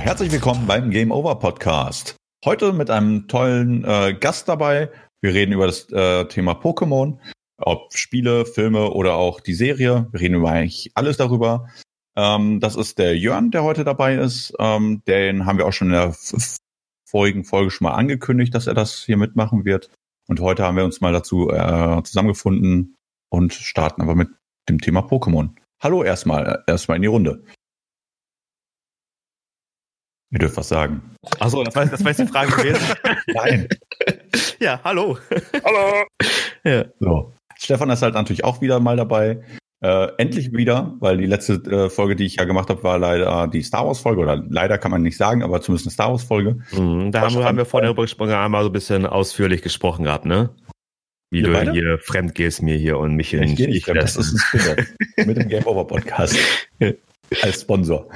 herzlich willkommen beim Game Over Podcast. Heute mit einem tollen äh, Gast dabei. Wir reden über das äh, Thema Pokémon, ob Spiele, Filme oder auch die Serie. Wir reden über eigentlich alles darüber. Ähm, das ist der Jörn, der heute dabei ist. Ähm, den haben wir auch schon in der vorigen Folge schon mal angekündigt, dass er das hier mitmachen wird. Und heute haben wir uns mal dazu äh, zusammengefunden und starten aber mit dem Thema Pokémon. Hallo erstmal, äh, erstmal in die Runde. Ihr dürft was sagen. Achso, das war, das war jetzt die Frage gewesen. Nein. ja, hallo. Hallo. Ja. So. Stefan ist halt natürlich auch wieder mal dabei. Äh, endlich wieder, weil die letzte äh, Folge, die ich ja gemacht habe, war leider die Star Wars Folge oder leider kann man nicht sagen, aber zumindest eine Star Wars Folge. Mhm, da haben, haben wir vorhin darüber gesprochen, einmal so ein bisschen ausführlich gesprochen gehabt, ne? Wie wir du beide? hier fremd gehst mir hier und mich in den Stich Das ist ein mit dem Game Over Podcast als Sponsor.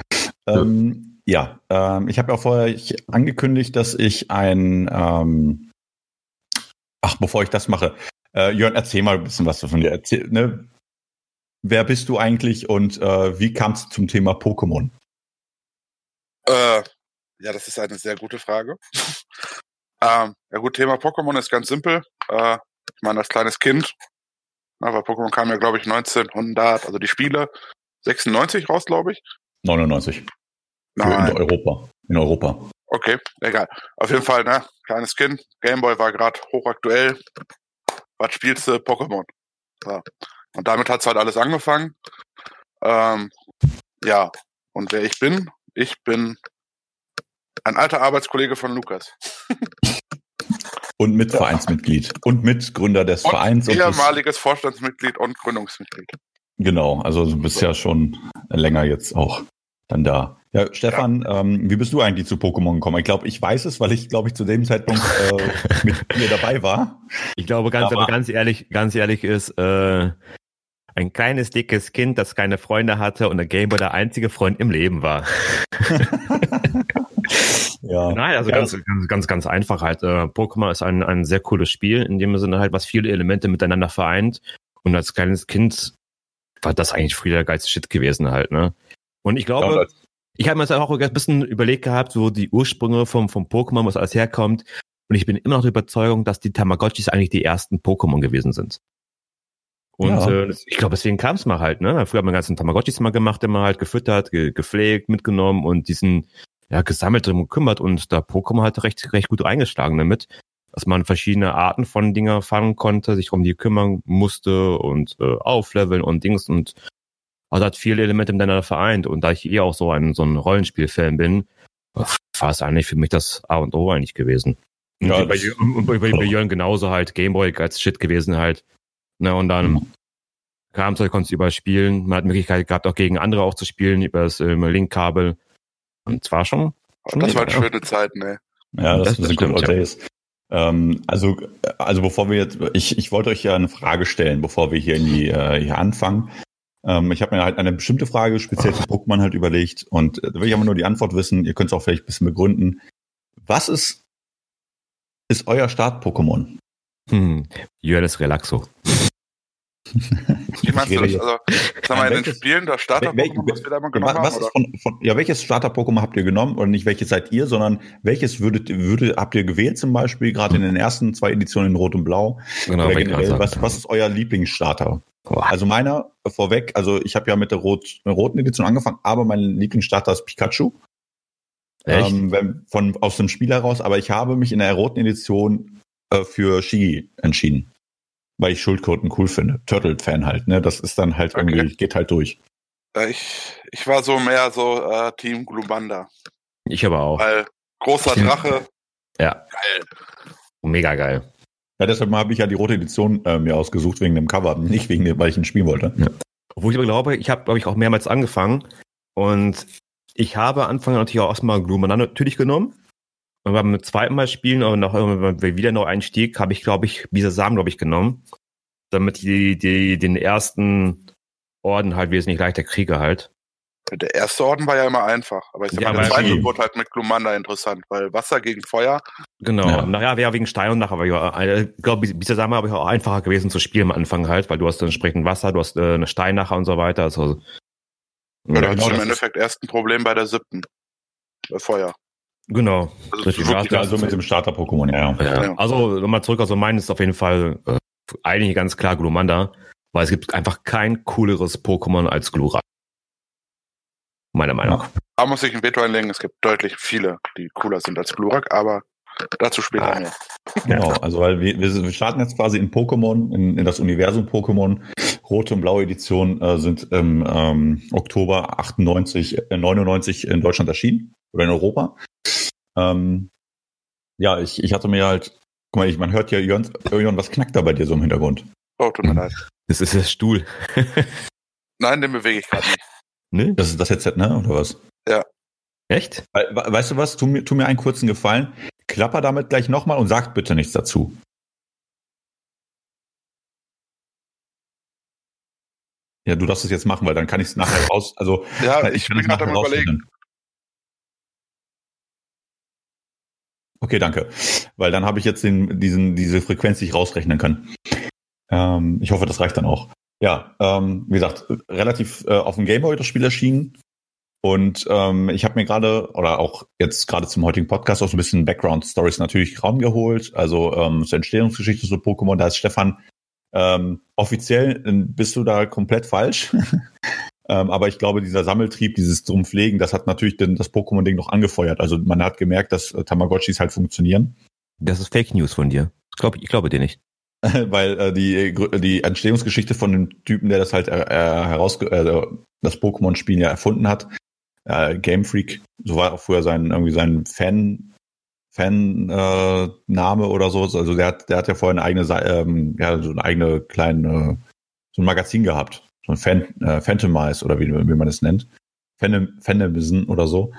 Ähm, ja, ähm, ich habe ja vorher angekündigt, dass ich ein, ähm, ach, bevor ich das mache, äh, Jörn, erzähl mal ein bisschen was von dir. Erzähl, ne? Wer bist du eigentlich und äh, wie kamst du zum Thema Pokémon? Äh, ja, das ist eine sehr gute Frage. ähm, ja gut, Thema Pokémon ist ganz simpel. Äh, ich meine, als kleines Kind, na, weil Pokémon kam ja, glaube ich, 1900, also die Spiele, 96 raus, glaube ich. 99. Nein. In Europa. In Europa. Okay, egal. Auf jeden Fall, ne? Kleines Kind. Gameboy war gerade hochaktuell. Was spielst du? Pokémon. Ja. Und damit hat's halt alles angefangen. Ähm, ja. Und wer ich bin? Ich bin ein alter Arbeitskollege von Lukas. und Mitvereinsmitglied. Und Mitgründer des und Vereins. Ehemaliges Vorstandsmitglied und Gründungsmitglied. Genau, also du bist ja schon länger jetzt auch dann da. Ja, Stefan, ja. Ähm, wie bist du eigentlich zu Pokémon gekommen? Ich glaube, ich weiß es, weil ich, glaube ich, zu dem Zeitpunkt äh, mit dir dabei war. Ich glaube, ganz, aber, ganz ehrlich, ganz ehrlich ist, äh, ein kleines, dickes Kind, das keine Freunde hatte und der Gameboy der einzige Freund im Leben war. ja. Nein, also ja. ganz, ganz, ganz, ganz einfach halt. Äh, Pokémon ist ein, ein sehr cooles Spiel, in dem Sinne halt, was viele Elemente miteinander vereint. Und als kleines Kind war das eigentlich früher der geilste Shit gewesen halt, ne? Und ich glaube, ja, ich habe mir jetzt auch ein bisschen überlegt gehabt, so die Ursprünge vom, vom Pokémon, was alles herkommt. Und ich bin immer noch der Überzeugung, dass die Tamagotchis eigentlich die ersten Pokémon gewesen sind. Und ja. äh, ich glaube, deswegen kam es mal halt, ne? Früher haben wir ganzen Tamagotchis mal gemacht, immer halt gefüttert, ge gepflegt, mitgenommen und diesen ja gesammelt drum gekümmert und da Pokémon halt recht, recht gut eingeschlagen damit, dass man verschiedene Arten von Dinger fangen konnte, sich um die kümmern musste und äh, aufleveln und Dings und also hat viele Elemente miteinander vereint. Und da ich eh auch so ein, so ein Rollenspiel-Fan bin, war es eigentlich für mich das A und O eigentlich gewesen. Und ja, bei, und bei, bei, bei Jörn genauso halt, Gameboy als Shit gewesen halt. Ne, und dann mhm. kam es, halt, konntest du überspielen. Man hat Möglichkeit gehabt, auch gegen andere auch zu spielen, über das ähm, Link-Kabel. Und zwar schon. schon das waren schöne Zeiten, ne? Ja, das, das sind old days. Ähm, also, also bevor wir jetzt, ich, ich wollte euch ja eine Frage stellen, bevor wir hier in die äh, hier anfangen. Ähm, ich habe mir halt eine bestimmte Frage speziell zu Pokémon halt überlegt und äh, da will ich aber nur die Antwort wissen. Ihr könnt es auch vielleicht ein bisschen begründen. Was ist, ist euer Start-Pokémon? Hm, Johannes Relaxo. Wie meinst du das? Also, sag mal, in den Spielen das Starter-Pokémon, was wir da mal genommen was haben? Von, von, ja, welches Starter-Pokémon habt ihr genommen? Oder nicht welches seid ihr, sondern welches würdet, würdet, habt ihr gewählt zum Beispiel, gerade in den ersten zwei Editionen in Rot und Blau? Genau, generell, was, was ist euer Lieblingsstarter? Also meiner vorweg, also ich habe ja mit der Rot, roten Edition angefangen, aber mein Lieblingsstarter ist Pikachu. Echt? Ähm, von, aus dem Spiel heraus, aber ich habe mich in der roten Edition äh, für Shigi entschieden. Weil ich Schuldquoten cool finde. Turtle-Fan halt, ne? Das ist dann halt okay. irgendwie, geht halt durch. Ich, ich war so mehr so äh, Team Glubanda. Ich aber auch. Weil großer Drache. Ja. Geil. Mega geil. Ja, deshalb habe ich ja die rote Edition äh, mir ausgesucht wegen dem Cover, nicht wegen dem, weil ich ein Spiel wollte. Ja. Obwohl ich aber glaube, ich habe, glaube ich, auch mehrmals angefangen und ich habe Anfang natürlich auch erstmal Glumana natürlich genommen. Und beim zweiten Mal spielen und noch wieder noch Einstieg, habe ich, glaube ich, Bisa Samen, glaube ich, genommen. Damit die, die, den ersten Orden halt wesentlich leichter kriege halt. Der erste Orden war ja immer einfach, aber ich sag ja, mal, der zweite wurde halt mit Glumanda interessant, weil Wasser gegen Feuer. Genau, ja. nachher wäre wegen Stein und nachher, aber ja, ich glaube, dieser Sommer habe ich auch einfacher gewesen zu spielen am Anfang halt, weil du hast entsprechend Wasser, du hast äh, eine Stein nachher und so weiter. Also, ja, da genau, hast du im Endeffekt erst ein Problem bei der siebten. äh, Feuer. Genau. Also, Starter, also mit dem Starter-Pokémon, ja. Ja. ja. Also nochmal zurück, also mein ist auf jeden Fall äh, eigentlich ganz klar Glumanda, weil es gibt einfach kein cooleres Pokémon als Glurak. Meiner Meinung nach. Da muss ich ein Veto einlegen, es gibt deutlich viele, die cooler sind als Glurak, aber dazu später mehr. Genau, also weil wir, wir starten jetzt quasi in Pokémon, in, in das Universum Pokémon. Rote und blaue Edition äh, sind im ähm, Oktober 98, äh, 99 in Deutschland erschienen oder in Europa. Ähm, ja, ich, ich hatte mir halt, guck mal, ich, man hört ja, Jörn, Jörn, was knackt da bei dir so im Hintergrund? Oh, tut mir hm. leid. Das ist der Stuhl. Nein, den bewege ich gerade nicht. Ne? Das ist das Headset, ne? Oder was? Ja. Echt? We weißt du was? Tu mir, tu mir einen kurzen Gefallen. Klapper damit gleich nochmal und sag bitte nichts dazu. Ja, du darfst es jetzt machen, weil dann kann ich es nachher raus. Also, ja, ich, ich bin gerade am überlegen. Okay, danke. Weil dann habe ich jetzt den, diesen, diese Frequenz, die ich rausrechnen kann. Ähm, ich hoffe, das reicht dann auch. Ja, ähm, wie gesagt, relativ äh, auf dem Gameboy das Spiel erschienen. Und ähm, ich habe mir gerade, oder auch jetzt gerade zum heutigen Podcast, auch so ein bisschen Background-Stories natürlich Raum geholt. Also ähm, zur Entstehungsgeschichte so Pokémon, da ist Stefan ähm, offiziell bist du da komplett falsch. Ähm, aber ich glaube, dieser Sammeltrieb, dieses drum Pflegen, das hat natürlich den, das Pokémon-Ding noch angefeuert. Also man hat gemerkt, dass äh, Tamagotchis halt funktionieren. Das ist Fake News von dir. Ich glaube, ich glaube dir nicht. Weil äh, die, die Entstehungsgeschichte von dem Typen, der das halt äh, äh heraus äh, das Pokémon-Spielen ja erfunden hat, äh, Game Freak, so war auch früher sein irgendwie sein Fan Fan äh, Name oder so. Also der hat der hat ja vorher eine eigene ähm, ja so eine eigene kleine so ein Magazin gehabt so ein Fan, äh, Phantomize oder wie, wie man es nennt. Phantomism oder so.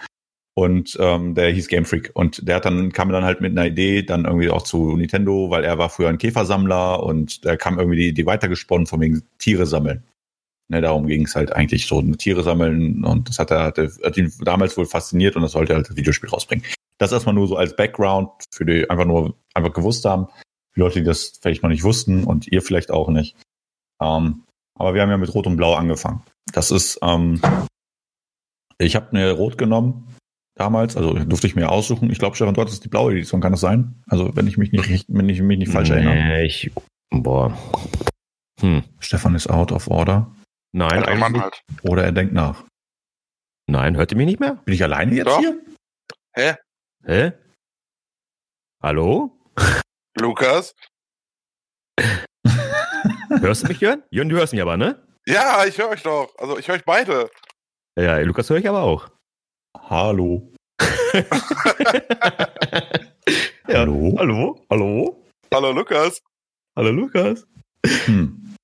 Und ähm, der hieß Game Freak. Und der hat dann, kam dann halt mit einer Idee dann irgendwie auch zu Nintendo, weil er war früher ein Käfersammler und da kam irgendwie die Idee weitergesponnen von wegen Tiere sammeln. Ne, darum ging es halt eigentlich so, Tiere sammeln und das hat er, hat, hat ihn damals wohl fasziniert und das sollte halt das Videospiel rausbringen. Das erstmal nur so als Background für die einfach nur einfach gewusst haben. Die Leute, die das vielleicht noch nicht wussten und ihr vielleicht auch nicht. Ähm, aber wir haben ja mit Rot und Blau angefangen. Das ist, ähm, ich habe mir Rot genommen damals, also durfte ich mir aussuchen. Ich glaube, Stefan, du hattest die blaue Edition, kann das sein? Also wenn ich mich nicht, wenn ich mich nicht falsch nee, erinnere. Ich, boah. Hm. Stefan ist out of order. Nein, ein Mann halt. Oder er denkt nach. Nein, hört ihr mich nicht mehr? Bin ich alleine jetzt Doch. hier? Hä? Hä? Hallo? Lukas? Hörst du mich, Jörn? Jörn, du hörst mich aber, ne? Ja, ich höre euch doch. Also ich höre euch beide. Ja, Lukas höre ich aber auch. Hallo. ja, hallo. Hallo. Hallo. Hallo Lukas. Hallo Lukas. Hm.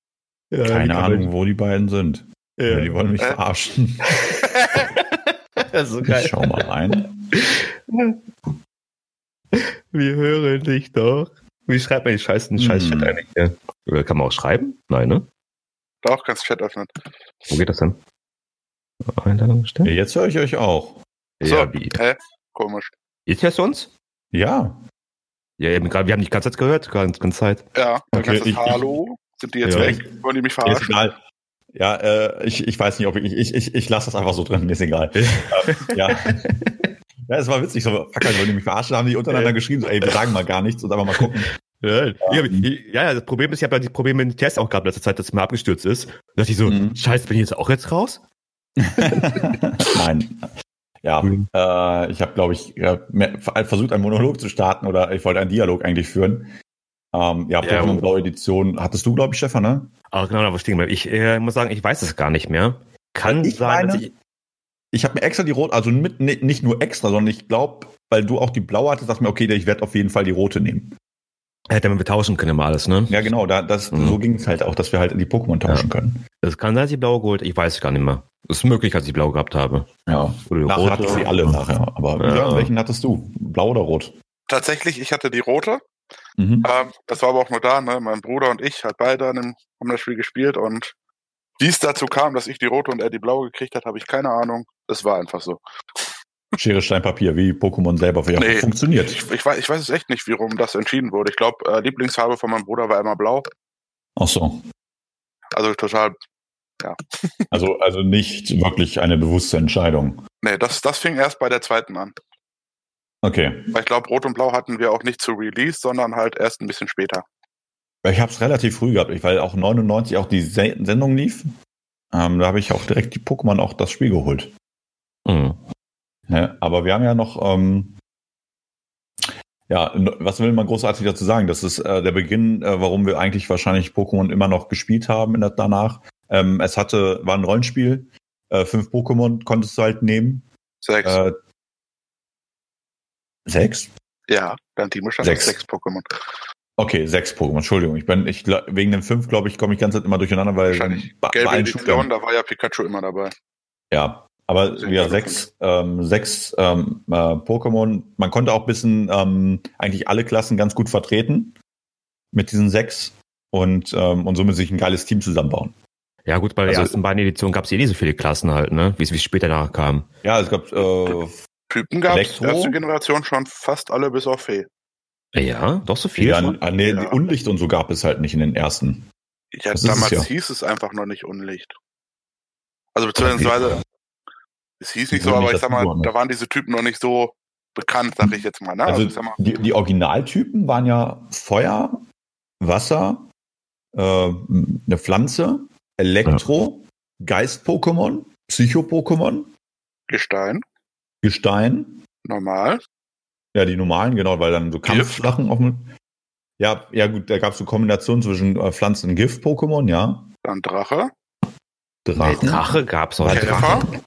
Ja, Keine Ahnung, wo die beiden sind. Ja. die wollen mich äh. verarschen. das ist so geil. Ich schau mal rein. Wir hören dich doch. Wie schreibt man die scheiß, hm. scheiß Chat eigentlich hier? Kann man auch schreiben? Nein, ne? Doch, kannst Chat öffnen. Wo geht das denn? Einladung stellen? Jetzt höre ich euch auch. So, ja, wie? Hä? Komisch. Jetzt hörst du uns? Ja. Ja, eben grad, wir haben dich ganz Zeit gehört, ganz, ganz Zeit. Ja, okay, ich, Hallo. Sind die jetzt ja, weg? Wollen die mich verarschen? Ist egal. Ja, äh, ich, ich weiß nicht, ob ich, ich, ich, ich lasse das einfach so drin, mir ist egal. ähm, ja. Ja, es war witzig, so, fuck, wollen die mich verarschen, haben die untereinander ja. geschrieben, so, ey, wir sagen mal gar nichts und einfach mal gucken. Ja, ja. ja, das Problem ist, ich habe ja die Probleme mit dem Test auch gehabt letzter Zeit, dass es mir abgestürzt ist. Da dachte ich so, mhm. scheiße, bin ich jetzt auch jetzt raus? Nein. Ja, mhm. äh, ich habe, glaube ich, ja, versucht, einen Monolog zu starten oder ich wollte einen Dialog eigentlich führen. Ähm, ja, Pokémon ja, Blaue Edition hattest du, glaube ich, Stefan, ne? Ah, genau, da stehen Ich äh, muss sagen, ich weiß es gar nicht mehr. Kann ich sein, meine, ich ich habe mir extra die rote, also mit, nicht nur extra, sondern ich glaube, weil du auch die blaue hattest, dachte mir, okay, ich werde auf jeden Fall die rote nehmen. Hätte man wir tauschen können immer alles, ne? Ja, genau, da, das, mhm. so ging es halt auch, dass wir halt die Pokémon tauschen ja. können. Das kann sein, dass ich blaue geholt, ich weiß gar nicht mehr. Es ist möglich, dass ich blau gehabt habe. Ja, oder nachher rote. hatte sie alle nachher. Aber ja. Ja, welchen hattest du? Blau oder rot? Tatsächlich, ich hatte die rote. Mhm. Ähm, das war aber auch nur da, ne? Mein Bruder und ich halt beide haben das Spiel gespielt und wie es dazu kam, dass ich die rote und er die blaue gekriegt hat, habe ich keine Ahnung. Es war einfach so. Schere, Stein, Papier, wie Pokémon selber ja, nee, funktioniert. Ich, ich, weiß, ich weiß es echt nicht, warum das entschieden wurde. Ich glaube, äh, Lieblingsfarbe von meinem Bruder war immer blau. Ach so. Also total ja. Also, also nicht wirklich eine bewusste Entscheidung. Nee, das, das fing erst bei der zweiten an. Okay. Weil ich glaube, Rot und Blau hatten wir auch nicht zu Release, sondern halt erst ein bisschen später. Ich habe es relativ früh gehabt, weil auch 99 auch die Sendung lief. Ähm, da habe ich auch direkt die Pokémon auch das Spiel geholt. Mhm. Ja, aber wir haben ja noch, ähm, ja, was will man großartig dazu sagen? Das ist äh, der Beginn, äh, warum wir eigentlich wahrscheinlich Pokémon immer noch gespielt haben in der, danach. Ähm, es hatte, war ein Rollenspiel. Äh, fünf Pokémon konntest du halt nehmen. Sechs. Äh, sechs? Ja, dann Timo stand sechs. sechs Pokémon. Okay, sechs Pokémon, Entschuldigung. Ich bin, ich, wegen den fünf, glaube ich, komme ich ganz immer durcheinander, weil. Wahrscheinlich. Gelbe Edition, da war ja Pikachu immer dabei. Ja, aber ja, sechs, ähm, sechs ähm, äh, Pokémon. Man konnte auch ein bisschen ähm, eigentlich alle Klassen ganz gut vertreten mit diesen sechs und, ähm, und somit sich ein geiles Team zusammenbauen. Ja, gut, bei der also, ersten beiden Editionen gab es eh nicht so viele Klassen halt, ne? Wie es später nachkam. Ja, es gab äh, Typen gab es erste Generation schon fast alle bis auf Fee. Ja, doch so viel. Ja, ah, nee, ja. Unlicht und so gab es halt nicht in den ersten. Ja, das damals es ja. hieß es einfach noch nicht Unlicht. Also beziehungsweise, es hieß nicht so, aber ich sag mal, da waren diese Typen noch nicht so bekannt, sag ich jetzt mal. Ne? Also, also die, die Originaltypen waren ja Feuer, Wasser, äh, eine Pflanze, Elektro, ja. Geist-Pokémon, Psycho-Pokémon. Gestein. Gestein. Normal. Ja, die normalen, genau, weil dann so Kampfsachen auch mit. Ja, ja, gut, da gab es so Kombinationen zwischen äh, Pflanzen- und Gift-Pokémon, ja. Dann Drache. Drache. Nee, Drache gab's auch. Drache.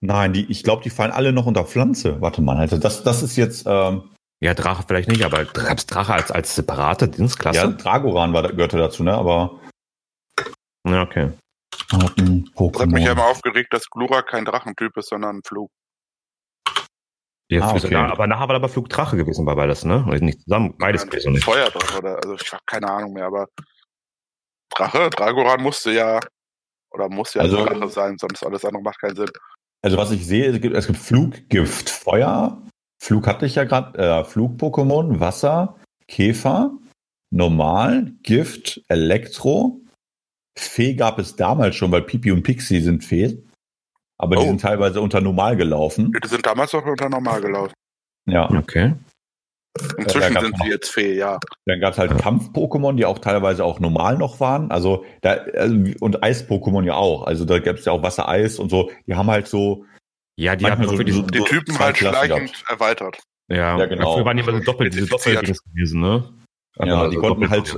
Nein, die, ich glaube, die fallen alle noch unter Pflanze. Warte mal, also das, das ist jetzt. Ähm, ja, Drache vielleicht nicht, aber gab's Drache als, als separate Dienstklasse? Ja, Dragoran war, gehörte dazu, ne? Aber. Ja, okay. Das hat mich ja immer aufgeregt, dass Glura kein Drachentyp ist, sondern ein Flug. Ja, ah, okay. aber nachher war aber Flugdrache gewesen bei beides, ne? Oder nicht zusammen, beides ja, gewesen. Nicht. Feuerdrache oder, also ich habe keine Ahnung mehr, aber Drache, Dragoran musste ja, oder muss ja also, Drache sein, sonst alles andere macht keinen Sinn. Also was ich sehe, es gibt, es gibt Fluggift, Feuer, Flug hatte ich ja gerade, äh, Flug-Pokémon, Wasser, Käfer, Normal, Gift, Elektro. Fee gab es damals schon, weil Pipi und Pixie sind Fee. Aber oh. die sind teilweise unter normal gelaufen. Die sind damals auch unter normal gelaufen. Ja. Okay. Inzwischen sind sie jetzt Fee, ja. Dann gab es halt Kampf-Pokémon, die auch teilweise auch normal noch waren. Also da, also, und Eis-Pokémon ja auch. Also da gab es ja auch Wasser-Eis und so. Die haben halt so. Ja, die haben so, so, die, so, die Typen halt schleichend gehabt. erweitert. Ja, ja genau. Früher waren die immer so doppelt, diese Doppeldings gewesen, ne? Ja, also die konnten halt,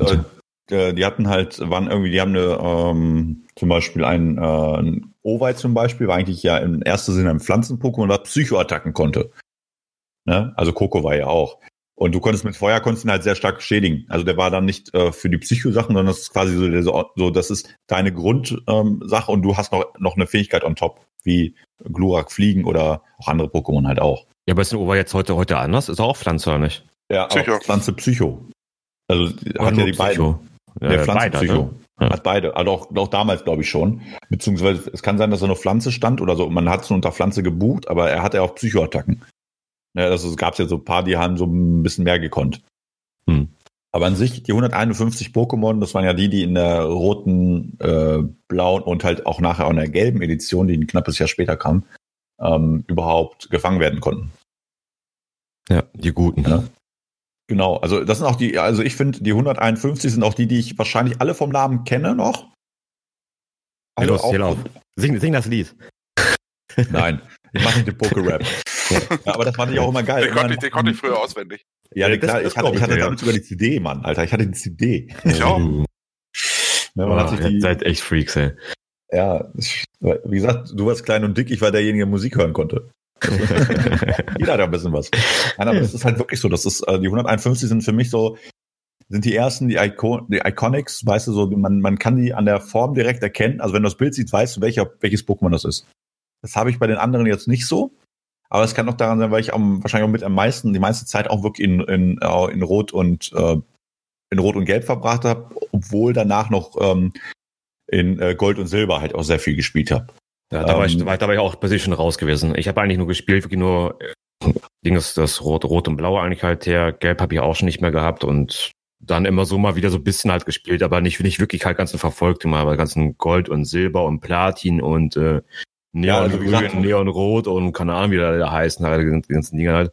äh, die hatten halt, waren irgendwie, die haben eine, ähm, zum Beispiel ein, äh, ein Owei zum Beispiel war eigentlich ja im ersten Sinne ein Pflanzen-Pokémon, was Psychoattacken konnte. Ne? Also Coco war ja auch. Und du konntest mit Feuer konntest ihn halt sehr stark schädigen. Also der war dann nicht äh, für die Psycho-Sachen, sondern das ist quasi so, so das ist deine Grundsache ähm, und du hast noch, noch eine Fähigkeit on top, wie Glurak fliegen oder auch andere Pokémon halt auch. Ja, aber ist ein Ova jetzt heute, heute anders? Ist er auch Pflanze oder nicht? Ja, Psycho. Pflanze Psycho. Also hat ja die Psycho. beiden. Ja, der Pflanze beide, Psycho. Ne? Ja. Hat beide, also auch, auch damals glaube ich schon. Beziehungsweise es kann sein, dass er noch Pflanze stand oder so. Man hat es unter Pflanze gebucht, aber er hatte ja auch Psychoattacken. Ja, also es gab ja so ein paar, die haben so ein bisschen mehr gekonnt. Hm. Aber an sich, die 151 Pokémon, das waren ja die, die in der roten, äh, blauen und halt auch nachher auch in der gelben Edition, die ein knappes Jahr später kam, ähm, überhaupt gefangen werden konnten. Ja, die guten. Ja. Genau, also das sind auch die, also ich finde, die 151 sind auch die, die ich wahrscheinlich alle vom Namen kenne noch. Also los, auch, sing, sing das Lied. Nein, ich mache nicht den Poker-Rap. ja, aber das fand ich auch immer geil. Den, konnte ich, den konnte ich früher auswendig. Ja, ja klar, ich hatte, ich hatte damit sogar die CD, Mann, Alter. Ich hatte die CD. Ich auch. Ja, man oh, hat sich die, seid echt Freaks, ey. Ja, wie gesagt, du warst klein und dick, ich war derjenige, der Musik hören konnte. Jeder hat ein bisschen was. Nein, aber es ist halt wirklich so, das ist, äh, die 151 sind für mich so, sind die ersten, die, Icon die Iconics, weißt du, so, man, man kann die an der Form direkt erkennen. Also wenn du das Bild siehst, weißt du, welcher, welches Pokémon das ist. Das habe ich bei den anderen jetzt nicht so. Aber es kann auch daran sein, weil ich am, wahrscheinlich auch mit am meisten, die meiste Zeit auch wirklich in, in, äh, in Rot und äh, in Rot und Gelb verbracht habe, obwohl danach noch ähm, in äh, Gold und Silber halt auch sehr viel gespielt habe. Ja, da, war ich, ähm, da war ich auch persönlich schon raus gewesen. Ich habe eigentlich nur gespielt, wirklich nur Ding ist das Rot, Rot und Blau eigentlich halt her. Gelb habe ich auch schon nicht mehr gehabt und dann immer so mal wieder so ein bisschen halt gespielt, aber nicht, nicht wirklich halt ganzen verfolgt, immer aber ganzen Gold und Silber und Platin und äh, Neon, ja, also Grün, Neon Rot und keine Ahnung, wie da heißen, halt, die ganzen Dinge halt.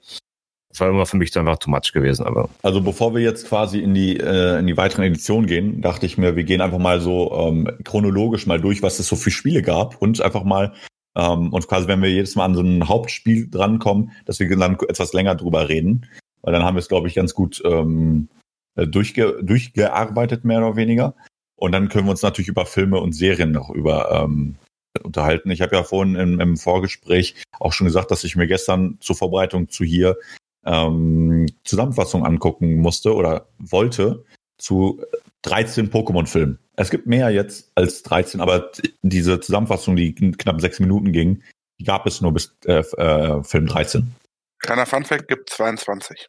Das war immer für mich einfach too much gewesen, aber. Also bevor wir jetzt quasi in die, äh, in die weiteren Editionen gehen, dachte ich mir, wir gehen einfach mal so ähm, chronologisch mal durch, was es so für Spiele gab und einfach mal ähm, und quasi, wenn wir jedes Mal an so ein Hauptspiel drankommen, dass wir dann etwas länger drüber reden. Weil dann haben wir es, glaube ich, ganz gut ähm, äh, durchge durchgearbeitet, mehr oder weniger. Und dann können wir uns natürlich über Filme und Serien noch über ähm, unterhalten. Ich habe ja vorhin im, im, Vorgespräch auch schon gesagt, dass ich mir gestern zur Vorbereitung zu hier ähm, Zusammenfassung angucken musste oder wollte zu 13 Pokémon-Filmen. Es gibt mehr jetzt als 13, aber diese Zusammenfassung, die knapp sechs Minuten ging, die gab es nur bis äh, äh, Film 13. Kleiner Funfact gibt 22.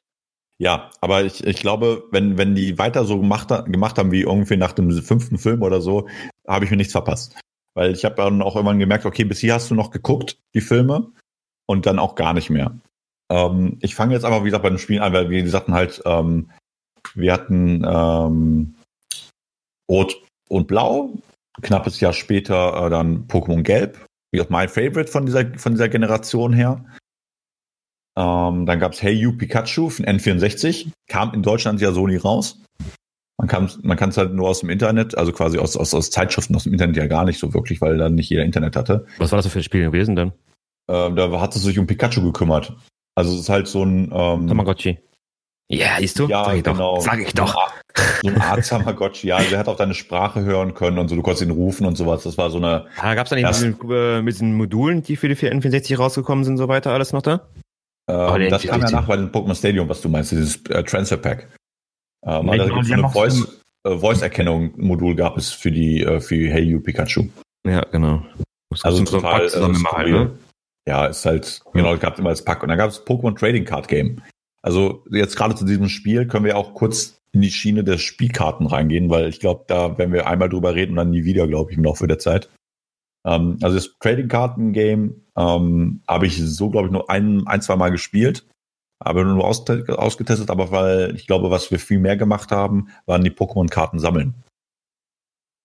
Ja, aber ich, ich glaube, wenn, wenn die weiter so gemacht, gemacht haben wie irgendwie nach dem fünften Film oder so, habe ich mir nichts verpasst. Weil ich habe dann auch irgendwann gemerkt, okay, bis hier hast du noch geguckt, die Filme, und dann auch gar nicht mehr. Ähm, ich fange jetzt aber, wie gesagt, bei den Spielen an, weil wir sagten halt, ähm, wir hatten ähm, Rot und Blau, knappes Jahr später äh, dann Pokémon Gelb, wie auch mein Favorite von dieser, von dieser Generation her. Ähm, dann gab es Hey You Pikachu von N64, kam in Deutschland ja so nie raus. Man kann man es halt nur aus dem Internet, also quasi aus, aus, aus Zeitschriften aus dem Internet ja gar nicht so wirklich, weil dann nicht jeder Internet hatte. Was war das für ein Spiel gewesen denn? Ähm, da hat es sich um Pikachu gekümmert. Also es ist halt so ein ähm, Tamagotchi. Ja, siehst du? Ja, Sag ich genau. doch. Sag ich doch. So eine Art Tamagotchi, ja. Der hat auch deine Sprache hören können und so. Du konntest ihn rufen und sowas. Das war so eine. Ah, gab es da nicht mit diesen, äh, mit diesen Modulen, die für die 4N64 rausgekommen sind, so weiter, alles noch da? Ähm, oh, das kam ja nach bei dem Pokémon Stadium, was du meinst, dieses äh, Transfer Pack. Ähm, nee, da gibt so eine Voice, äh, Voice-Erkennung-Modul gab es für die äh, für Hey You Pikachu. Ja, genau. Das also total so äh, halt, ne? Ja, ist halt, ja. genau, gab es immer als Pack. Und dann gab es Pokémon Trading Card Game. Also jetzt gerade zu diesem Spiel können wir auch kurz in die Schiene der Spielkarten reingehen, weil ich glaube, da werden wir einmal drüber reden und dann nie wieder, glaube ich, im Laufe der Zeit. Ähm, also das Trading Karten Game ähm, habe ich so, glaube ich, nur ein, ein, zwei Mal gespielt. Aber nur aus, ausgetestet, aber weil ich glaube, was wir viel mehr gemacht haben, waren die Pokémon-Karten sammeln.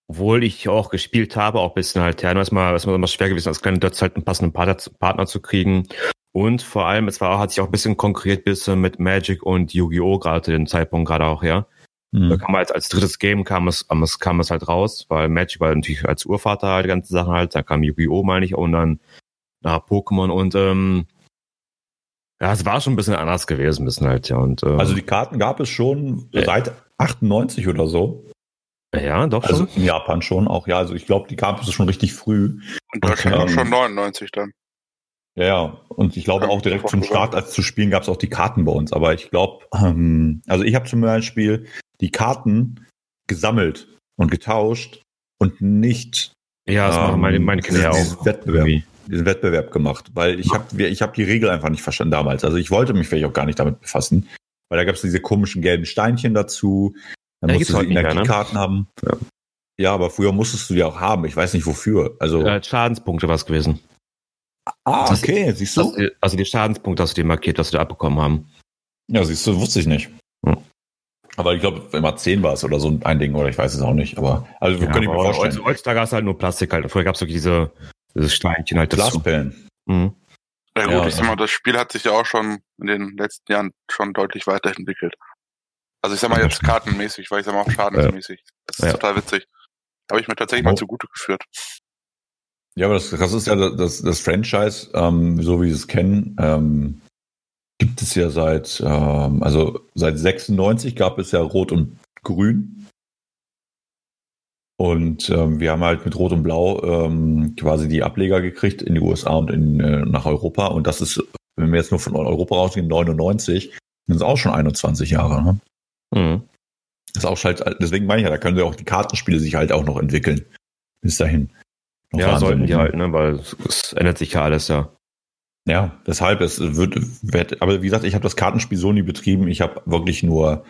Obwohl ich auch gespielt habe, auch ein bisschen halt, ja, es war immer schwer gewesen, als kleine Dötz halt einen passenden Partner zu kriegen. Und vor allem, es war, hat sich auch ein bisschen konkurriert bisschen mit Magic und Yu-Gi-Oh! gerade zu dem Zeitpunkt gerade auch, ja. Mhm. Da kam halt als drittes Game kam es, kam es halt raus, weil Magic war natürlich als Urvater halt die ganze Sache halt, da kam Yu-Gi-Oh! meine ich, und dann na, Pokémon und ähm, ja, es war schon ein bisschen anders gewesen, ein bisschen halt, ja. Und, ähm, also die Karten gab es schon äh, seit 98 oder so. Ja, doch schon. Also in Japan schon auch, ja. Also ich glaube, die gab es schon richtig früh. Und Deutschland ähm, schon 99 dann. Ja, ja. Und ich glaube auch direkt zum Start, als zu spielen, gab es auch die Karten bei uns. Aber ich glaube, ähm, also ich habe zum Beispiel die Karten gesammelt und getauscht und nicht. Ja, das ähm, machen meine, meine Kinder ja auch. Wettbewerb, diesen Wettbewerb gemacht, weil ich habe ich hab die Regel einfach nicht verstanden damals. Also ich wollte mich vielleicht auch gar nicht damit befassen, weil da gab es diese komischen gelben Steinchen dazu. Dann ja, musst du Energiekarten ne? haben. Ja. ja. aber früher musstest du die auch haben. Ich weiß nicht wofür. Also ja, Schadenspunkte war es gewesen. Ah, okay, das, siehst du? Also, also die Schadenspunkte hast du dir markiert, was wir da abbekommen haben. Ja, siehst du, wusste ich nicht. Hm. Aber ich glaube, immer 10 war es oder so ein Ding, oder ich weiß es auch nicht. Aber also ja, kann ich mir vorstellen. Heutzutage hast du halt nur Plastik halt. Früher gab es wirklich diese, diese Steinchen halt dazu. Mhm. Ja gut, ja, ich sag mal, das Spiel hat sich ja auch schon in den letzten Jahren schon deutlich weiterentwickelt. Also ich sag mal jetzt kartenmäßig, weil ich sag mal auch schadensmäßig. Das ist ja. total witzig. Habe ich mir tatsächlich oh. mal zugute geführt. Ja, aber das, das ist ja das, das Franchise, ähm, so wie wir es kennen, ähm, gibt es ja seit, ähm, also seit 96 gab es ja Rot und Grün. Und ähm, wir haben halt mit Rot und Blau ähm, quasi die Ableger gekriegt in die USA und in, äh, nach Europa. Und das ist, wenn wir jetzt nur von Europa rausgehen, 99, sind es auch schon 21 Jahre. Ne? Mhm. Das ist auch halt, deswegen meine ich ja, da können wir auch die Kartenspiele sich halt auch noch entwickeln. Bis dahin. Ja, Wahnsinn. sollten die halt, ne? weil es, es, ändert sich ja alles, ja. Ja, deshalb, es wird, wird aber wie gesagt, ich habe das Kartenspiel so nie betrieben. Ich habe wirklich nur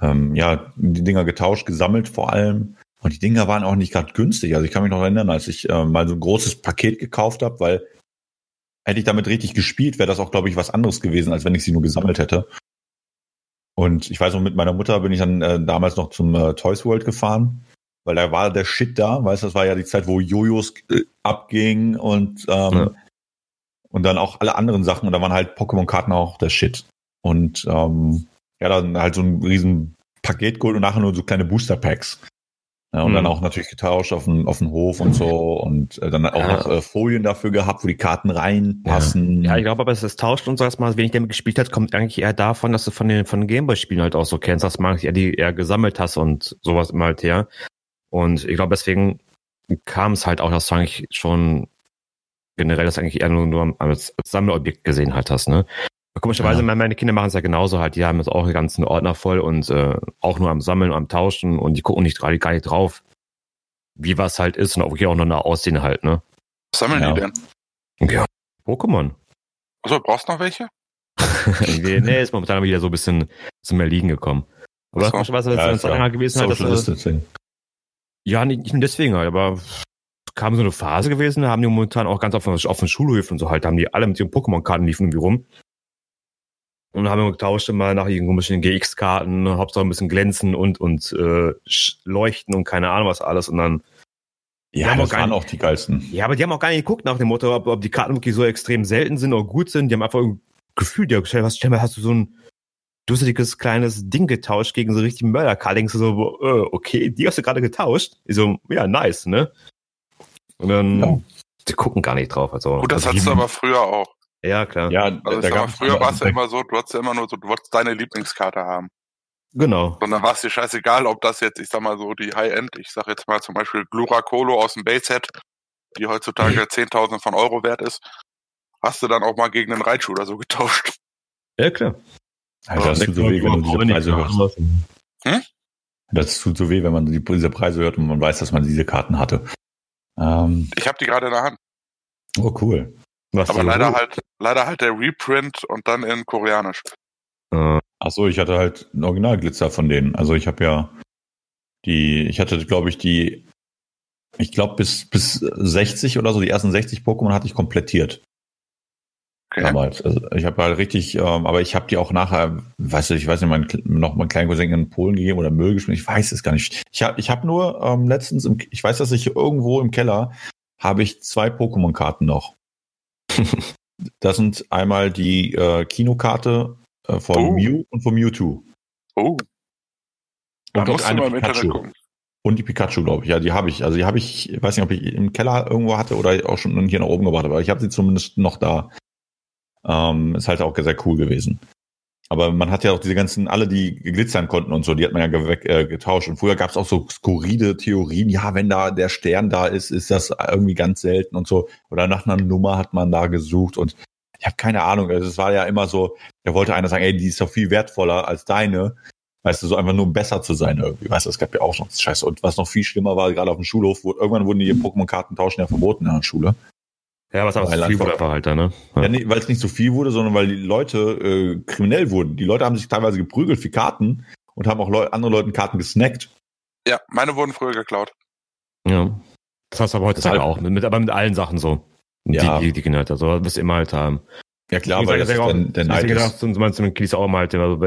ähm, ja, die Dinger getauscht, gesammelt vor allem. Und die Dinger waren auch nicht gerade günstig. Also ich kann mich noch erinnern, als ich äh, mal so ein großes Paket gekauft habe, weil hätte ich damit richtig gespielt, wäre das auch, glaube ich, was anderes gewesen, als wenn ich sie nur gesammelt hätte. Und ich weiß noch, mit meiner Mutter bin ich dann äh, damals noch zum äh, Toys World gefahren, weil da war der Shit da, weißt du, das war ja die Zeit, wo Jojos äh, abging und ähm, ja. und dann auch alle anderen Sachen und da waren halt Pokémon-Karten auch der Shit. Und ähm, ja, dann halt so ein riesen Paket geholt und nachher nur so kleine Booster-Packs. Ja, und mhm. dann auch natürlich getauscht auf den, auf den Hof und so und äh, dann auch ja. noch äh, Folien dafür gehabt, wo die Karten reinpassen. Ja, ja ich glaube aber, es ist tauscht und so, dass man wenig damit gespielt hat, kommt eigentlich eher davon, dass du von den, von den Gameboy-Spielen halt auch so kennst, dass man eher die eher gesammelt hast und sowas immer halt her. Und ich glaube, deswegen kam es halt auch, dass du eigentlich schon generell das eigentlich eher nur, nur als, als Sammelobjekt gesehen halt hast, ne? Komischerweise, ja. meine Kinder machen es ja genauso halt. Die haben jetzt auch die ganzen Ordner voll und äh, auch nur am Sammeln, am Tauschen und die gucken nicht gerade gar nicht drauf, wie was halt ist und auch hier auch noch nach Aussehen halt, ne? Was sammeln ja. die denn? Ja, Pokémon. Also brauchst du noch welche? nee, nee, ist momentan wieder so ein bisschen zum Erliegen gekommen. Aber so. was ja, jetzt länger gewesen halt, dass, äh, Ja, nicht, nicht deswegen halt, aber kam so eine Phase gewesen, da haben die momentan auch ganz auf, auf den Schulhöfen und so halt, da haben die alle mit ihren Pokémon-Karten liefen irgendwie rum. Und haben wir getauscht immer nach irgendwelchen GX-Karten, Hauptsache ein bisschen glänzen und, und äh, leuchten und keine Ahnung was alles. Und dann. Ja, das auch waren nicht, auch die geilsten. Ja, aber die haben auch gar nicht geguckt nach dem Motto, ob, ob die Karten wirklich so extrem selten sind oder gut sind. Die haben einfach ein Gefühl, die haben gestellt, was, stell hast du so ein dusseliges kleines Ding getauscht gegen so richtigen Mörderkarte. Denkst du so, äh, okay, die hast du gerade getauscht. Ich so, ja, nice, ne? Und dann, ja. die gucken gar nicht drauf. Also, Gut, das also hattest du aber früher auch. Ja, klar. Ja, also da gab früher war es ja immer so, du hattest ja immer nur so, du wolltest deine Lieblingskarte haben. Genau. Und dann war es dir scheißegal, ob das jetzt, ich sag mal so, die High-End, ich sag jetzt mal zum Beispiel Gluracolo aus dem Base-Set, die heutzutage mhm. 10.000 von Euro wert ist, hast du dann auch mal gegen einen Raichu oder so getauscht. Ja, klar. Alter, das tut so weh, wenn du diese Preise hörst. Hm? Das tut so weh, wenn man diese Preise hört und man weiß, dass man diese Karten hatte. Ähm, ich habe die gerade in der Hand. Oh, cool. Was Aber leider halt, leider halt der Reprint und dann in Koreanisch. Äh, ach so, ich hatte halt einen Originalglitzer von denen. Also ich habe ja die, ich hatte, glaube ich, die, ich glaube bis bis 60 oder so, die ersten 60 Pokémon hatte ich komplettiert. Okay. Damals. Also ich habe halt richtig, ähm, aber ich habe die auch nachher, weißt du, ich weiß nicht, mein, noch meinen kleinen Cousin in Polen gegeben oder Müll geschmissen, ich weiß es gar nicht. Ich habe ich hab nur ähm, letztens, im, ich weiß, dass ich irgendwo im Keller habe ich zwei Pokémon-Karten noch. das sind einmal die äh, Kinokarte äh, von oh. Mew und von Mewtwo. Oh. Da und musst eine Pikachu. Und die Pikachu, glaube ich. Ja, die habe ich. Also die habe ich, weiß nicht, ob ich im Keller irgendwo hatte oder auch schon hier nach oben gebracht, aber ich habe sie zumindest noch da. Ähm, ist halt auch sehr cool gewesen. Aber man hat ja auch diese ganzen, alle, die glitzern konnten und so, die hat man ja weg, äh, getauscht. Und früher gab es auch so skurrile Theorien, ja, wenn da der Stern da ist, ist das irgendwie ganz selten und so. Oder nach einer Nummer hat man da gesucht und ich habe keine Ahnung. Also es war ja immer so, da wollte einer sagen, ey, die ist doch viel wertvoller als deine. Weißt du, so einfach nur um besser zu sein irgendwie. Weißt du, es gab ja auch noch Scheiße. Und was noch viel schlimmer war, gerade auf dem Schulhof, wo, irgendwann wurden die Pokémon-Karten tauschen ja verboten in der Schule. Ja, was aber zu viel wurde einfach halt da, ne? Ja, ja nee, weil es nicht so viel wurde, sondern weil die Leute äh, kriminell wurden. Die Leute haben sich teilweise geprügelt für Karten und haben auch Leu andere Leuten Karten gesnackt. Ja, meine wurden früher geklaut. Ja. Das hast du aber heutzutage auch, mit, aber mit allen Sachen so. Ja. Die, die, die Kinder halt, also wirst du immer halt haben. Ja klar, weil das ist der, der Neid ist. Zum Beispiel mit Kies auch mal halt, also,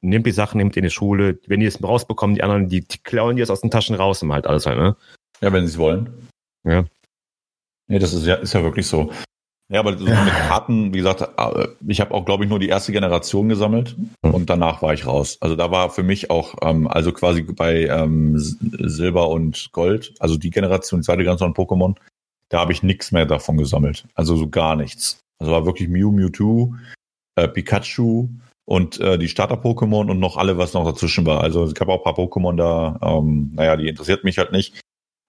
nehmt die Sachen, nehmt die in die Schule, wenn die es rausbekommen, die anderen, die, die klauen die es aus den Taschen raus und halt alles halt, ne? Ja, wenn sie es wollen. Ja. Nee, das ist ja, ist ja wirklich so. Ja, aber so mit Karten, wie gesagt, äh, ich habe auch, glaube ich, nur die erste Generation gesammelt hm. und danach war ich raus. Also da war für mich auch, ähm, also quasi bei ähm, Silber und Gold, also die Generation, die zweite Generation Pokémon, da habe ich nichts mehr davon gesammelt. Also so gar nichts. Also war wirklich Mew, Mewtwo, äh, Pikachu und äh, die Starter-Pokémon und noch alle, was noch dazwischen war. Also es gab auch ein paar Pokémon da, ähm, naja, die interessiert mich halt nicht.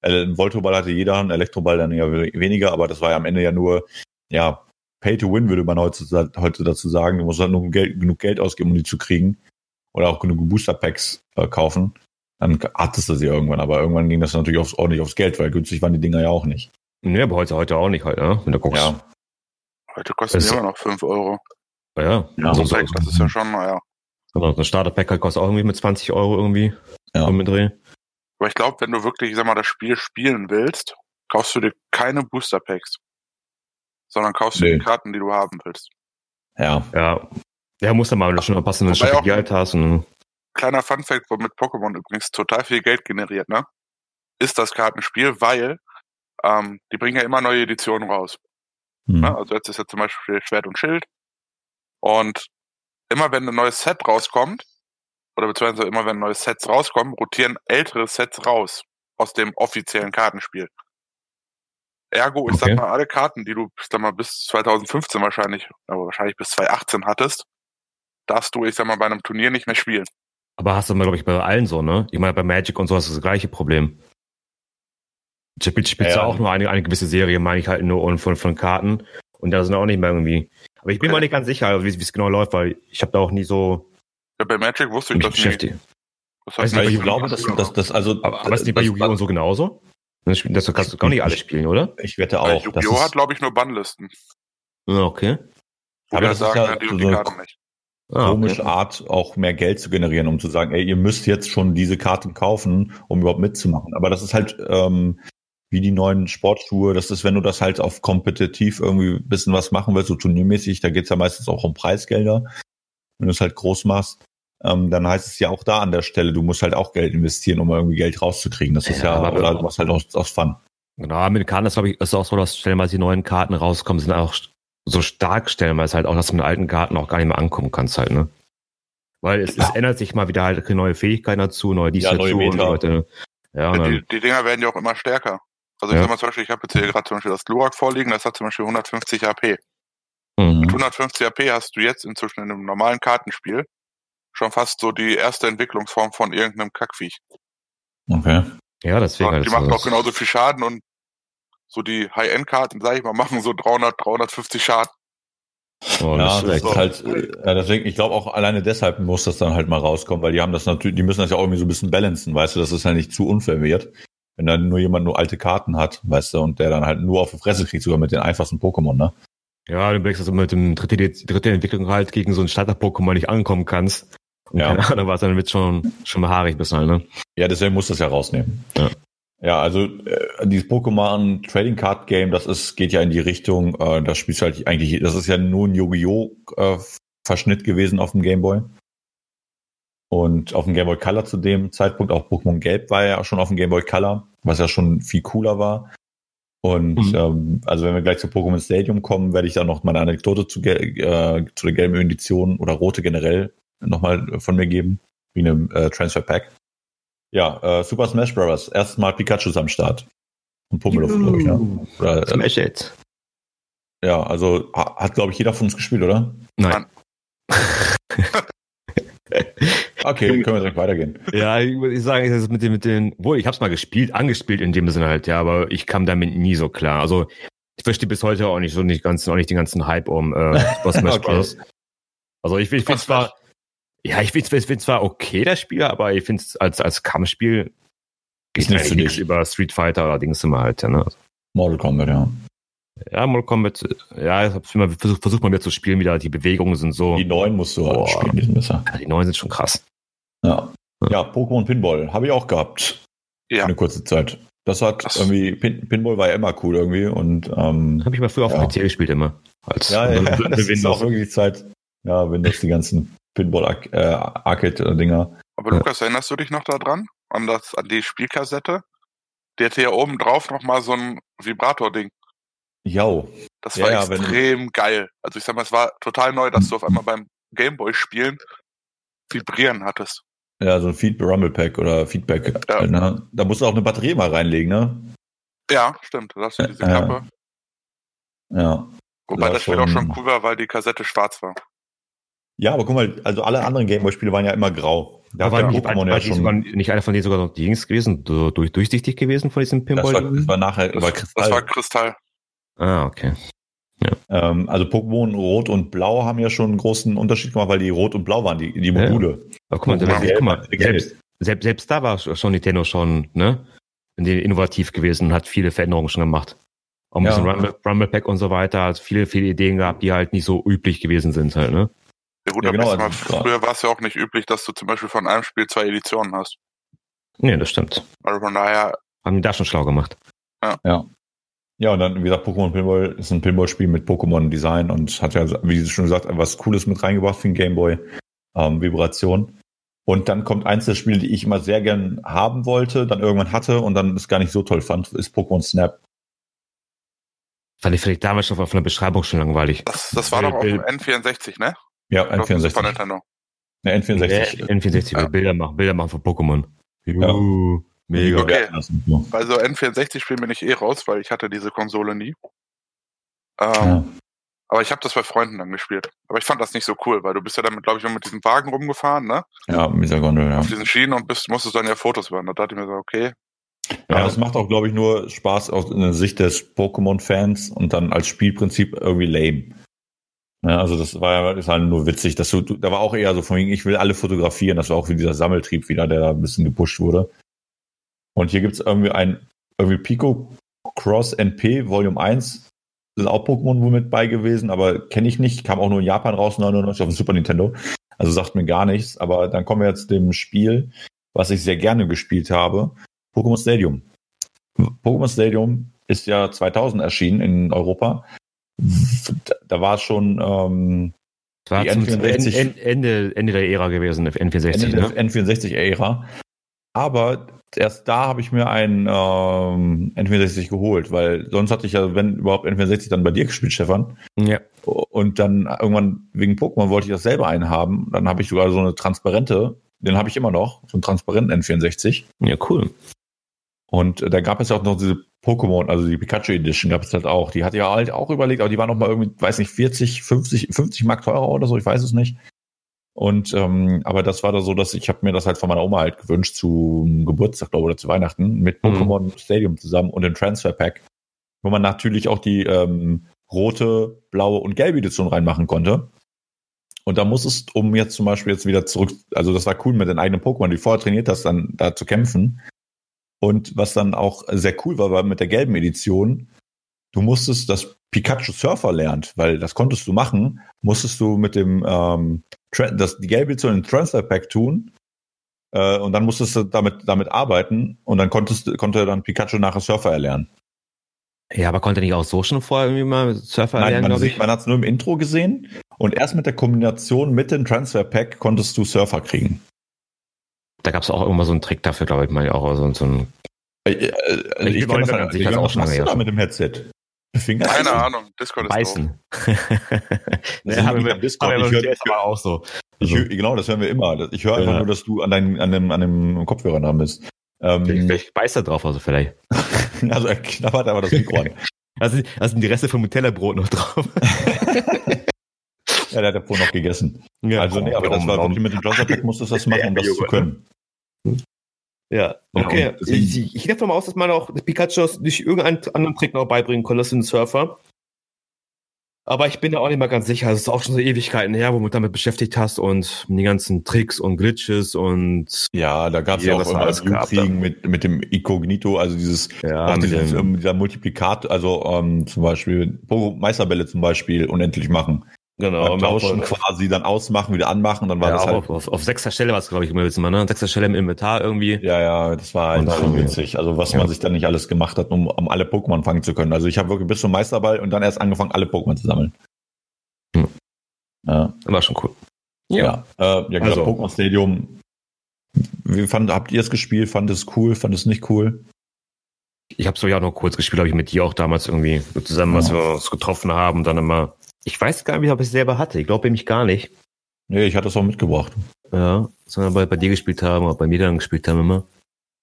Äh, ein Voltoball hatte jeder, ein Elektroball dann ja weniger, aber das war ja am Ende ja nur ja, Pay to Win würde man heute, heute dazu sagen. Du musst halt nur Geld, genug Geld ausgeben, um die zu kriegen. Oder auch genug Booster Packs äh, kaufen. Dann hattest du sie irgendwann, aber irgendwann ging das natürlich aufs, ordentlich aufs Geld, weil günstig waren die Dinger ja auch nicht. Nee, aber heute, heute auch nicht, halt, ne? Wenn du guckst. Ja. Heute kosten die immer noch 5 Euro. Ja, ja. Also, Pack, das ist ja schon, naja. Also ein Starter-Pack halt kostet auch irgendwie mit 20 Euro irgendwie. Ja. Mit Dreh. Aber ich glaube, wenn du wirklich, sag mal, das Spiel spielen willst, kaufst du dir keine Booster Packs sondern kaufst nee. du die Karten, die du haben willst. Ja. Ja. Ja, muss dann mal schon mal passen, wenn du schon Geld hast. Und kleiner Funfact, womit Pokémon übrigens total viel Geld generiert, ne? Ist das Kartenspiel, weil ähm, die bringen ja immer neue Editionen raus. Mhm. Ne? Also jetzt ist ja zum Beispiel Schwert und Schild. Und immer wenn ein neues Set rauskommt, oder beziehungsweise immer wenn neue Sets rauskommen, rotieren ältere Sets raus aus dem offiziellen Kartenspiel. Ergo, ich okay. sag mal, alle Karten, die du, ich sag mal, bis 2015 wahrscheinlich, aber wahrscheinlich bis 2018 hattest, darfst du, ich sag mal, bei einem Turnier nicht mehr spielen. Aber hast du mal, glaube ich, bei allen so, ne? Ich meine, bei Magic und so hast du das gleiche Problem. Spielt spielst ja, ja auch nur eine, eine gewisse Serie, meine ich halt nur von, von Karten. Und da sind auch nicht mehr irgendwie. Aber ich bin okay. mal nicht ganz sicher, wie es genau läuft, weil ich habe da auch nie so. Ja, bei Magic wusste ich das beschäftigt. nicht. Das heißt, ich glaube, dass, dass, dass also. Aber, aber ist nicht bei Yu-Gi-Oh! so genauso? Das, das kannst du gar nicht alle spielen, oder? Ich wette auch. Yu-Gi-Oh! hat, glaube ich, nur Bannlisten. Okay. Wo aber das sagen, ist ja die, die Karten nicht ah, komische okay. Art, auch mehr Geld zu generieren, um zu sagen, ey, ihr müsst jetzt schon diese Karten kaufen, um überhaupt mitzumachen. Aber das ist halt ähm, wie die neuen Sportschuhe. Das ist, wenn du das halt auf kompetitiv irgendwie ein bisschen was machen willst, so turniermäßig, da geht's ja meistens auch um Preisgelder. Wenn du es halt groß machst, ähm, dann heißt es ja auch da an der Stelle, du musst halt auch Geld investieren, um irgendwie Geld rauszukriegen. Das ist ja, ja oder du machst halt aus, aus Fun. Genau, Amerikaner ist, glaube ich, ist auch so, dass stellenweise die neuen Karten rauskommen, sind auch so stark stellen, weil es halt auch, dass du mit alten Karten auch gar nicht mehr ankommen kannst halt, ne? Weil es, ja. es ändert sich mal wieder halt neue Fähigkeiten dazu, neue dies ja, dazu neue und Leute. Ja, ja die, die Dinger werden ja auch immer stärker. Also ich ja. sag mal zum Beispiel, ich habe jetzt hier gerade zum Beispiel das Glurak vorliegen, das hat zum Beispiel 150 AP. Mhm. Mit 150 AP hast du jetzt inzwischen in einem normalen Kartenspiel schon fast so die erste Entwicklungsform von irgendeinem Kackviech. Okay. Ja, deswegen. Und die halt macht auch genauso viel Schaden und so die High-End-Karten, sag ich mal, machen so 300, 350 Schaden. Oh, ja, das ist halt, ja, deswegen, ich glaube auch alleine deshalb muss das dann halt mal rauskommen, weil die haben das natürlich, die müssen das ja auch irgendwie so ein bisschen balancen, weißt du, dass es halt nicht zu unfair wird. Wenn dann nur jemand nur alte Karten hat, weißt du, und der dann halt nur auf die Fresse kriegt, sogar mit den einfachsten Pokémon, ne? Ja, du merkst, dass du mit dem dritte, dritte Entwicklung halt gegen so ein Starter-Pokémon nicht ankommen kannst. Und ja. Keine Ahnung, was dann wird schon, schon haarig bis halt, ne? Ja, deswegen muss das ja rausnehmen. Ja. Ja, also äh, dieses Pokémon Trading Card Game, das ist geht ja in die Richtung, äh, das spielst halt eigentlich, das ist ja nur ein Yu-Gi-Oh äh, Verschnitt gewesen auf dem Game Boy. Und auf dem Game Boy Color zu dem Zeitpunkt, auch Pokémon Gelb war ja schon auf dem Game Boy Color, was ja schon viel cooler war. Und mhm. ähm, also wenn wir gleich zu Pokémon Stadium kommen, werde ich da noch meine Anekdote zu, äh, zu der gelben Edition oder rote generell nochmal von mir geben, wie einem äh, Transfer Pack. Ja, äh, Super Smash Bros. Erstmal Pikachu am Start. Und Pummeluff, glaube ich, ja. Oder, äh, Smash It. Ja, also hat, glaube ich, jeder von uns gespielt, oder? Nein. okay, können wir direkt weitergehen. Ja, ich würde sagen, das mit den, mit den, wohl, ich habe es mal gespielt, angespielt in dem Sinne halt, ja, aber ich kam damit nie so klar. Also ich verstehe bis heute auch nicht so nicht ganz, auch nicht den ganzen Hype um äh, Smash okay. Bros. Also ich, ich finde zwar, ja, ich finde es zwar okay, das Spiel, aber ich finde es als, als Kampfspiel ist nicht nichts über Street Fighter oder Dings immer halt, ja, ne? Mortal Kombat, ja. Ja, Mortal Kombat, ja, ich hab's immer versucht, versucht mal wieder zu spielen, wieder die Bewegungen sind so. Die neuen musst du halt spielen, die sind besser. Ja, die neuen sind schon krass. Ja. Ja, Pokémon Pinball habe ich auch gehabt. Ja. Eine kurze Zeit. Das hat das irgendwie, Pin Pinball war ja immer cool irgendwie und ähm, habe ich mal früher auf ja. PC gespielt immer. Als ja, ja, das ist auch wirklich die Zeit. Ja, Windows, die ganzen Pinball-Arcade-Dinger. Aber Lukas, erinnerst du dich noch daran? An, das, an die Spielkassette? Die hatte ja oben drauf nochmal so ein Vibrator-Ding. Ja. Das war ja, extrem ja, geil. Also ich sag mal, es war total neu, dass du auf einmal beim Gameboy-Spielen vibrieren hattest. Ja, so ein Feed Rumble Pack oder Feedback. Ja. Ne? Da musst du auch eine Batterie mal reinlegen, ne? Ja, stimmt. Da hast du diese Kappe. Ja. Wobei das Spiel auch schon cool war, weil die Kassette schwarz war. Ja, aber guck mal, also alle anderen Gameboy-Spiele waren ja immer grau. Da war, nicht, Pokémon ja schon. War nicht einer von denen sogar noch die Dings gewesen, durch, durchsichtig gewesen von diesem Pinball? Das war, das war nachher, das, war Kristall. Das war Kristall. Ah, okay. Ja. Ähm, also Pokémon Rot und Blau haben ja schon einen großen Unterschied gemacht, weil die Rot und Blau waren, die, die Module. Ja. Aber guck mal, Pokémon guck mal selbst, selbst, selbst da war schon Nintendo schon, ne? Innovativ gewesen und hat viele Veränderungen schon gemacht. Auch ein ja. bisschen Rumble, Rumble Pack und so weiter, hat viele, viele Ideen gehabt, die halt nicht so üblich gewesen sind halt, ne? Ja gut, ja, genau, mal, früher war es ja auch nicht üblich, dass du zum Beispiel von einem Spiel zwei Editionen hast. Nee, das stimmt. Also von daher. Haben die da schon schlau gemacht. Ja. ja. Ja, und dann, wie gesagt, Pokémon Pinball ist ein Pinball-Spiel mit Pokémon-Design und hat ja, wie schon gesagt, was Cooles mit reingebracht für den Gameboy. Ähm, Vibration. Und dann kommt eins der Spiele, die ich immer sehr gern haben wollte, dann irgendwann hatte und dann es gar nicht so toll fand, ist Pokémon Snap. Fand ich vielleicht damals schon von der Beschreibung schon langweilig. Das, das war doch auch N64, ne? Ja, N64. Von Nintendo. Ne, N64. N64, ja. Bilder machen, Bilder machen von Pokémon. Uh, mega. Okay. Also N64-Spiel bin ich eh raus, weil ich hatte diese Konsole nie. Ähm, ja. Aber ich habe das bei Freunden dann gespielt. Aber ich fand das nicht so cool, weil du bist ja damit, glaube ich, nur mit diesem Wagen rumgefahren, ne? Ja, mit dieser Gondel, ja. Auf diesen Schienen und bist, musstest dann ja Fotos machen. Da dachte ich mir so, okay. Ja, das macht auch, glaube ich, nur Spaß aus der Sicht des Pokémon-Fans und dann als Spielprinzip irgendwie lame. Ja, also das war ja ist halt nur witzig, dass du, da war auch eher so von wegen, ich will alle fotografieren. Das war auch wie dieser Sammeltrieb wieder, der da ein bisschen gepusht wurde. Und hier gibt's irgendwie ein irgendwie Pico Cross NP Volume 1 sind auch Pokémon wohl mit bei gewesen, aber kenne ich nicht. Kam auch nur in Japan raus, 99 auf dem Super Nintendo. Also sagt mir gar nichts. Aber dann kommen wir jetzt dem Spiel, was ich sehr gerne gespielt habe. Pokémon Stadium. Pokémon Stadium ist ja 2000 erschienen in Europa. Da war es schon ähm, war die N64, Ende, Ende der Ära gewesen, N64. Ende ne? N64-Ära. Aber erst da habe ich mir ein ähm, N64 geholt, weil sonst hatte ich ja, wenn überhaupt N64 dann bei dir gespielt, Stefan. Ja. Und dann irgendwann wegen Pokémon wollte ich das selber einhaben. Dann habe ich sogar so eine transparente, den habe ich immer noch, so einen transparenten N64. Ja, cool. Und äh, da gab es ja auch noch diese Pokémon, also die Pikachu Edition gab es halt auch. Die hatte ja halt auch überlegt, aber die war noch mal irgendwie, weiß nicht, 40, 50, 50 Mark teurer oder so, ich weiß es nicht. Und ähm, aber das war da so, dass ich habe mir das halt von meiner Oma halt gewünscht zum Geburtstag glaube oder zu Weihnachten mit mhm. Pokémon mhm. Stadium zusammen und dem Transfer Pack, wo man natürlich auch die ähm, rote, blaue und gelbe Edition reinmachen konnte. Und da muss es, um jetzt zum Beispiel jetzt wieder zurück, also das war cool mit den eigenen Pokémon, die vorher trainiert hast, dann da zu kämpfen. Und was dann auch sehr cool war, war mit der gelben Edition, du musstest das Pikachu Surfer lernt, weil das konntest du machen, musstest du mit dem ähm, das, die gelbe zu einem Transfer Pack tun. Äh, und dann musstest du damit, damit arbeiten und dann konntest, konnte dann Pikachu nachher Surfer erlernen. Ja, aber konnte nicht auch so schon vorher irgendwie mal Surfer Nein, erlernen, glaube ich? Man hat es nur im Intro gesehen und erst mit der Kombination mit dem Transfer Pack konntest du Surfer kriegen. Da gab es auch irgendwann so einen Trick dafür, glaube ich mal, auch so, so ein. Äh, äh, ich, ich kenne das halt, ich auch schon lange. mit dem Headset? Finger Keine Ahnung, Discord ist Beißen. nee, haben wir Discord. Ich höre das aber auch so. Ich hör, genau, das hören wir immer. Ich höre einfach ja. nur, dass du an, deinem, an, dem, an dem Kopfhörer dran bist. Ähm, vielleicht beißt er drauf, also vielleicht. also er knabbert aber das Mikro an. Da sind, da sind die Reste vom Nutella-Brot noch drauf. ja, der hat ja vorhin noch gegessen. Ja, also nee, aber das war wirklich mit dem Johnson-Pack musstest du das machen, um das zu können. Ja, okay. Ja, ich, ich gehe davon aus, dass man auch Pikachu durch irgendeinen anderen Trick noch beibringen konnte, das ein Surfer. Aber ich bin da auch nicht mal ganz sicher. Es ist auch schon so Ewigkeiten her, wo du damit beschäftigt hast und die ganzen Tricks und Glitches und. Ja, da gab es ja auch immer das Kriegen mit, mit dem Inkognito, also dieses, ja, dieses ähm, dieser Multiplikat, also ähm, zum Beispiel Meisterbälle zum Beispiel unendlich machen. Genau, und tauschen quasi dann ausmachen, wieder anmachen, dann war ja, das halt. Auf, auf, auf sechster Stelle war es, glaube ich, immer wir, ne? Sechster Stelle im Inventar irgendwie. Ja, ja, das war halt schon witzig. Also was ja. man sich dann nicht alles gemacht hat, um, um alle Pokémon fangen zu können. Also ich habe wirklich bis zum Meisterball und dann erst angefangen, alle Pokémon zu sammeln. Hm. Ja. War schon cool. Ja, ja, äh, ja also. Pokémon Stadium. Wie fand, habt ihr es gespielt? Fand es cool? Fand es nicht cool? Ich habe es ja auch noch kurz gespielt, habe ich mit dir auch damals irgendwie zusammen, ja. was wir uns getroffen haben, dann immer ich weiß gar nicht, ob ich es selber hatte. Ich glaube nämlich gar nicht. Nee, ich hatte es auch mitgebracht. Ja, sondern bei, bei dir gespielt haben oder bei mir dann gespielt haben immer.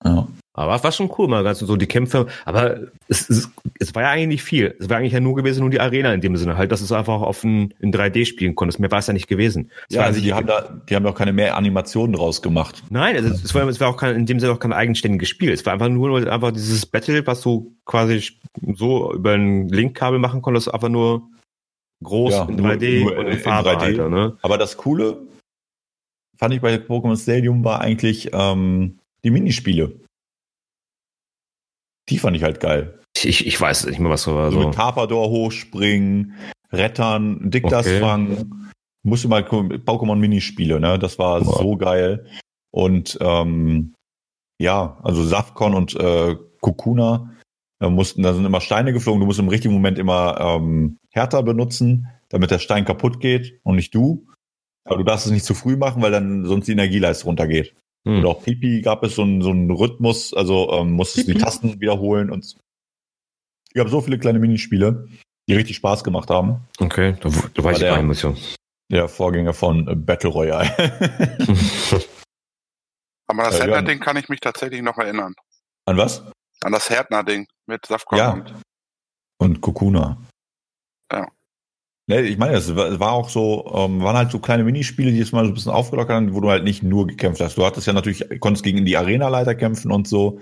Ja. Aber es war schon cool, mal ganz so die Kämpfe. Aber es, es, es war ja eigentlich nicht viel. Es war eigentlich ja nur gewesen, nur die Arena in dem Sinne halt, dass es einfach auf ein, in 3D spielen konntest. Mehr war es ja nicht gewesen. Es ja, also die haben da, die haben auch keine mehr Animationen draus gemacht. Nein, also es war, es war auch kein, in dem Sinne auch kein eigenständiges Spiel. Es war einfach nur einfach dieses Battle, was du quasi so über ein Linkkabel machen konntest, einfach nur groß ja, in 3D nur, nur und in, in Farbe. 3D. Alter, ne? Aber das Coole fand ich bei Pokémon Stadium war eigentlich ähm, die Minispiele. Die fand ich halt geil. Ich, ich weiß nicht mehr, was so war. So, so. mit Carpador hochspringen, Rettern, Diktas okay. fangen. Musste mal Pokémon Minispiele, ne? Das war wow. so geil. Und ähm, ja, also Safcon und äh, Kokuna Da mussten, da sind immer Steine geflogen. Du musst im richtigen Moment immer ähm, Härter benutzen, damit der Stein kaputt geht und nicht du. Aber du darfst es nicht zu früh machen, weil dann sonst die Energieleiste runtergeht. Hm. Und auch Pipi gab es so einen, so einen Rhythmus, also ähm, musstest Pipi. die Tasten wiederholen und ich habe so viele kleine Minispiele, die richtig Spaß gemacht haben. Okay, du, du weißt gar nicht, ja. Der Vorgänger von Battle Royale. Aber das ja, Härtner-Ding kann ich mich tatsächlich noch erinnern. An was? An das Härtner-Ding mit Safkon ja. und. Und Kokuna. Ja. Ne, ich meine, es war auch so, ähm, waren halt so kleine Minispiele, die es mal so ein bisschen aufgelockert haben, wo du halt nicht nur gekämpft hast. Du hattest ja natürlich, konntest gegen die Arenaleiter kämpfen und so.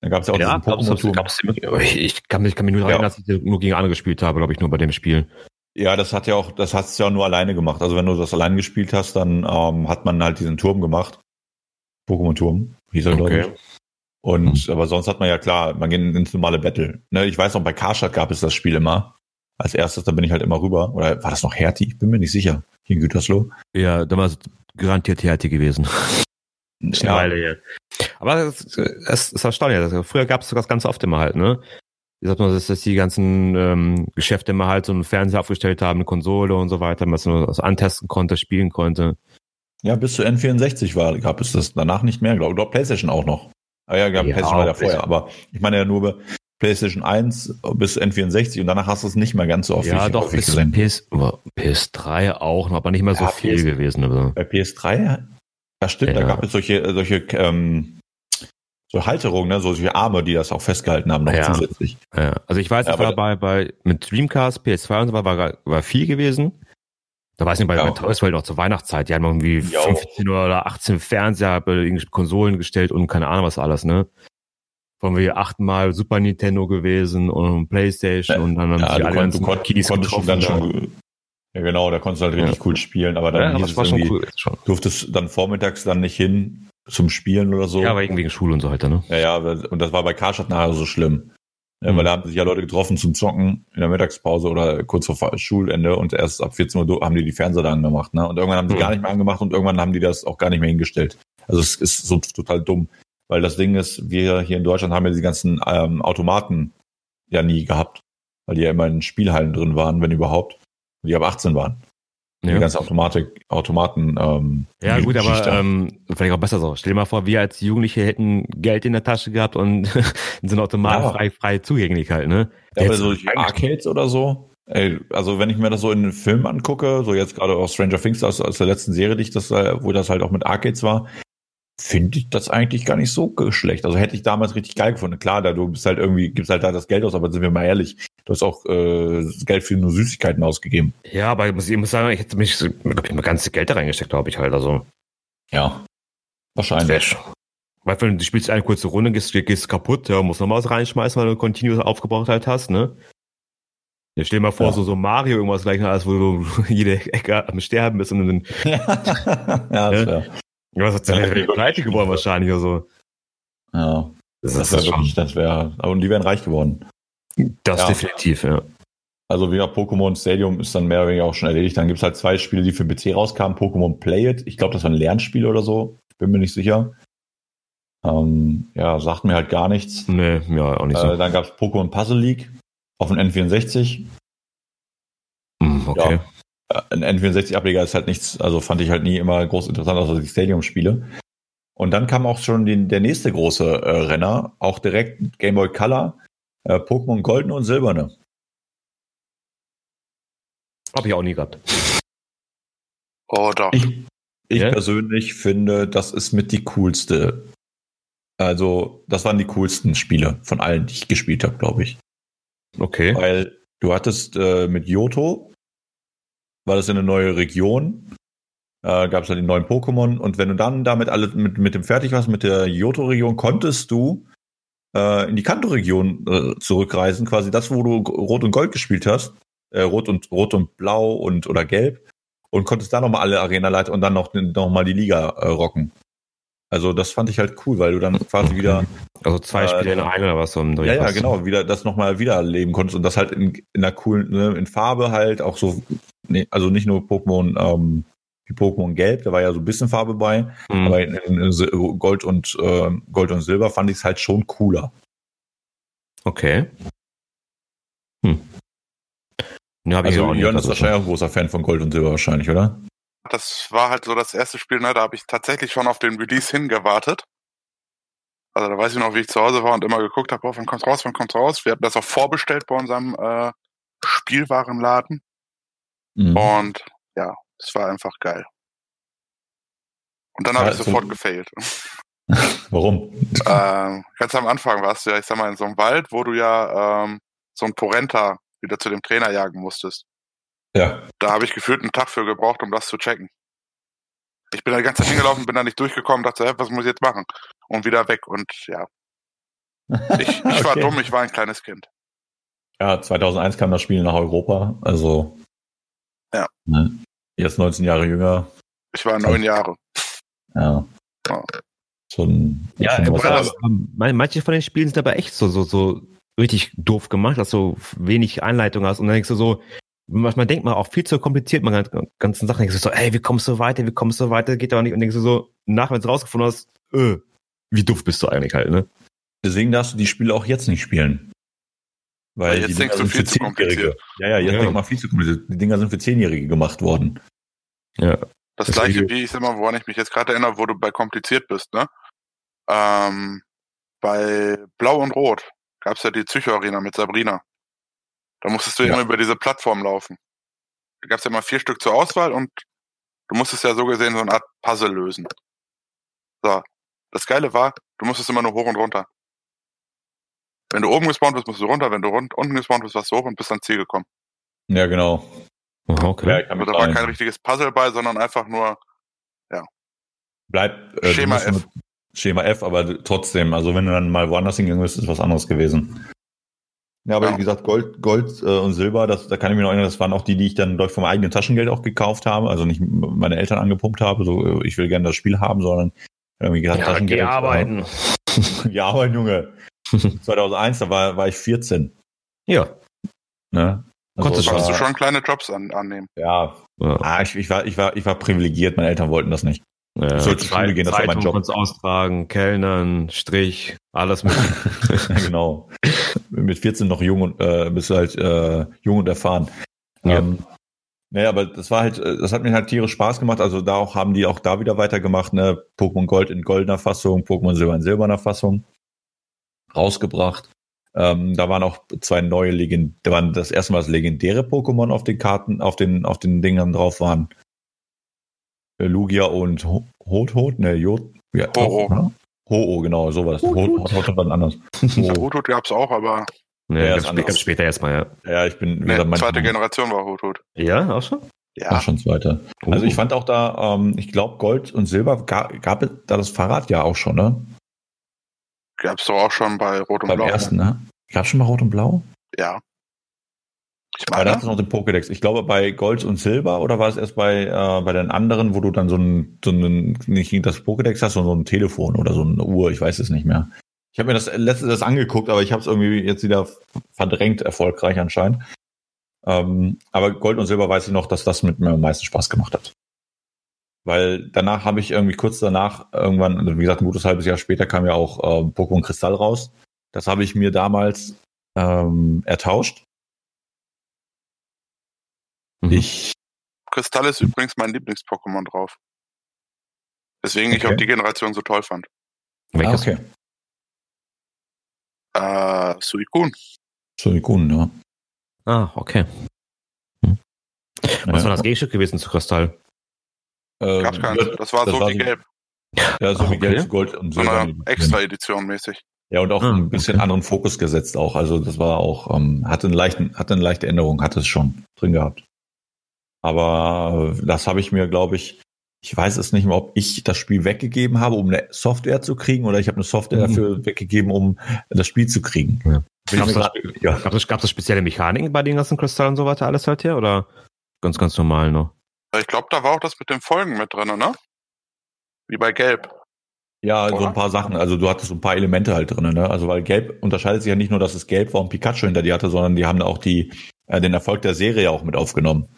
Dann gab es ja auch ja, diesen Pokémon. Ich, ich kann mich, kann mich nur erinnern, ja. dass ich nur gegen andere gespielt habe, glaube ich, nur bei dem Spiel. Ja, das hat ja auch, das hast du ja nur alleine gemacht. Also wenn du das alleine gespielt hast, dann ähm, hat man halt diesen Turm gemacht. Pokémon-Turm, hieß er, okay. glaube ich. Und hm. aber sonst hat man ja klar, man geht ins normale Battle. Ne, ich weiß noch, bei Karstadt gab es das Spiel immer als erstes, da bin ich halt immer rüber. Oder war das noch Hertie? Ich bin mir nicht sicher. Hier in Gütersloh. Ja, da war es garantiert Hertie gewesen. Ja. Weile. Aber es, ist erstaunlich. Früher gab es das ganz oft immer halt, ne? Wie sagt man, dass, dass die ganzen ähm, Geschäfte immer halt so einen Fernseher aufgestellt haben, eine Konsole und so weiter, was man so antesten konnte, spielen konnte. Ja, bis zu N64 war, gab es das danach nicht mehr, glaube ich. Oder PlayStation auch noch. Ah ja, gab ja, PlayStation war ja vorher, aber ich meine ja nur PlayStation 1 bis N64 und danach hast du es nicht mehr ganz so oft. Ja, doch, bis gesehen. PS, PS3 auch, aber nicht mehr so ja, viel PS, gewesen. Also. Bei PS3, ja stimmt, ja. da gab es solche, solche ähm, so Halterungen, ne, so solche Arme, die das auch festgehalten haben, noch ja. zusätzlich. Ja. Also ich weiß, ja, war bei, bei mit Dreamcast, PS2 und so war, war, war viel gewesen. Da weiß ich nicht, bei, ja. bei noch zur Weihnachtszeit, die haben irgendwie jo. 15 oder 18 Fernseher, Konsolen gestellt und keine Ahnung was alles, ne? Von wir achtmal Super Nintendo gewesen und Playstation ja. und dann haben ja, sie alle konnt, du konnt, Kiddies getroffen. Dann schon, ja genau, da konntest du halt richtig ja. cool spielen, aber dann ja, schon cool. durftest dann vormittags dann nicht hin zum Spielen oder so. Ja, aber irgendwie wegen Schule und so weiter, ne? Ja, ja, und das war bei Karstadt nachher so schlimm. Ja, mhm. Weil da haben sich ja Leute getroffen zum Zocken in der Mittagspause oder kurz vor Schulende und erst ab 14 Uhr haben die die Fernseher da angemacht. Ne? Und irgendwann haben die mhm. gar nicht mehr angemacht und irgendwann haben die das auch gar nicht mehr hingestellt. Also es ist so total dumm. Weil das Ding ist, wir hier in Deutschland haben ja die ganzen ähm, Automaten ja nie gehabt. Weil die ja immer in Spielhallen drin waren, wenn überhaupt. Und die ab 18 waren. Ja. Die ganze Automatik, Automaten. Ähm, ja, gut, aber ähm, vielleicht auch besser so. Stell dir mal vor, wir als Jugendliche hätten Geld in der Tasche gehabt und sind Automaten ja. frei, frei zugänglich halt, ne? Ja, aber so Arcades oder so. Ey, also wenn ich mir das so in den Filmen angucke, so jetzt gerade auch Stranger Things aus, aus der letzten Serie, die ich das, äh, wo das halt auch mit Arcades war, finde ich das eigentlich gar nicht so schlecht. Also hätte ich damals richtig geil gefunden. Klar, da du bist halt irgendwie, gibst halt da das Geld aus, aber sind wir mal ehrlich, du hast auch äh, Geld für nur Süßigkeiten ausgegeben. Ja, aber ich muss, ich muss sagen, ich hätte mich, glaube ich, mein ganzes Geld da reingesteckt, glaube ich halt. Also. Ja. Wahrscheinlich. Weil wenn du spielst eine kurze Runde, gehst, gehst kaputt, ja, musst nochmal was reinschmeißen, weil du Continuous aufgebraucht halt hast, ne? Ja, stell dir mal vor, ja. so, so Mario irgendwas gleich als wo du jede Ecke am Sterben bist und dann. ja, ja, ja. Ja, was hat denn pleite geworden wahrscheinlich oder so. Ja. Das, das wäre wirklich, das wäre, und die wären reich geworden. Das ja. definitiv, ja. Also wieder Pokémon Stadium ist dann mehr oder weniger auch schon erledigt. Dann gibt es halt zwei Spiele, die für PC rauskamen. Pokémon Play It. Ich glaube, das war ein Lernspiel oder so. Bin mir nicht sicher. Ähm, ja, sagt mir halt gar nichts. Nee, ja, auch nicht so. Äh, dann gab es Pokémon Puzzle League auf dem N64. Mm, okay. Ja, ein N64-Ableger ist halt nichts, also fand ich halt nie immer groß interessant, außer die Stadium-Spiele. Und dann kam auch schon die, der nächste große äh, Renner, auch direkt Game Boy Color, äh, Pokémon Goldene und Silberne. Hab ich auch nie gehabt. Oh, doch. Ich, ich ja? persönlich finde, das ist mit die coolste. Also, das waren die coolsten Spiele von allen, die ich gespielt habe, glaube ich. Okay. Weil du hattest äh, mit Yoto war das eine neue Region. Äh, gab es halt die neuen Pokémon und wenn du dann damit alle mit, mit dem fertig warst, mit der Johto-Region, konntest du äh, in die Kanto-Region äh, zurückreisen, quasi das, wo du Rot und Gold gespielt hast, äh, Rot und Rot und Blau und oder Gelb und konntest da nochmal alle Arena-Leiter und dann noch, noch mal die Liga äh, rocken. Also das fand ich halt cool, weil du dann quasi wieder. Also zwei Spiele äh, in einem oder was so. Ja, ja, genau, wieder das nochmal wieder erleben konntest und das halt in, in einer coolen, ne, in Farbe halt, auch so, nee, also nicht nur Pokémon, ähm, wie Pokémon Gelb, da war ja so ein bisschen Farbe bei, mhm. aber in, in, in Gold und äh, Gold und Silber fand ich es halt schon cooler. Okay. Hm. Ja, also Jörn ist wahrscheinlich auch ein großer Fan von Gold und Silber wahrscheinlich, oder? Das war halt so das erste Spiel, ne? da habe ich tatsächlich schon auf den Release hingewartet. Also da weiß ich noch, wie ich zu Hause war und immer geguckt habe, oh, wann kommt's raus, wann kommt's raus. Wir hatten das auch vorbestellt bei unserem äh, Spielwarenladen. Mhm. Und ja, es war einfach geil. Und dann ja, habe ich sofort so gefailt. Warum? Ähm, ganz am Anfang warst du ja, ich sag mal, in so einem Wald, wo du ja ähm, so ein Porenta wieder zu dem Trainer jagen musstest. Ja. Da habe ich gefühlt einen Tag für gebraucht, um das zu checken. Ich bin da die ganze Zeit hingelaufen, bin da nicht durchgekommen, dachte, hä, was muss ich jetzt machen? Und wieder weg und ja. Ich, ich okay. war dumm, ich war ein kleines Kind. Ja, 2001 kam das Spiel nach Europa, also. Ja. Ne, jetzt 19 Jahre jünger. Ich war neun Jahre. Ja. ja. So ein, ja, aber, manche von den Spielen sind aber echt so, so, so richtig doof gemacht, dass du wenig Einleitung hast und dann denkst du so, manchmal denkt man auch viel zu kompliziert, man ganzen Sachen denkst du so, ey, wie kommst du weiter, wie kommst du weiter, geht doch nicht und denkst du so, nach wenn du rausgefunden hast, äh, wie doof bist du eigentlich halt, ne? Deswegen darfst du die Spiele auch jetzt nicht spielen. Weil jetzt die Dinger sind für Zehnjährige. Ja, ja, jetzt ja. denk mal viel zu kompliziert. Die Dinger sind für Zehnjährige gemacht worden. Ja. Das, das gleiche, wie ich immer, woran ich mich jetzt gerade erinnere, wo du bei kompliziert bist, ne? Ähm, bei Blau und Rot gab es ja die Psycho-Arena mit Sabrina. Da musstest du ja. immer über diese Plattform laufen. Da gab es ja mal vier Stück zur Auswahl und du musstest ja so gesehen so eine Art Puzzle lösen. So. Das Geile war, du musstest immer nur hoch und runter. Wenn du oben gespawnt bist, musst du runter. Wenn du rund, unten gespawnt bist, warst du hoch und bist ans Ziel gekommen. Ja, genau. Okay. Ja, also da war kein richtiges Puzzle bei, sondern einfach nur, ja. Bleib, äh, Schema F. Schema F, aber trotzdem, also wenn du dann mal woanders hingegangen bist, ist was anderes gewesen. Ja, aber ja. wie gesagt, Gold, Gold äh, und Silber, das, da kann ich mich noch erinnern, das waren auch die, die ich dann durch vom eigenen Taschengeld auch gekauft habe, also nicht meine Eltern angepumpt habe, so ich will gerne das Spiel haben, sondern irgendwie gesagt, ja, Taschengeld. Wir arbeiten. wir arbeiten, Junge. 2001, da war, war ich 14. Ja. Ne? Also Konntest war, du schon kleine Jobs an, annehmen? Ja. ja. Ah, ich, ich, war, ich, war, ich war privilegiert, meine Eltern wollten das nicht. Ja, ich sollte zur Schule gehen, das Zeitung war mein Job. Uns austragen, Kellnern, Strich, alles mit. ja, genau. Mit 14 noch jung und äh, bist du halt äh, jung und erfahren. Ja. Ähm, naja, aber das war halt, äh, das hat mir halt tierisch Spaß gemacht. Also da auch haben die auch da wieder weitergemacht, ne? Pokémon Gold in goldener Fassung, Pokémon Silber in silberner Fassung rausgebracht. Ähm, da waren auch zwei neue Legend, da waren das erste Mal das legendäre Pokémon auf den Karten, auf den, auf den Dingern drauf waren. Äh, Lugia und Hot-Hot, ne, Jod, ja, Ho-Oh. Ne? Ho-Oh, genau, sowas. Hot-Hot war anders. Hot-Hot gab's auch, aber. Nee, ja, ganz, ganz später erstmal, ja. Ja, ich bin. Nee, gesagt, zweite Generation war Hot-Hot. Ja, auch schon? Ja. Ach, schon zweite. Uh. Also ich fand auch da, ähm, ich glaube, Gold und Silber gab, gab es da das Fahrrad ja auch schon, ne? Gab's doch auch schon bei Rot und Beim Blau. Beim ersten, ne? Gab's schon mal Rot und Blau? Ja. Ich meine, da hat es noch den Pokédex. Ich glaube, bei Gold und Silber oder war es erst bei, äh, bei den anderen, wo du dann so ein, so ein, nicht das Pokédex hast, sondern so ein Telefon oder so eine Uhr, ich weiß es nicht mehr. Ich habe mir das letzte das angeguckt, aber ich habe es irgendwie jetzt wieder verdrängt, erfolgreich anscheinend. Ähm, aber Gold und Silber weiß ich noch, dass das mit mir am meisten Spaß gemacht hat. Weil danach habe ich irgendwie kurz danach irgendwann, also wie gesagt, ein gutes halbes Jahr später kam ja auch äh, Pokémon Kristall raus. Das habe ich mir damals ähm, ertauscht Mhm. Ich. Kristall ist übrigens mein Lieblings-Pokémon drauf. Deswegen okay. ich auch die Generation so toll fand. Ah, okay. Äh, Suicune. Suicune, ja. Ah, okay. Hm. Was ja. war das Gegenstück gewesen zu Kristall? Äh, Gab's keins. Das war das so war wie gelb. Ja, so wie okay. gelb, Gold und so. Extra Edition mäßig. Ja, und auch ah, ein bisschen okay. anderen Fokus gesetzt auch. Also das war auch, ähm, hatte, einen leichten, hatte eine leichte Änderung, hatte es schon drin gehabt. Aber das habe ich mir, glaube ich, ich weiß es nicht mehr, ob ich das Spiel weggegeben habe, um eine Software zu kriegen, oder ich habe eine Software mhm. dafür weggegeben, um das Spiel zu kriegen. Ja. Gab es da, ja. gab es, gab es spezielle Mechaniken bei den ganzen Kristallen und so weiter, alles halt hier, oder ganz, ganz normal noch? Ich glaube, da war auch das mit den Folgen mit drin, ne? Wie bei Gelb. Ja, Oder? so ein paar Sachen. Also du hattest so ein paar Elemente halt drin, ne? Also weil Gelb unterscheidet sich ja nicht nur, dass es Gelb war und Pikachu hinter dir hatte, sondern die haben auch die, äh, den Erfolg der Serie auch mit aufgenommen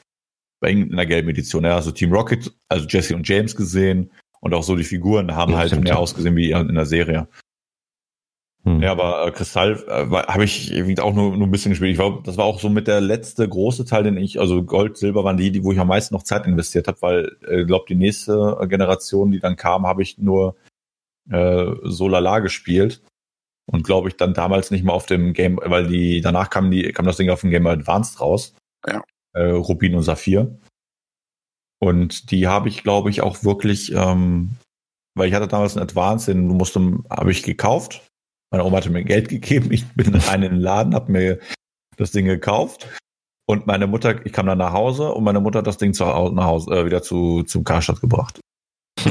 bei irgendeiner gelben Edition. Ja, also Team Rocket, also Jesse und James gesehen und auch so die Figuren haben ja, halt mehr ausgesehen wie in der Serie. Hm. Ja, aber äh, Kristall äh, habe ich auch nur, nur ein bisschen gespielt. Ich war, das war auch so mit der letzte große Teil, den ich, also Gold, Silber waren die, die wo ich am meisten noch Zeit investiert habe, weil ich äh, glaube, die nächste Generation, die dann kam, habe ich nur äh, so lala gespielt. Und glaube ich dann damals nicht mal auf dem Game, weil die, danach kam die, kam das Ding auf dem Game Advanced raus. Ja. Äh, Rubin und Saphir. Und die habe ich, glaube ich, auch wirklich, ähm, weil ich hatte damals einen Advanced, den musste, habe ich gekauft meine Oma hatte mir Geld gegeben. Ich bin rein in den Laden, habe mir das Ding gekauft. Und meine Mutter, ich kam dann nach Hause und meine Mutter hat das Ding zu, nach Hause, äh, wieder zu, zum Karstadt gebracht.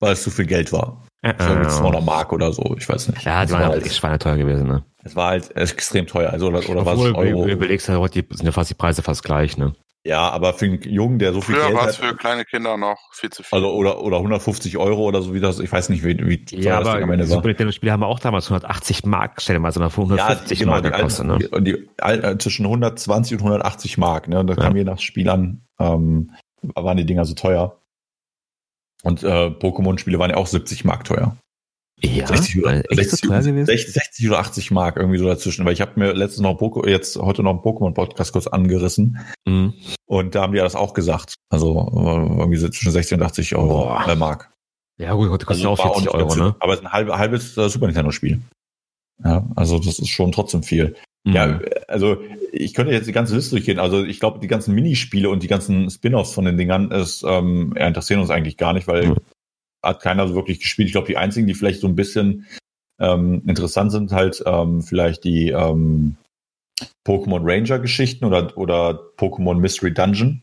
Weil es zu viel Geld war. Äh, äh, 200 Mark oder so, ich weiß nicht. Ja, die waren halt schweineteuer gewesen, ne? Es war halt extrem teuer, also oder, oder was Euro. Du überlegst halt, heute sind ja fast die Preise fast gleich, ne? Ja, aber für einen Jungen, der so viel Früher Geld war es für kleine Kinder noch viel zu viel. Also oder, oder 150 Euro oder so wie das, ich weiß nicht, wie, wie ja, aber am Ende war. Super Nintendo-Spiele haben wir auch damals 180 Mark, stell dir mal so nach 150 ja, genau, Mark gekostet, ne? Die, die, die, zwischen 120 und 180 Mark, ne? Und das ja. kam je nach Spiel an, ähm, waren die Dinger so teuer. Und äh, Pokémon-Spiele waren ja auch 70 Mark teuer. Ja, 60 oder, 60, so 60, 60, oder 80 Mark irgendwie so dazwischen, weil ich habe mir letztens noch Poco, jetzt heute noch einen Pokémon-Podcast kurz angerissen mhm. und da haben die ja das auch gesagt. Also irgendwie so zwischen 60 und 80 Euro äh, Mark. Ja gut, heute kostet also, auch 40 Euro, ne? Aber es ist ein halb, halbes äh, Super Nintendo-Spiel. Ja, also das ist schon trotzdem viel. Mhm. Ja, also ich könnte jetzt die ganze Liste durchgehen. Also ich glaube, die ganzen Minispiele und die ganzen Spin-offs von den Dingern ist, ähm, interessieren uns eigentlich gar nicht, weil mhm hat keiner so wirklich gespielt. Ich glaube, die einzigen, die vielleicht so ein bisschen ähm, interessant sind, halt ähm, vielleicht die ähm, Pokémon Ranger Geschichten oder, oder Pokémon Mystery Dungeon.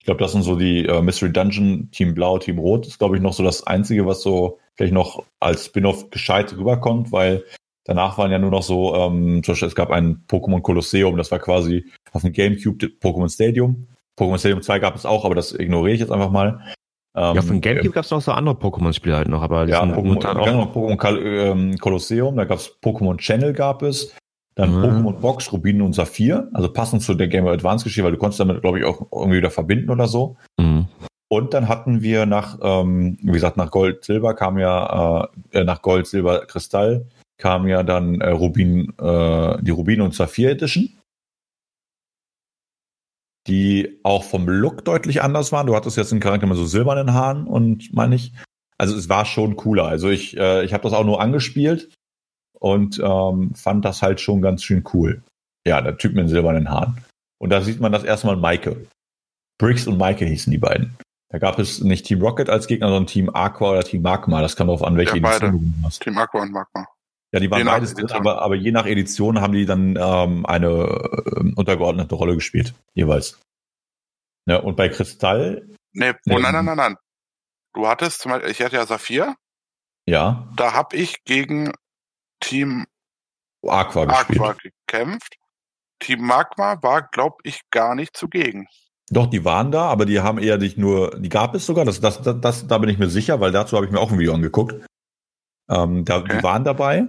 Ich glaube, das sind so die äh, Mystery Dungeon, Team Blau, Team Rot, ist, glaube ich, noch so das Einzige, was so vielleicht noch als Spin-off gescheit rüberkommt, weil danach waren ja nur noch so, ähm, zum Beispiel, es gab ein Pokémon Kolosseum, das war quasi auf dem Gamecube Pokémon Stadium. Pokémon Stadium 2 gab es auch, aber das ignoriere ich jetzt einfach mal. Ähm, ja, von Gamecube gab es noch so andere Pokémon-Spiele halt noch, aber ja, Pokémon, auch noch Pokémon ähm, Colosseum, da gab es Pokémon Channel gab es, dann mhm. Pokémon Box, Rubin und Saphir, also passend zu der Game Boy Advance Geschichte, weil du konntest damit, glaube ich, auch irgendwie wieder verbinden oder so. Mhm. Und dann hatten wir nach, ähm, wie gesagt, nach Gold, Silber kam ja, äh, nach Gold, Silber, Kristall kam ja dann äh, Rubin, äh, die Rubin und Saphir Edition die auch vom Look deutlich anders waren. Du hattest jetzt einen Charakter mit so silbernen Haaren und meine ich. Also es war schon cooler. Also ich, äh, ich habe das auch nur angespielt und ähm, fand das halt schon ganz schön cool. Ja, der Typ mit den silbernen Haaren. Und da sieht man das erstmal Maike. Briggs und Maike hießen die beiden. Da gab es nicht Team Rocket als Gegner, sondern Team Aqua oder Team Magma. Das kam darauf an, welche ja, hast. Team Aqua und Magma. Ja, die waren beides drin, aber, aber je nach Edition haben die dann ähm, eine äh, untergeordnete Rolle gespielt, jeweils. Ja, und bei Kristall. Nee, oh, nein, nein, nein, nein. Du hattest zum Beispiel, ich hatte ja Saphir. Ja. Da habe ich gegen Team Aqua, Aqua gekämpft. Team Magma war, glaube ich, gar nicht zugegen. Doch, die waren da, aber die haben eher dich nur, die gab es sogar, das, das, das, das da bin ich mir sicher, weil dazu habe ich mir auch ein Video angeguckt. Ähm, da, okay. Die waren dabei.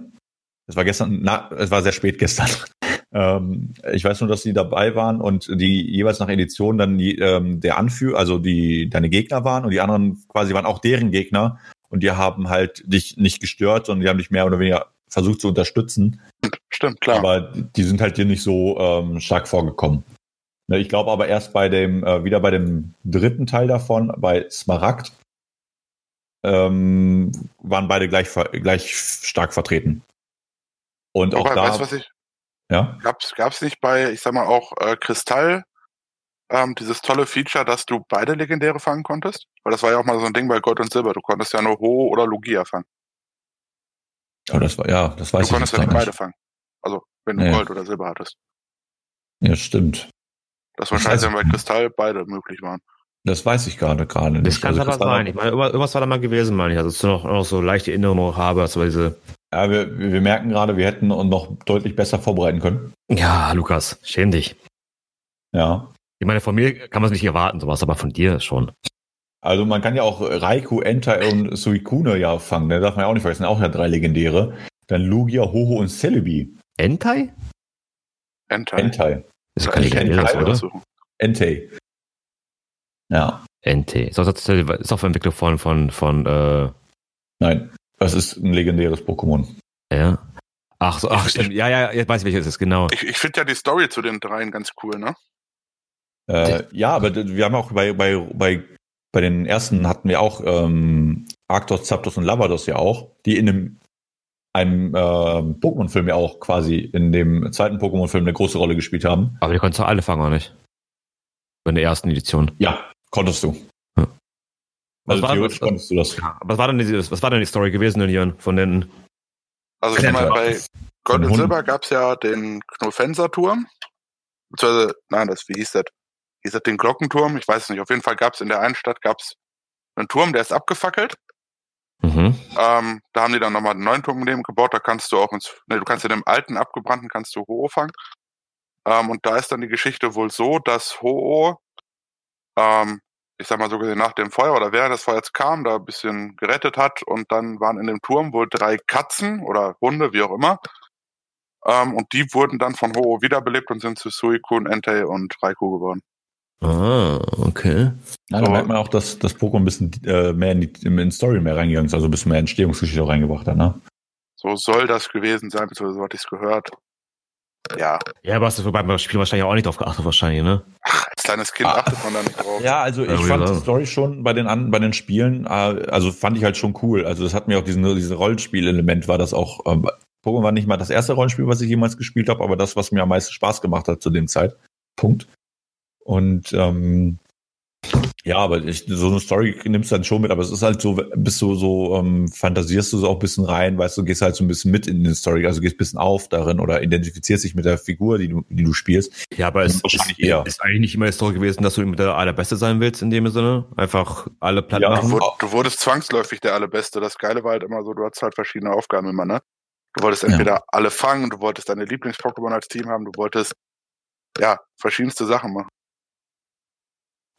Es war gestern, na, es war sehr spät gestern. ähm, ich weiß nur, dass die dabei waren und die jeweils nach Edition dann die, ähm, der Anführer, also die deine Gegner waren und die anderen quasi waren auch deren Gegner und die haben halt dich nicht gestört, sondern die haben dich mehr oder weniger versucht zu unterstützen. Stimmt, klar. Aber die sind halt dir nicht so ähm, stark vorgekommen. Ne, ich glaube aber erst bei dem, äh, wieder bei dem dritten Teil davon, bei Smaragd, ähm, waren beide gleich, gleich stark vertreten. Und auch Aber da. Weißt, was ich, ja? Gab's, gab's nicht bei, ich sag mal, auch äh, Kristall ähm, dieses tolle Feature, dass du beide Legendäre fangen konntest? Weil das war ja auch mal so ein Ding bei Gold und Silber. Du konntest ja nur Ho oder Lugia fangen. Oh, das war, ja, das weiß du ich Du konntest ja nicht beide fangen. Also, wenn du ja. Gold oder Silber hattest. Ja, stimmt. Das wahrscheinlich dann bei Kristall beide möglich waren. Das weiß ich gerade gerade nicht. Das kann also aber sein. Ich meine, irgendwas war da mal gewesen, meine ich. Also, dass ich noch, noch so leichte Erinnerungen habe, also diese. Ja, wir, wir merken gerade, wir hätten uns noch deutlich besser vorbereiten können. Ja, Lukas, schäm dich. Ja. Ich meine, von mir kann man es nicht erwarten, sowas, aber von dir schon. Also man kann ja auch Raikou, Entei und Suikune ja fangen, ne? darf man ja auch nicht vergessen, auch ja drei Legendäre. Dann Lugia, Hoho und Celebi. Entei? Entei. Entei. Das ist kein Legendäres, oder? Entei. Ja. NT. Ist auch, ist auch Entwickler von, von, von äh Nein, das ist ein legendäres Pokémon. Ja. Ach so, ach stimmt. Ja, ja, jetzt weiß ich, welches ist, genau. Ich, ich finde ja die Story zu den dreien ganz cool, ne? Äh, ja, aber wir haben auch bei, bei, bei, bei den ersten hatten wir auch ähm, Arctos, Zapdos und Lavados ja auch, die in einem, einem äh, Pokémon-Film ja auch quasi in dem zweiten Pokémon-Film eine große Rolle gespielt haben. Aber die konntest du alle fangen, oder nicht? In der ersten Edition. Ja, konntest du. Also was theoretisch war, konntest du das. Ja, was war denn die, was war denn die Story gewesen, Jörn, von den also ich meine, bei Gold und Silber gab es ja den Knofenser-Turm. Beziehungsweise, nein, das, wie hieß das? Hieß das den Glockenturm? Ich weiß es nicht. Auf jeden Fall gab es in der einen Stadt gab's einen Turm, der ist abgefackelt. Mhm. Ähm, da haben die dann nochmal einen neuen Turm neben gebaut. Da kannst du auch ins, ne, du kannst in dem alten abgebrannten kannst du Ho fangen. Ähm, und da ist dann die Geschichte wohl so, dass Ho ähm, ich sag mal so gesehen, nach dem Feuer oder während des Feuers kam, da ein bisschen gerettet hat und dann waren in dem Turm wohl drei Katzen oder Hunde, wie auch immer. Ähm, und die wurden dann von Ho wiederbelebt und sind zu Suikun, Entei und Raikou geworden. Ah, okay. Ja, da merkt man auch, dass das Pokémon ein bisschen äh, mehr in die in Story mehr reingegangen ist, also ein bisschen mehr Entstehungsgeschichte auch reingebracht hat, ne? So soll das gewesen sein, beziehungsweise so hatte ich es gehört. Ja. Ja, aber hast du beim Spiel wahrscheinlich auch nicht drauf geachtet, wahrscheinlich, ne? Ach, als kleines Kind ah. achtet man da nicht drauf. Ja, also ich ja, fand die Story schon bei den, bei den Spielen, äh, also fand ich halt schon cool. Also das hat mir auch diesen, dieses Rollenspielelement war das auch. Ähm, Pokémon war nicht mal das erste Rollenspiel, was ich jemals gespielt habe, aber das, was mir am meisten Spaß gemacht hat zu dem Zeitpunkt. Und ähm, ja, aber ich, so eine Story nimmst du dann schon mit, aber es ist halt so, bist du so, ähm, fantasierst du so auch ein bisschen rein, weißt du, gehst halt so ein bisschen mit in die Story, also gehst ein bisschen auf darin oder identifizierst dich mit der Figur, die du, die du spielst. Ja, aber es ist, eher. ist eigentlich nicht immer die Story gewesen, dass du mit der Allerbeste sein willst in dem Sinne. Einfach alle Platten ja, machen. Du, du wurdest zwangsläufig der Allerbeste. Das Geile war halt immer so, du hattest halt verschiedene Aufgaben immer, ne? Du wolltest entweder ja. alle fangen, du wolltest deine Lieblings-Pokémon als Team haben, du wolltest, ja, verschiedenste Sachen machen.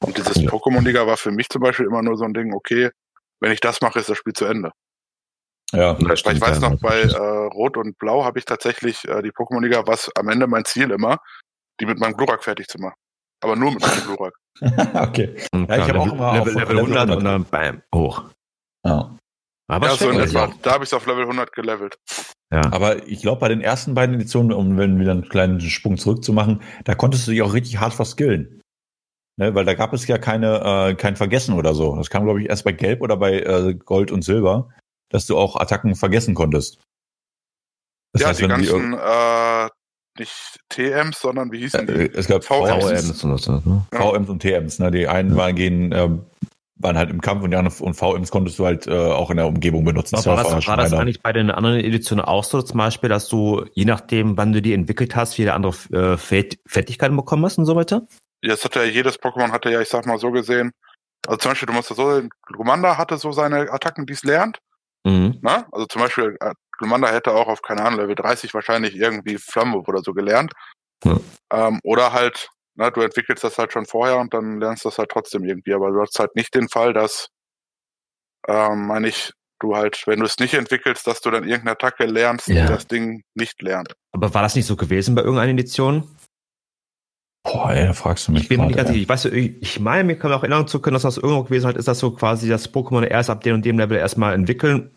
Und dieses ja. Pokémon-Liga war für mich zum Beispiel immer nur so ein Ding, okay, wenn ich das mache, ist das Spiel zu Ende. Ja, das stimmt, ich weiß noch, bei äh, Rot und Blau habe ich tatsächlich äh, die Pokémon-Liga, was am Ende mein Ziel immer, die mit meinem Glurak fertig zu machen. Aber nur mit meinem Glurak. okay. Und ja, ich habe auch immer Level, Level 100, 100 und dann bam, hoch. Ja. Aber ja, so in etwa. Da habe ich es auf Level 100 gelevelt. Ja. Aber ich glaube, bei den ersten beiden Editionen, um wenn wieder einen kleinen Sprung zurückzumachen, da konntest du dich auch richtig hart verskillen. Ne, weil da gab es ja keine, äh, kein Vergessen oder so. Das kam, glaube ich, erst bei Gelb oder bei äh, Gold und Silber, dass du auch Attacken vergessen konntest. Das ja, heißt, die ganzen, die, äh, nicht TMs, sondern wie hießen die? Äh, es gab VMs, VMs und, ne? VMs und TMs. Ne? Die einen waren gehen, äh, waren halt im Kampf und die anderen und VMs konntest du halt äh, auch in der Umgebung benutzen. war, das, war das eigentlich bei den anderen Editionen auch so, zum Beispiel, dass du, je nachdem, wann du die entwickelt hast, viele andere äh, Fertigkeiten bekommen hast und so weiter? Jetzt hatte ja jedes Pokémon hatte ja, ich sag mal so gesehen, also zum Beispiel, du musst so sehen, Glumanda hatte so seine Attacken, die es lernt. Mhm. Na? Ne? Also zum Beispiel, äh, Glumanda hätte auch auf, keine Ahnung, Level 30 wahrscheinlich irgendwie Flamme oder so gelernt. Mhm. Ähm, oder halt, na, ne, du entwickelst das halt schon vorher und dann lernst du das halt trotzdem irgendwie. Aber du hast halt nicht den Fall, dass, ähm, meine ich, du halt, wenn du es nicht entwickelst, dass du dann irgendeine Attacke lernst, ja. die das Ding nicht lernt. Aber war das nicht so gewesen bei irgendeiner Edition? Boah, ey, da fragst du mich. Ich bin nicht ganz sicher. Ich weiß, ich meine, mir kann auch erinnern zu können, dass das irgendwo gewesen hat, ist das so quasi, dass Pokémon erst ab dem und dem Level erstmal entwickeln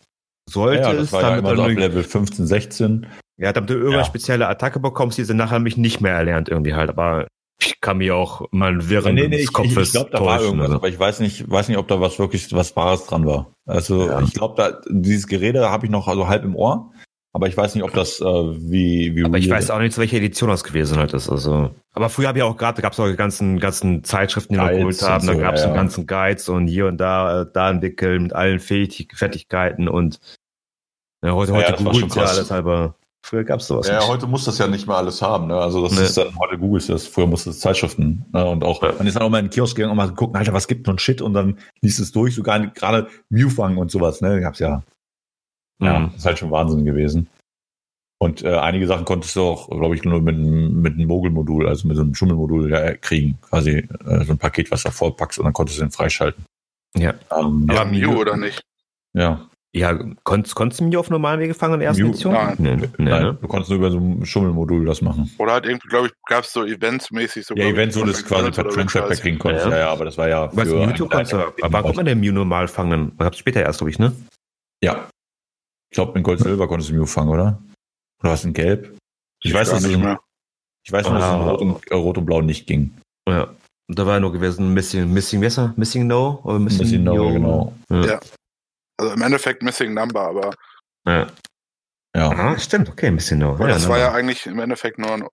sollte. Ja, das war ja immer so ab Level 15, 16. Ja, damit du irgendeine ja. spezielle Attacke bekommst, die sie nachher mich nicht mehr erlernt irgendwie halt, aber ich kann mir auch mal während nee, nee, des Kopfes ich, ich glaube, da war irgendwas, also. aber ich weiß nicht, weiß nicht, ob da was wirklich was Wahres dran war. Also ja. ich glaube, da dieses Gerede habe ich noch also halb im Ohr. Aber ich weiß nicht, ob das äh, wie, wie. Aber ich weiß auch nicht, zu welcher Edition das gewesen halt ist. Also. Aber früher habe ich auch gerade, gab es auch die ganzen, ganzen Zeitschriften, die wir geholt haben. So, da gab es ja, ja. ganzen Guides und hier und da, äh, da entwickeln mit allen Fähig Fertigkeiten und ja, heute, heute ja, googelt ja alles, aber früher gab es sowas. Ja, nicht. heute muss das ja nicht mehr alles haben. Ne? Also das nee. ist dann, heute googelst das, früher musste es Zeitschriften. Ne? Und auch, ja. man ist dann auch mal in den Kiosk gegangen und mal gucken, Alter, was gibt ein Shit und dann liest es durch, sogar gerade Mewfang und sowas, ne? Gab's ja ja, mhm. ist halt schon Wahnsinn gewesen. Und äh, einige Sachen konntest du auch, glaube ich, nur mit, mit einem Mogul-Modul, also mit so einem Schummelmodul ja, kriegen. Quasi äh, so ein Paket, was du vorpackst und dann konntest du den freischalten. Ja. Ähm, Aber ja, Mew oder nicht? Ja. Ja, konntest, konntest du Mew auf normalen Wege fangen in der ersten Mew, Edition? Nein. Nee, nee, nein. Ne? Du konntest nur über so ein Schummelmodul das machen. Oder halt irgendwie, glaube ich, gab es so Events-mäßig so. Ja, Events, wo du es quasi per Transfer kriegen konntest. Ja, ja. ja, aber das war ja. Was Mewtwo konntest du, aber konnte man den Mew normal fangen? Habt später erst, glaube ich, ne? Ja. Glaube, in Gold Silber konntest du Mew fangen, oder? Oder was in Gelb? Ich, ich weiß, dass nicht mehr. Ich weiß nur, dass es in Rot und, äh, Rot und Blau nicht ging. Ja. Da war ja nur gewesen Missing, Missing, besser? Missing No? Oder Missing, missing No, no, genau. Ja. ja. Also im Endeffekt Missing Number, aber. Ja. Ja. Ah, stimmt, okay, Missing No. Ja, das war ja eigentlich im Endeffekt nur ein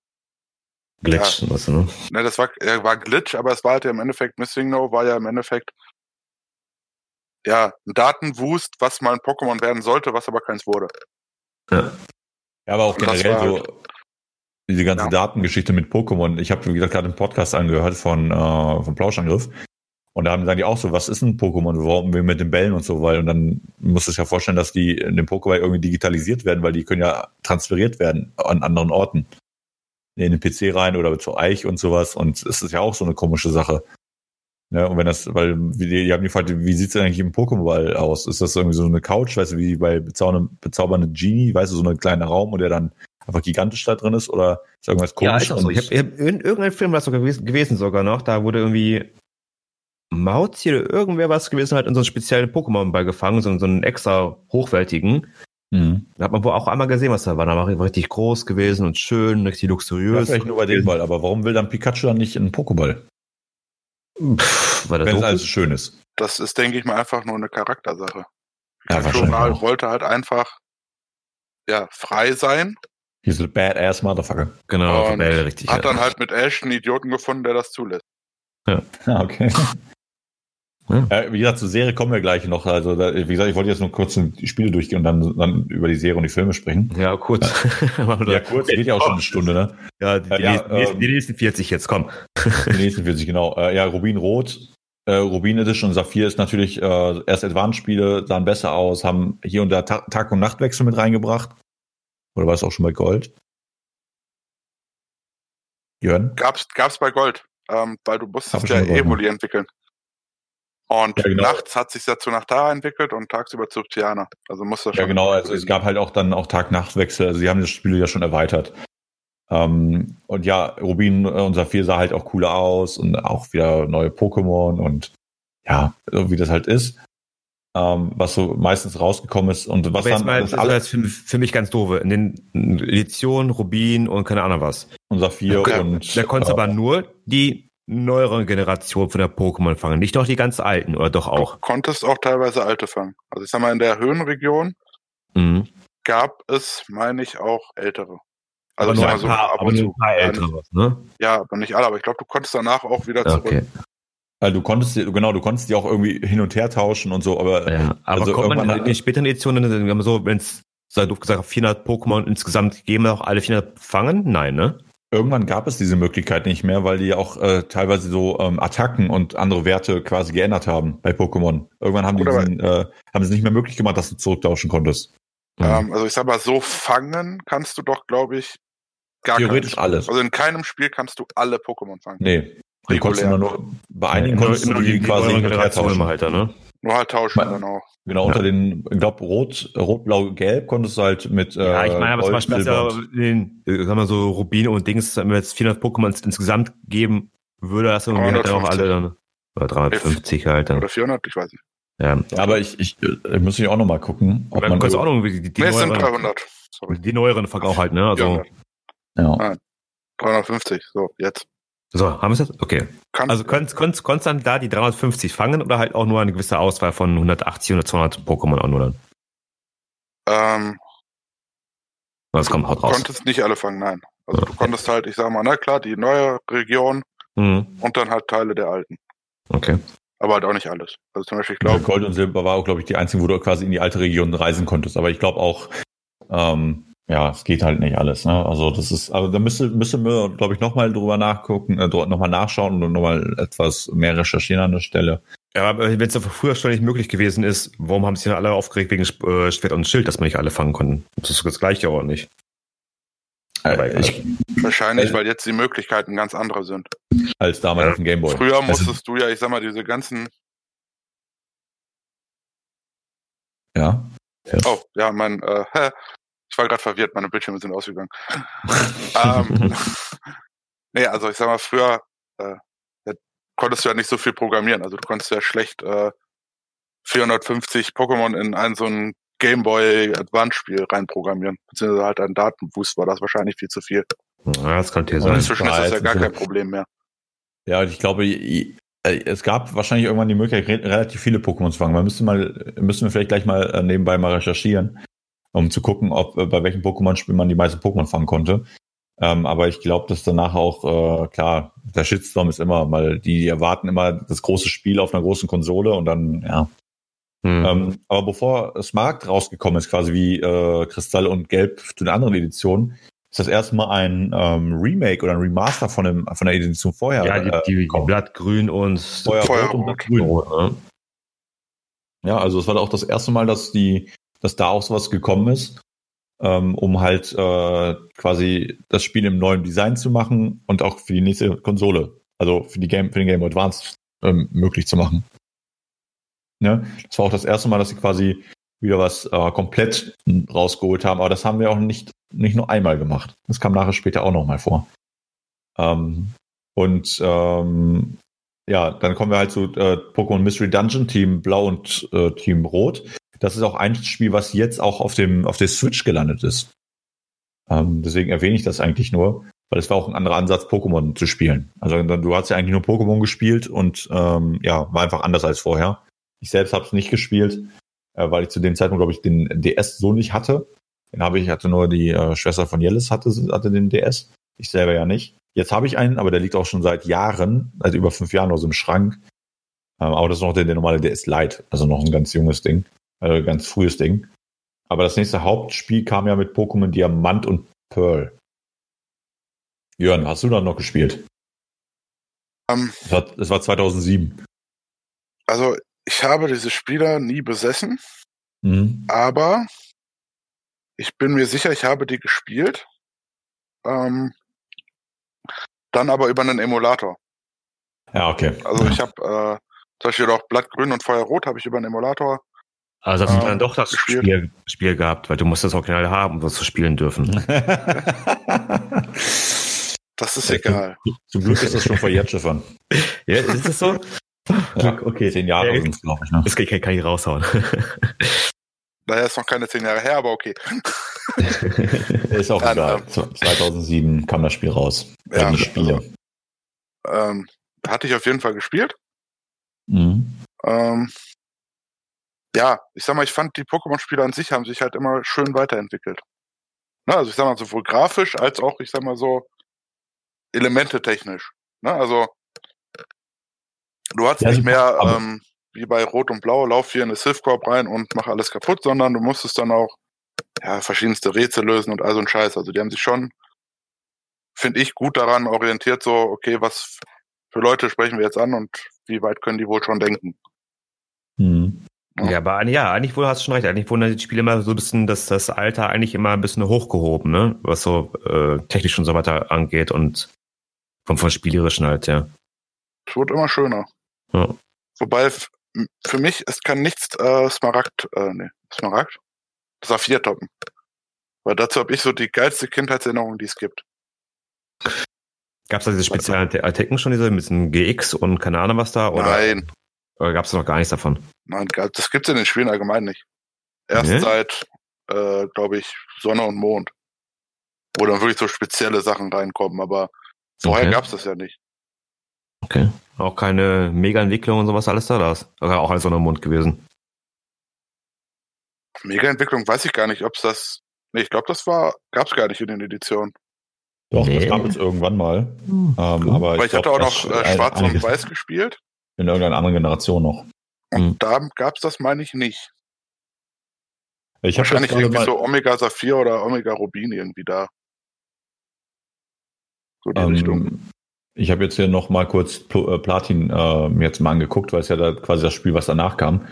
Glitch, ja. was, ne? Ne, das war, ja, war Glitch, aber es war halt ja im Endeffekt, Missing No war ja im Endeffekt ja, ein Datenwust, was mal ein Pokémon werden sollte, was aber keins wurde. Ja. Ja, aber auch generell so halt, diese ganze ja. Datengeschichte mit Pokémon. Ich habe, wie gesagt, gerade einen Podcast angehört von, äh, von Plauschangriff. Und da haben sagen die auch so, was ist ein Pokémon? Warum wir mit den Bällen und so, weil, und dann muss es ja vorstellen, dass die in dem Pokéball irgendwie digitalisiert werden, weil die können ja transferiert werden an anderen Orten in den PC rein oder zu Eich und sowas. Und es ist ja auch so eine komische Sache. Ja, und wenn das, weil die, die haben gefragt, wie sieht's denn eigentlich im Pokémon aus? Ist das irgendwie so eine Couch, weißt du, wie bei bezaubernde, bezaubernde Genie, weißt du, so ein kleiner Raum, wo der dann einfach gigantisch da drin ist oder ist irgendwas komisch? Ja, also, ich habe hab, in irgendeinem Film war es sogar gewesen, gewesen sogar noch, da wurde irgendwie Mauzi oder irgendwer was gewesen, halt in so einen speziellen Pokémon-Ball gefangen, so, so einen extra hochwertigen. Mhm. Da hat man wohl auch einmal gesehen, was da war. Da war richtig groß gewesen und schön, richtig luxuriös. Ja, vielleicht nur bei dem Ball, aber warum will dann Pikachu dann nicht in einen Pokéball? Pff, weil das Wenn es alles schön ist. Das ist, denke ich mal, einfach nur eine Charaktersache. Ja, Pikachu halt, wollte halt einfach ja, frei sein. He's a badass motherfucker. Genau, und richtig. Hat ja. dann halt mit Ash einen Idioten gefunden, der das zulässt. Ja, ah, okay. Ja. Äh, wie gesagt, zur Serie kommen wir gleich noch. Also, da, wie gesagt, ich wollte jetzt nur kurz die Spiele durchgehen und dann, dann über die Serie und die Filme sprechen. Ja, kurz. ja, kurz, geht ja auch schon eine Stunde, ne? Ja, die, äh, ja, nächsten, ähm, die nächsten 40 jetzt, komm. die nächsten 40, genau. Äh, ja, Rubin Rot, äh, Rubin Edition und Saphir ist natürlich äh, erst Advanced-Spiele, sahen besser aus, haben hier und da Ta Tag- und Nachtwechsel mit reingebracht. Oder war es auch schon bei Gold? Jörn? Gab's, gab's bei Gold, ähm, weil du musstest ja Evoli entwickeln. Und ja, genau. nachts hat sich ja zu Nachtara entwickelt und tagsüber zu Tiana. Also muss das schon. Ja, genau. Also es gab halt auch dann auch Tag-Nacht-Wechsel. Also sie haben das Spiel ja schon erweitert. Ähm, und ja, Rubin und Saphir sah halt auch cooler aus und auch wieder neue Pokémon und ja, so wie das halt ist. Ähm, was so meistens rausgekommen ist und was dann mal, das alles für, für, mich ganz doofe. In den Editionen Rubin und keine Ahnung was. Und Saphir okay. und. Da konntest äh, aber nur die neueren Generation von der Pokémon fangen, nicht doch die ganz alten, oder doch auch? Du konntest auch teilweise alte fangen. Also ich sag mal, in der Höhenregion mhm. gab es, meine ich, auch ältere. Also aber nur ein, so, paar, aber nur ein paar ältere, ne? Ja, aber nicht alle, aber ich glaube, du konntest danach auch wieder zurück. Okay. Also du konntest genau, du konntest die auch irgendwie hin und her tauschen und so, aber ja, aber also kommt man in den späteren Editionen so, wenn es du gesagt 400 Pokémon insgesamt gegeben, auch alle 400 fangen? Nein, ne? Irgendwann gab es diese Möglichkeit nicht mehr, weil die auch äh, teilweise so ähm, Attacken und andere Werte quasi geändert haben bei Pokémon. Irgendwann haben, die diesen, äh, haben sie nicht mehr möglich gemacht, dass du zurücktauschen konntest. Ähm, also ich sag mal, so fangen kannst du doch, glaube ich, gar Theoretisch alles. Also in keinem Spiel kannst du alle Pokémon fangen. Nee. Die konntest du nur, bei einigen ja, konntest du die, die quasi her tauschen. Halt, ne? Nur halt tauschen Man, dann auch. Genau, unter den, ich glaube, Rot, Rot, Blau, Gelb konntest du halt mit. Äh, ja, ich meine, aber zum Beispiel, ja den, äh, sagen wir so, Rubine und Dings, wenn wir jetzt 400 Pokémon insgesamt geben würde, das irgendwie halt auch alle dann. Oder 350 halt dann. Oder 400, ich weiß nicht. Ja, ja aber ich, ich, ich äh, muss ich auch nochmal gucken. Ob man kannst auch noch die, die, nee, neueren, sind 300. Sorry. Die neueren auch halt, ne? Also. Ja. Nein, 350, so, jetzt. So, haben wir es jetzt? Okay. Kann, also konntest konnt, dann da die 350 fangen oder halt auch nur eine gewisse Auswahl von 180 oder 200 Pokémon auch nur dann? Ähm, das kommt haut raus. Du konntest nicht alle fangen, nein. Also okay. du konntest halt, ich sag mal, na klar, die neue Region mhm. und dann halt Teile der alten. Okay. Aber halt auch nicht alles. Also zum Beispiel, ich glaube. Gold und Silber war auch, glaube ich, die einzige, wo du quasi in die alte Region reisen konntest. Aber ich glaube auch, ähm, ja, es geht halt nicht alles. Ne? Also das ist, aber da müsste, müssen wir, glaube ich, nochmal drüber nachgucken, äh, nochmal nachschauen und nochmal etwas mehr recherchieren an der Stelle. Ja, aber wenn es früher schon nicht möglich gewesen ist, warum haben sich dann alle aufgeregt wegen äh, Schwert und Schild, dass man nicht alle fangen konnten? Das ist das gleiche auch nicht. Äh, ich, wahrscheinlich, äh, weil jetzt die Möglichkeiten ganz andere sind. Als damals auf dem Gameboy. Früher also musstest also, du ja, ich sag mal, diese ganzen. Ja. ja. Oh, ja, mein, äh, Ich war gerade verwirrt, meine Bildschirme sind ausgegangen. ähm, nee, also ich sag mal, früher äh, konntest du ja nicht so viel programmieren. Also du konntest ja schlecht äh, 450 Pokémon in einen so einen Gameboy Advance Spiel reinprogrammieren. Beziehungsweise halt ein Datenboost war das wahrscheinlich viel zu viel. Ja, das könnte hier sein. Inzwischen ist das ja gar kein Problem mehr. Ja, ich glaube, es gab wahrscheinlich irgendwann die Möglichkeit, relativ viele Pokémon zu fangen. Man müsste mal, müssen wir vielleicht gleich mal äh, nebenbei mal recherchieren, um zu gucken, ob äh, bei welchem Pokémon-Spiel man die meisten Pokémon fangen konnte. Ähm, aber ich glaube, dass danach auch, äh, klar, der Shitstorm ist immer, weil die erwarten immer das große Spiel auf einer großen Konsole und dann, ja. Hm. Ähm, aber bevor Smart rausgekommen ist, quasi wie äh, Kristall und Gelb zu den anderen Editionen, ist das erstmal ein ähm, Remake oder ein Remaster von, dem, von der Edition vorher. Ja, die, äh, die, die Blattgrün und Feuerrot und Blattgrün. Ne? Ja, also es war auch das erste Mal, dass die, dass da auch sowas gekommen ist ähm, um halt äh, quasi das Spiel im neuen Design zu machen und auch für die nächste Konsole, also für die Game, für den Game Advance ähm, möglich zu machen. Ja, das war auch das erste Mal, dass sie quasi wieder was äh, komplett rausgeholt haben, aber das haben wir auch nicht, nicht nur einmal gemacht. Das kam nachher später auch nochmal vor. Ähm, und ähm, ja, dann kommen wir halt zu äh, Pokémon Mystery Dungeon, Team Blau und äh, Team Rot das ist auch ein Spiel, was jetzt auch auf dem auf der Switch gelandet ist. Ähm, deswegen erwähne ich das eigentlich nur, weil es war auch ein anderer Ansatz, Pokémon zu spielen. Also du hast ja eigentlich nur Pokémon gespielt und ähm, ja, war einfach anders als vorher. Ich selbst habe es nicht gespielt, äh, weil ich zu dem Zeitpunkt, glaube ich, den DS so nicht hatte. Den habe ich, hatte nur die äh, Schwester von Jellis hatte, hatte den DS. Ich selber ja nicht. Jetzt habe ich einen, aber der liegt auch schon seit Jahren, seit über fünf Jahren aus dem Schrank. Ähm, aber das ist noch der, der normale DS Lite, also noch ein ganz junges Ding. Äh, ganz frühes Ding. Aber das nächste Hauptspiel kam ja mit Pokémon Diamant und Pearl. Jörn, hast du da noch gespielt? Um, ähm. das, war, das war 2007. Also, ich habe diese Spieler nie besessen, mhm. aber ich bin mir sicher, ich habe die gespielt. Ähm, dann aber über einen Emulator. Ja, okay. Also ich habe äh, zum Beispiel auch Blattgrün und Feuerrot habe ich über einen Emulator also hast du dann doch das Spiel, Spiel gehabt, weil du musst das Original haben, um das zu spielen dürfen. das ist egal. Zum Glück ist das schon vor Jettschiffern. Ja, ist das so? Ja, okay. Zehn Jahre ja, sind es, glaube ich. Ne? Das kann, ich, kann ich raushauen. Naja, ist noch keine zehn Jahre her, aber okay. ist auch Dann, egal. Ähm, 2007 kam das Spiel raus. Ja, die Spiele. Also, ähm, hatte ich auf jeden Fall gespielt. Mhm. Ähm, ja, ich sag mal, ich fand die Pokémon-Spiele an sich haben sich halt immer schön weiterentwickelt. Ne, also ich sag mal, sowohl grafisch als auch, ich sag mal so, Elemente technisch. Ne, also du hast ja, nicht mehr ähm, wie bei Rot und Blau, lauf hier in eine Silphcorp rein und mach alles kaputt, sondern du musstest dann auch ja, verschiedenste Rätsel lösen und all so ein Scheiß. Also die haben sich schon, finde ich, gut daran orientiert, so, okay, was für Leute sprechen wir jetzt an und wie weit können die wohl schon denken. Hm. Ja, aber ja, eigentlich wohl hast du schon recht. Eigentlich wurden die Spiele immer so ein bisschen, dass das Alter eigentlich immer ein bisschen hochgehoben, ne? Was so äh, technisch und so weiter angeht und vom, vom Spielerischen halt, ja. Es wird immer schöner. Ja. Wobei für mich, es kann nichts äh, Smaragd, äh, nee, Smaragd? Saphir toppen. Weil dazu habe ich so die geilste Kindheitserinnerung, die es gibt. Gab es da diese speziellen Attacken schon, diese mit dem GX und keine Ahnung was da? Oder? Nein, oder gab es noch gar nichts davon? Nein, das gibt es in den Spielen allgemein nicht. Erst nee? seit, äh, glaube ich, Sonne und Mond. Wo dann wirklich so spezielle Sachen reinkommen, aber vorher okay. gab es das ja nicht. Okay. Auch keine Mega-Entwicklung und sowas alles da, das? Oder auch als Sonne und Mond gewesen? Mega-Entwicklung weiß ich gar nicht, ob es das. Nee, ich glaube, das war, gab es gar nicht in den Editionen. Doch, nee. das gab es irgendwann mal. Hm, ähm, aber ich, ich hatte auch noch äh, Schwarz und Weiß gespielt. In irgendeiner anderen Generation noch. Und hm. da gab es das, meine ich, nicht. Ich Wahrscheinlich irgendwie mal, so Omega Saphir oder Omega Rubin irgendwie da. So die ähm, Richtung. Ich habe jetzt hier noch mal kurz äh, Platin äh, mir jetzt mal angeguckt, weil es ja da quasi das Spiel, was danach kam.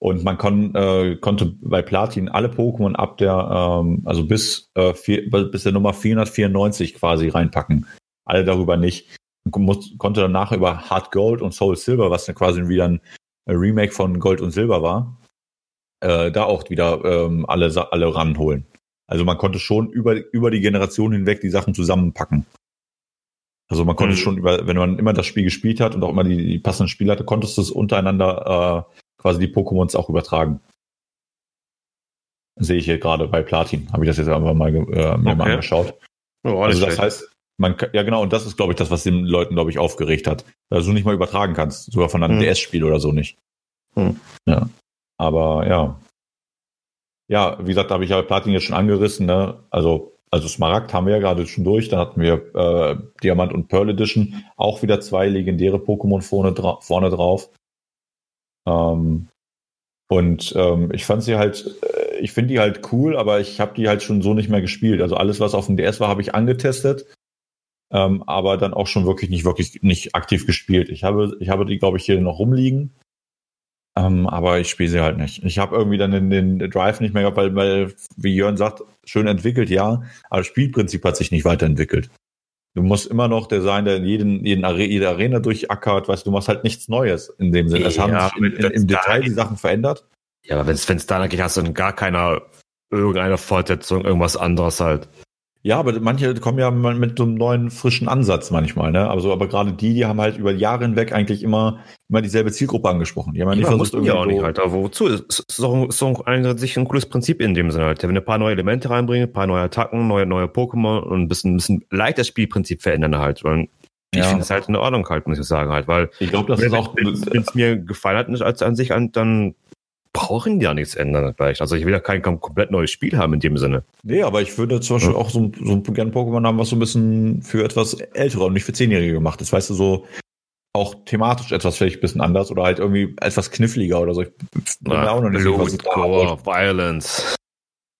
Und man kon, äh, konnte bei Platin alle Pokémon ab der, ähm, also bis, äh, vier, bis der Nummer 494 quasi reinpacken. Alle darüber nicht muss, konnte danach über Hard Gold und Soul Silver, was dann quasi wieder ein Remake von Gold und Silber war, äh, da auch wieder ähm, alle, alle ranholen. Also man konnte schon über, über die Generation hinweg die Sachen zusammenpacken. Also man konnte mhm. schon über, wenn man immer das Spiel gespielt hat und auch immer die, die passenden Spiele hatte, konntest du es untereinander äh, quasi die Pokémons auch übertragen. Sehe ich hier gerade bei Platin. Habe ich das jetzt einfach mal, äh, mir okay. mal angeschaut. Oh, also das schlecht. heißt, man ja genau, und das ist, glaube ich, das, was den Leuten, glaube ich, aufgeregt hat. Dass du nicht mal übertragen kannst, sogar von einem hm. DS-Spiel oder so nicht. Hm. Ja. Aber ja. Ja, wie gesagt, da habe ich ja Platin jetzt schon angerissen, ne? Also, also Smaragd haben wir ja gerade schon durch, dann hatten wir äh, Diamant und Pearl Edition, auch wieder zwei legendäre Pokémon vorne, dra vorne drauf. Ähm, und ähm, ich fand sie halt, äh, ich finde die halt cool, aber ich habe die halt schon so nicht mehr gespielt. Also alles, was auf dem DS war, habe ich angetestet, ähm, aber dann auch schon wirklich nicht wirklich nicht aktiv gespielt. Ich habe, ich habe die, glaube ich, hier noch rumliegen. Ähm, aber ich spiele sie halt nicht. Ich habe irgendwie dann in den Drive nicht mehr gehabt, weil, weil, wie Jörn sagt, schön entwickelt, ja, aber das Spielprinzip hat sich nicht weiterentwickelt. Du musst immer noch der sein, der in jeden, jeden Are jede Arena durchackert, weißt du, machst halt nichts Neues in dem Sinne. Es ja, haben sich in, in, im Detail die Sachen verändert. Ja, aber wenn es da geht, hast du dann gar keiner irgendeine Fortsetzung, irgendwas anderes halt. Ja, aber manche kommen ja mit so einem neuen, frischen Ansatz manchmal, ne? Also, aber gerade die, die haben halt über Jahre hinweg eigentlich immer, immer dieselbe Zielgruppe angesprochen. Die haben ja nicht versucht, irgendwie. Ja, auch nicht, Alter. Wozu? Es ist auch, ist auch ein, sich ein cooles Prinzip in dem Sinne halt. Wenn du ein paar neue Elemente reinbringen, ein paar neue Attacken, neue, neue Pokémon und ein bisschen, ein bisschen leicht das Spielprinzip verändern halt. Und ich ja. finde es halt in Ordnung halt, muss ich sagen halt, weil. Ich glaube, das ist auch. Wenn es mir gefallen hat, als an sich, dann brauchen die ja nichts ändern vielleicht. Also ich will ja kein komplett neues Spiel haben in dem Sinne. Nee, aber ich würde zum Beispiel ja. auch so, so gerne Pokémon haben, was so ein bisschen für etwas ältere und nicht für Zehnjährige gemacht ist. Weißt du, so auch thematisch etwas vielleicht ein bisschen anders oder halt irgendwie etwas kniffliger oder so. Ich bin mir auch noch nicht was ich Core, Violence.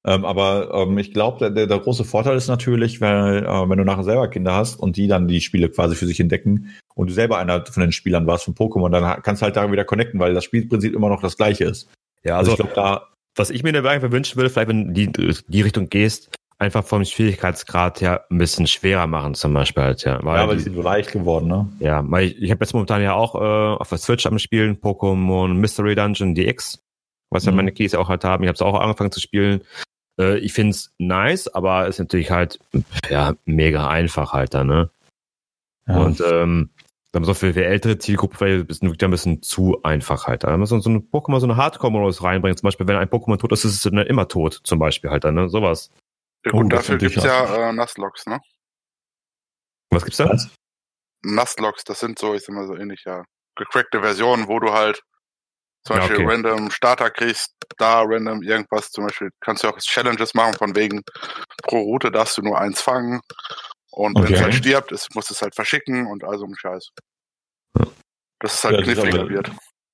Ähm, aber ähm, ich glaube, der, der, große Vorteil ist natürlich, weil äh, wenn du nachher selber Kinder hast und die dann die Spiele quasi für sich entdecken und du selber einer von den Spielern warst von Pokémon, dann kannst du halt da wieder connecten, weil das Spielprinzip immer noch das gleiche ist. Ja, also, also ich glaube, da, was ich mir dabei einfach wünschen würde, vielleicht wenn du die, die Richtung gehst, einfach vom Schwierigkeitsgrad her ein bisschen schwerer machen, zum Beispiel halt, ja. Weil ja, aber die, die sind so leicht geworden, ne? Ja, weil ich, ich habe jetzt momentan ja auch äh, auf der Switch am Spielen Pokémon Mystery Dungeon DX, was ja mhm. meine Keys auch halt haben. Ich habe es auch angefangen zu spielen. Äh, ich find's nice, aber ist natürlich halt ja mega einfach halt da, ne? Ja. Und ähm, dann so für, für ältere Zielgruppe weil es wirklich ein bisschen zu einfach halt. Da muss man so ein Pokémon so eine Hardcore-Modus reinbringen. Zum Beispiel, wenn ein Pokémon tot ist, ist es dann immer tot, zum Beispiel halt dann, ne? Sowas. Ja, gut, oh, dafür gibt's ja äh, Nuzlocks, ne? Was gibt's da? Nuzlocks, das sind so, ich sag mal so ähnlich, ja, gecrackte Versionen, wo du halt zum ja, Beispiel okay. random Starter kriegst, da random irgendwas, zum Beispiel kannst du auch Challenges machen, von wegen pro Route darfst du nur eins fangen und okay. wenn es halt stirbt, ist, muss es halt verschicken und all so ein Scheiß. Das ist halt ja, kniffliger wird.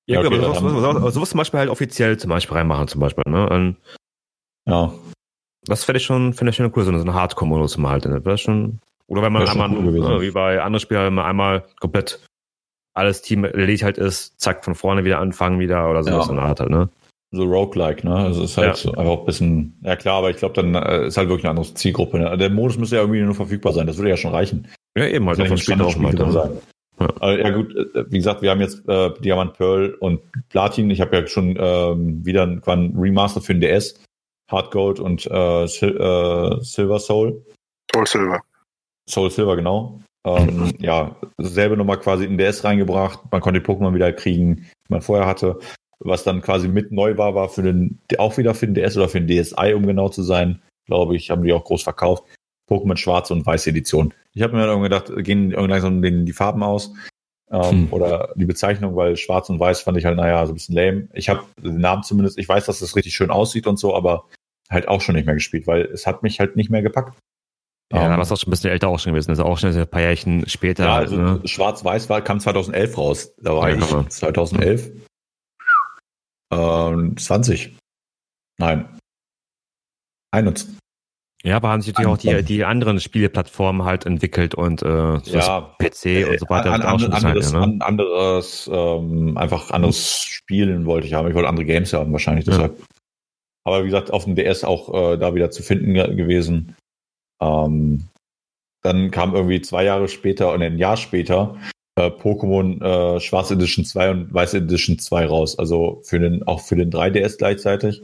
Ja, okay, aber sowas, sowas, sowas zum Beispiel halt offiziell zum Beispiel reinmachen, zum Beispiel, ne? Und ja. Das fände ich schon, finde ich schon cool, so eine Hardcore-Modus mal halt, ne? Das schon, oder wenn man einmal, cool ne, wie bei anderen Spielen, wenn man einmal komplett alles Team erledigt halt ist, zack, von vorne wieder anfangen wieder oder sowas ja. in der Art halt, ne? So roguelike, ne? Also es ist halt ja. so einfach ein bisschen, ja klar, aber ich glaube, dann äh, ist halt wirklich eine andere Zielgruppe. Ne? Der Modus müsste ja irgendwie nur verfügbar sein, das würde ja schon reichen. Ja, eben halt, davon spielt auch mal sein. Ja. Also, ja gut, äh, wie gesagt, wir haben jetzt äh, Diamant Pearl und Platin. Ich habe ja schon ähm, wieder ein, ein Remaster für den DS, Hard Gold und äh, Sil äh, Silver Soul. Soul Silver. Soul Silver, genau. Ähm, ja, selbe Nummer quasi in DS reingebracht. Man konnte die Pokémon wieder kriegen, die man vorher hatte was dann quasi mit neu war, war für den, auch wieder für den DS oder für den DSi, um genau zu sein, glaube ich, haben die auch groß verkauft. Pokémon Schwarze und Weiße Edition. Ich habe mir dann gedacht, gehen langsam die Farben aus ähm, hm. oder die Bezeichnung, weil Schwarz und Weiß fand ich halt, naja, so ein bisschen lame. Ich habe den Namen zumindest, ich weiß, dass das richtig schön aussieht und so, aber halt auch schon nicht mehr gespielt, weil es hat mich halt nicht mehr gepackt. Ja, um, dann war es auch schon ein bisschen älter auch schon gewesen, also auch schon ein paar Jährchen später. Ja, also ne? Schwarz-Weiß war, kam 2011 raus. Da war ja, ich 2011. 20. Ähm, Nein. 21. Ja, aber haben sich natürlich auch die, die anderen Spieleplattformen halt entwickelt und äh, so ja, PC und so weiter. An, an, anderes, halt, ne? anderes ähm, einfach anderes Spielen wollte ich haben. Ich wollte andere Games haben, wahrscheinlich deshalb. Ja. Aber wie gesagt, auf dem DS auch äh, da wieder zu finden gewesen. Ähm, dann kam irgendwie zwei Jahre später und ein Jahr später äh, Pokémon äh, Schwarz Edition 2 und Weiß Edition 2 raus. Also für den, auch für den 3DS gleichzeitig.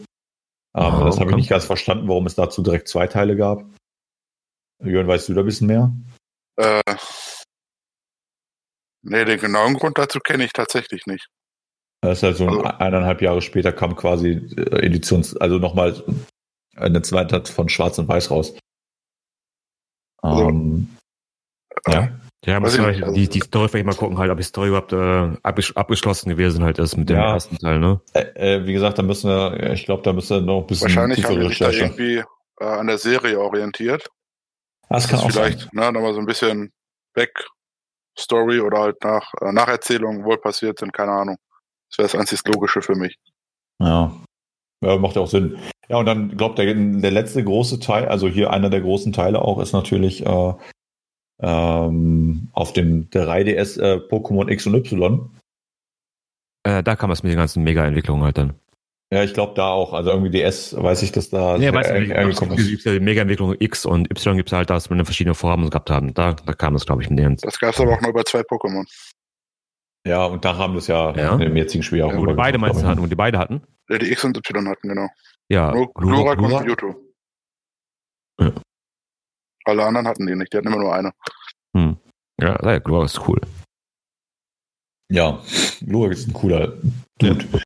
Ähm, oh, das habe ich nicht ganz verstanden, warum es dazu direkt zwei Teile gab. Jörn, weißt du da ein bisschen mehr? Äh, nee, den genauen Grund dazu kenne ich tatsächlich nicht. Das ist halt so also, eineinhalb Jahre später kam quasi äh, Editions, also nochmal eine zweite von Schwarz und Weiß raus. Also, ähm, ja. Ja, muss ich, die, die Story vielleicht mal gucken, halt, ob die Story überhaupt äh, abgeschlossen gewesen halt ist mit dem ja. ersten Teil, ne? Äh, äh, wie gesagt, da müssen wir, ich glaube, da müssen wir noch ein bisschen Wahrscheinlich haben die sich da irgendwie äh, an der Serie orientiert. Das kann das auch vielleicht, sein. ne, nochmal so ein bisschen Backstory oder halt nach äh, Nacherzählungen wohl passiert sind, keine Ahnung. Das wäre das einzig Logische für mich. Ja. Ja, macht ja auch Sinn. Ja, und dann glaubt der, der letzte große Teil, also hier einer der großen Teile auch, ist natürlich äh, ähm, auf dem 3DS äh, Pokémon X und Y. Äh, da kam es mit den ganzen Mega-Entwicklungen halt dann. Ja, ich glaube da auch. Also irgendwie DS weiß ich, dass da ja, weiß nicht, angekommen ist. Gibt ja die Mega-Entwicklung X und Y gibt es halt, dass wir verschiedene Formen gehabt haben. Da, da kam es, glaube ich, mit denen. Das gab es aber auch nur bei zwei Pokémon. Ja, und da haben wir es ja, ja. im jetzigen Spiel auch. Ja, wo die beide meinst du hatten, wo die beide hatten? Ja, die X und Y hatten, genau. Ja. Nur Glurak und Mewtwo. Ja. Alle anderen hatten die nicht, die hatten immer nur eine. Hm. Ja, Glurak ist cool. Ja, Glurak ist ein cooler Dude. Ja.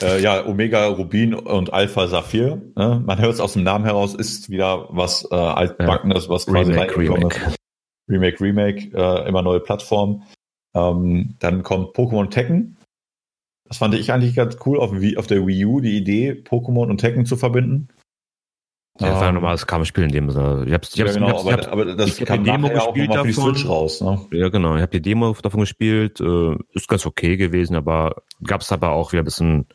Äh, ja, Omega Rubin und Alpha Saphir. Ne? Man hört es aus dem Namen heraus, ist wieder was äh, altbackenes, was quasi Remake, Remake. ist. Remake, Remake, äh, immer neue Plattformen. Ähm, dann kommt Pokémon Tekken. Das fand ich eigentlich ganz cool auf, auf der Wii U, die Idee, Pokémon und Tekken zu verbinden. Ja, das war ein normales Kampfspiel in dem Sinne. Ich hab's, ich hab's, ja, genau, ich hab's, aber, aber, das ich kam die Demo gespielt auch davon. Switch raus. Ne? Ja, genau. Ich habe die Demo davon gespielt. Äh, ist ganz okay gewesen, aber gab's aber auch wieder ein bisschen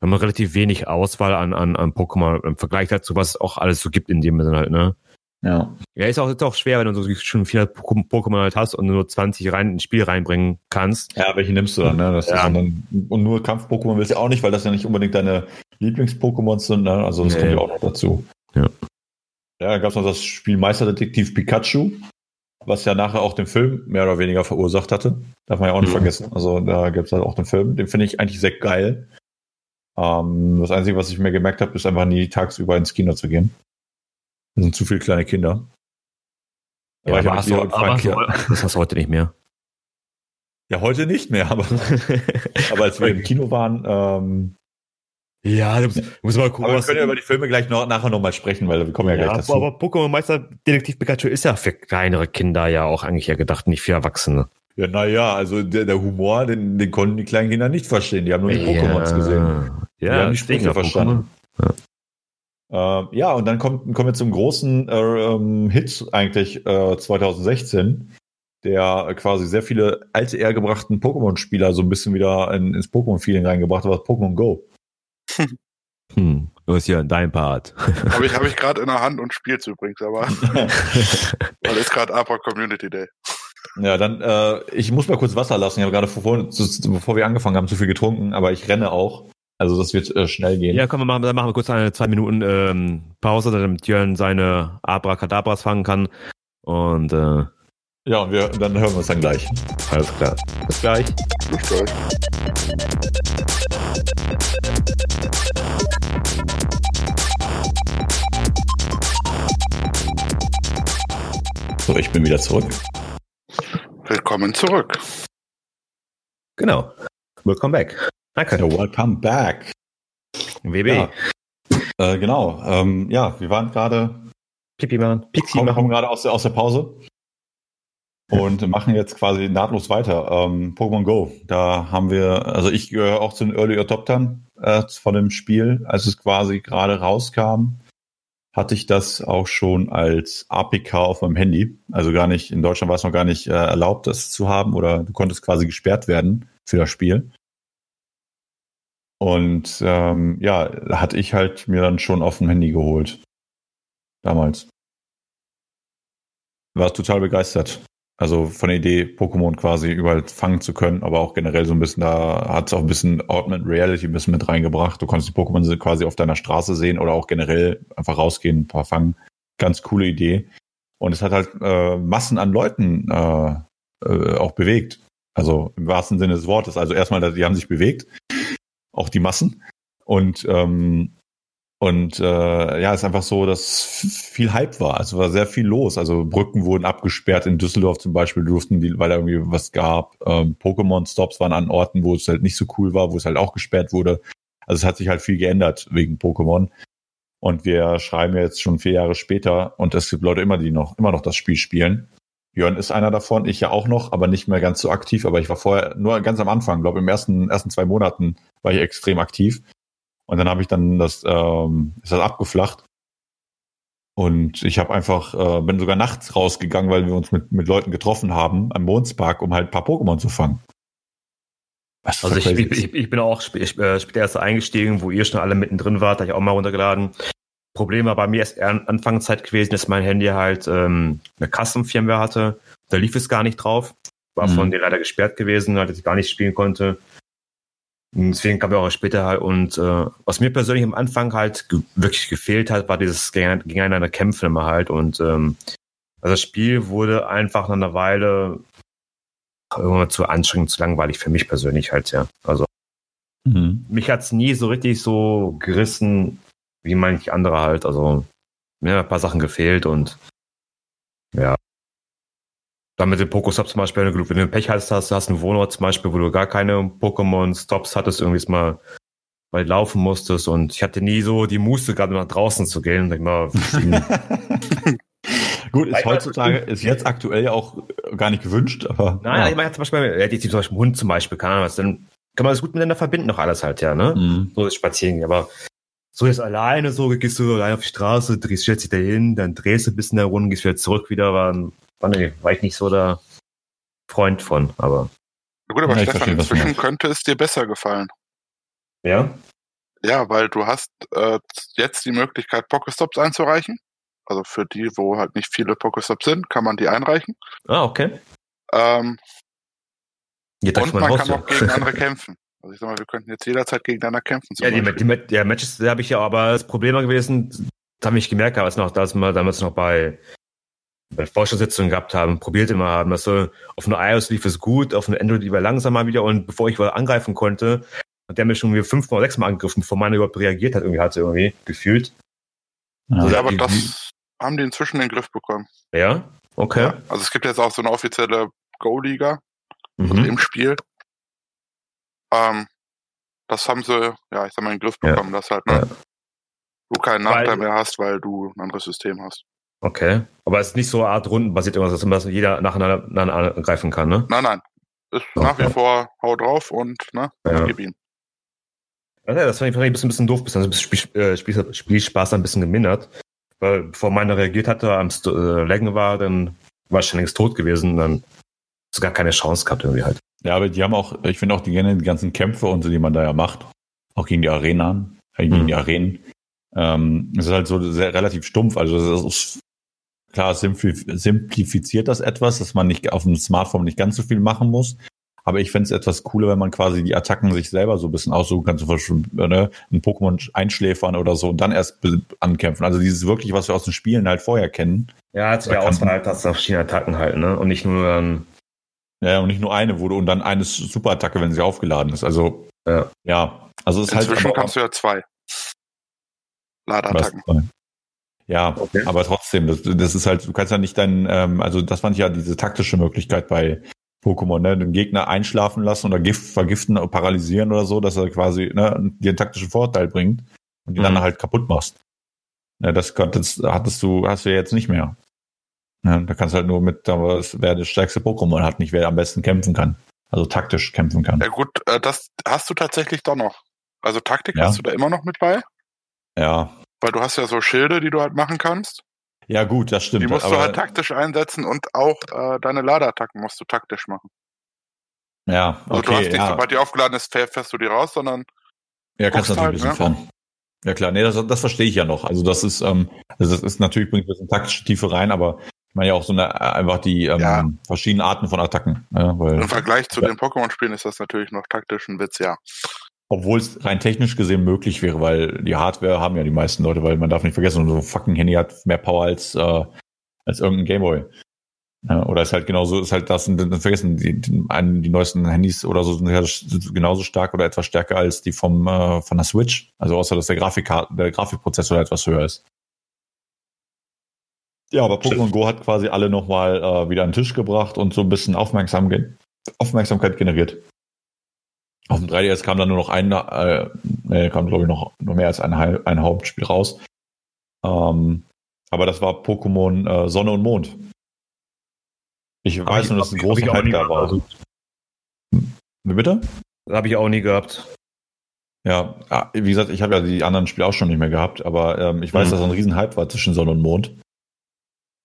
haben wir relativ wenig Auswahl an, an, an Pokémon im Vergleich dazu, was es auch alles so gibt in dem Sinne halt, ne? Ja. Ja, ist auch, ist auch schwer, wenn du so schon 400 Pokémon halt hast und nur 20 rein ins Spiel reinbringen kannst. Ja, welche nimmst du dann, ne? Das ja. dann, und nur Kampf-Pokémon willst du auch nicht, weil das ja nicht unbedingt deine Lieblings-Pokémons sind, ne? Also das nee. kommt ja auch noch dazu. Ja. Ja, dann gab es noch das Spiel Meisterdetektiv Pikachu, was ja nachher auch den Film mehr oder weniger verursacht hatte. Darf man ja auch nicht mhm. vergessen. Also da gibt es halt auch den Film. Den finde ich eigentlich sehr geil. Ähm, das Einzige, was ich mir gemerkt habe, ist einfach nie tagsüber ins Kino zu gehen. Das sind zu viele kleine Kinder. Ja, aber, hast du, aber so, das hast du heute nicht mehr. Ja, heute nicht mehr, aber, aber als wir im Kino waren, ähm, ja, du musst mal gucken. Aber wir können ja über die Filme gleich noch, nachher nochmal sprechen, weil wir kommen ja, ja gleich dazu. Aber Pokémon Meister Detektiv Pikachu ist ja für kleinere Kinder ja auch eigentlich ja gedacht, nicht für Erwachsene. Ja, naja, also der, der Humor, den, den konnten die kleinen Kinder nicht verstehen. Die haben nur die Pokémons gesehen. Die ja, haben die Sprüche verstanden. Ja. Äh, ja, und dann kommt, kommen wir zum großen äh, ähm, Hit eigentlich äh, 2016, der quasi sehr viele alte, ehrgebrachten Pokémon-Spieler so ein bisschen wieder in, ins Pokémon-Feeling reingebracht hat, was Pokémon Go. Hm, du bist ja dein Part. Habe ich, hab ich gerade in der Hand und spiel's übrigens, aber weil ist gerade Abra Community Day. Ja, dann, äh, ich muss mal kurz Wasser lassen. Ich habe gerade, bevor, bevor wir angefangen haben, zu viel getrunken, aber ich renne auch. Also das wird äh, schnell gehen. Ja, komm, wir machen, dann machen wir kurz eine zwei Minuten ähm, Pause, damit Jörn seine Abracadabras fangen kann. Und äh, ja, und wir, dann hören wir uns dann gleich. Alles klar. Bis gleich. Bis gleich. So, ich bin wieder zurück. Willkommen zurück. Genau. Welcome back. Danke. Ja, welcome back. WB. Ja. Äh, genau. Ähm, ja, wir waren gerade. Pipi machen. Pixie kommen, machen. kommen gerade aus der, aus der Pause. Und machen jetzt quasi nahtlos weiter. Ähm, Pokémon Go. Da haben wir, also ich gehöre auch zu den Early Adoptern äh, von dem Spiel, als es quasi gerade rauskam hatte ich das auch schon als APK auf meinem Handy. Also gar nicht, in Deutschland war es noch gar nicht äh, erlaubt, das zu haben oder du konntest quasi gesperrt werden für das Spiel. Und ähm, ja, hatte ich halt mir dann schon auf dem Handy geholt. Damals. War total begeistert. Also von der Idee, Pokémon quasi überall fangen zu können, aber auch generell so ein bisschen, da hat es auch ein bisschen Augmented Reality ein bisschen mit reingebracht. Du konntest die Pokémon quasi auf deiner Straße sehen oder auch generell einfach rausgehen, ein paar fangen. Ganz coole Idee. Und es hat halt äh, Massen an Leuten äh, äh, auch bewegt. Also im wahrsten Sinne des Wortes. Also erstmal, die haben sich bewegt, auch die Massen. Und ähm, und äh, ja, ist einfach so, dass viel Hype war. Also war sehr viel los. Also Brücken wurden abgesperrt in Düsseldorf zum Beispiel, durften die, weil da irgendwie was gab. Ähm, Pokémon-Stops waren an Orten, wo es halt nicht so cool war, wo es halt auch gesperrt wurde. Also es hat sich halt viel geändert wegen Pokémon. Und wir schreiben jetzt schon vier Jahre später und es gibt Leute immer, die noch, immer noch das Spiel spielen. Björn ist einer davon, ich ja auch noch, aber nicht mehr ganz so aktiv. Aber ich war vorher nur ganz am Anfang, glaube im ersten, ersten zwei Monaten war ich extrem aktiv. Und dann habe ich dann das, ähm, ist das abgeflacht. Und ich habe einfach, äh, bin sogar nachts rausgegangen, weil wir uns mit, mit Leuten getroffen haben am Mondspark, um halt ein paar Pokémon zu fangen. Was also ich, ich, ich, bin auch sp äh, später erst eingestiegen, wo ihr schon alle mittendrin wart, da ich auch mal runtergeladen. Problem war bei mir erst Anfangszeit gewesen, dass mein Handy halt ähm, eine Custom-Firmware hatte. Da lief es gar nicht drauf. War mhm. von dir leider gesperrt gewesen, dass ich gar nicht spielen konnte. Deswegen kam ich auch später halt. Und äh, was mir persönlich am Anfang halt ge wirklich gefehlt hat, war dieses gegeneinander Kämpfen immer halt. Und ähm, also das Spiel wurde einfach nach einer Weile irgendwann zu anstrengend, zu langweilig für mich persönlich halt, ja. Also mhm. mich hat's nie so richtig so gerissen, wie manche andere halt. Also mir haben ein paar Sachen gefehlt und ja. Dann mit dem Pokestop zum Beispiel, wenn du, wenn du Pech hast, hast, hast einen Wohnort zum Beispiel, wo du gar keine Pokémon-Stops hattest, irgendwie mal weil laufen musstest und ich hatte nie so die Muße, gerade nach draußen zu gehen. Und mal, Gut, ist heutzutage, ist jetzt aktuell ja auch gar nicht gewünscht, aber. Nein, ja. ich meine zum Beispiel, hätte ich zum Beispiel einen Hund zum Beispiel, keine Ahnung was, dann kann man das gut miteinander verbinden, noch alles halt, ja, ne? Mhm. So ist Spazieren, aber so jetzt alleine so, gehst du alleine auf die Straße, drehst dich dahin, dann drehst du ein bisschen herum, gehst wieder zurück wieder, war, war, nee, war ich nicht so der Freund von, aber. Ja, gut, aber ja, Stefan, inzwischen könnte es dir besser gefallen. Ja? Ja, weil du hast äh, jetzt die Möglichkeit, Pokestops einzureichen. Also für die, wo halt nicht viele Pokestops sind, kann man die einreichen. Ah, okay. Ähm, und man kann auch gegen andere kämpfen. Also ich sag mal, wir könnten jetzt jederzeit gegeneinander kämpfen. Ja, die, die, ja, Matches da habe ich ja, aber das Problem war gewesen, das habe ich gemerkt, als noch, damals noch bei, bei Vorstellungssitzungen gehabt haben, probiert immer haben. dass so auf einer iOS lief es gut, auf einer Android lief er langsamer wieder und bevor ich wohl angreifen konnte, hat der mich schon wieder fünfmal oder sechsmal angegriffen, bevor meine überhaupt reagiert hat, irgendwie hat sie irgendwie gefühlt. Ja, also, aber das haben die inzwischen in den Griff bekommen. Ja? Okay. Ja, also es gibt jetzt auch so eine offizielle Go-Liga mhm. also im Spiel. Ähm, das haben sie, ja, ich sag mal, in den Griff bekommen, ja. dass halt, ne, ja. du keinen Nachteil weil, mehr hast, weil du ein anderes System hast. Okay. Aber es ist nicht so eine Art rundenbasiert irgendwas, dass jeder nacheinander angreifen kann, ne? Nein, nein. Ist okay. nach wie vor hau drauf und, ne, ja. gib ihn. Ja, das fand ich, fand ich ein bisschen, ein bisschen doof, bis dann Spiel, Spiel, Spiel, Spielspaß ein bisschen gemindert. Weil bevor meiner reagiert hatte, am St äh, Laggen war, dann war ich schon längst tot gewesen. Dann hast du gar keine Chance gehabt irgendwie halt. Ja, aber die haben auch, ich finde auch die gerne die ganzen Kämpfe und so, die man da ja macht, auch gegen die Arenen, äh, gegen mhm. die Arenen. Ähm, es ist halt so sehr relativ stumpf. Also das ist klar, simplifiziert das etwas, dass man nicht auf dem Smartphone nicht ganz so viel machen muss. Aber ich fände es etwas cooler, wenn man quasi die Attacken sich selber so ein bisschen aussuchen kann, zum Beispiel ne, ein Pokémon einschläfern oder so und dann erst ankämpfen. Also dieses wirklich, was wir aus den Spielen halt vorher kennen. Ja, zu der Auswahl halt hast du verschiedene Attacken halt, ne? Und nicht nur ähm Ja, und nicht nur eine, wo du und dann eine Superattacke, wenn sie aufgeladen ist. Also ja, ja. also es ist halt. Inzwischen kannst du ja zwei Ladeattacken. Ja, okay. aber trotzdem, das, das ist halt, du kannst ja nicht dein, ähm, also das fand ich ja diese taktische Möglichkeit bei Pokémon, ne, den Gegner einschlafen lassen oder Gift vergiften, paralysieren oder so, dass er quasi ne, dir einen taktischen Vorteil bringt und die mhm. dann halt kaputt machst. Ne, das konntest, hattest du, hast du ja jetzt nicht mehr. Ne, da kannst du halt nur mit, wer das stärkste Pokémon hat, nicht wer am besten kämpfen kann. Also taktisch kämpfen kann. Ja gut, äh, das hast du tatsächlich doch noch. Also Taktik ja. hast du da immer noch mit bei? Ja. Weil du hast ja so Schilde, die du halt machen kannst. Ja, gut, das stimmt. Die musst du halt taktisch einsetzen und auch äh, deine Ladeattacken musst du taktisch machen. Ja, okay. Also du hast nicht, ja. sobald die aufgeladen ist, fährst du die raus, sondern. Ja, kannst natürlich halt, ein bisschen ne? fahren. Ja klar, nee, das, das verstehe ich ja noch. Also das ist, ähm, das ist natürlich bringt ein bisschen taktische Tiefe rein, aber ich meine ja auch so eine äh, einfach die ähm, ja. verschiedenen Arten von Attacken. Ja, weil, Im Vergleich zu ja. den Pokémon-Spielen ist das natürlich noch taktisch ein Witz, ja. Obwohl es rein technisch gesehen möglich wäre, weil die Hardware haben ja die meisten Leute, weil man darf nicht vergessen, so ein fucking Handy hat mehr Power als, äh, als irgendein Gameboy. Ja, oder ist halt genauso, ist halt das, dann vergessen, die, die, die neuesten Handys oder so sind ja genauso stark oder etwas stärker als die vom, äh, von der Switch. Also außer, dass der Grafikkarte, der Grafikprozessor etwas höher ist. Ja, aber Pokémon Go hat quasi alle nochmal äh, wieder an den Tisch gebracht und so ein bisschen Aufmerksam Aufmerksamkeit generiert. Auf dem 3DS kam dann nur noch ein, äh, kam glaube ich noch, noch mehr als ein, ein Hauptspiel raus. Ähm, aber das war Pokémon äh, Sonne und Mond. Ich hab weiß ich, nur, dass es ein großer Hype da war. Also. Wie bitte? Habe ich auch nie gehabt. Ja, ah, wie gesagt, ich habe ja die anderen Spiele auch schon nicht mehr gehabt, aber ähm, ich weiß, mhm. dass es ein Riesenhype war zwischen Sonne und Mond.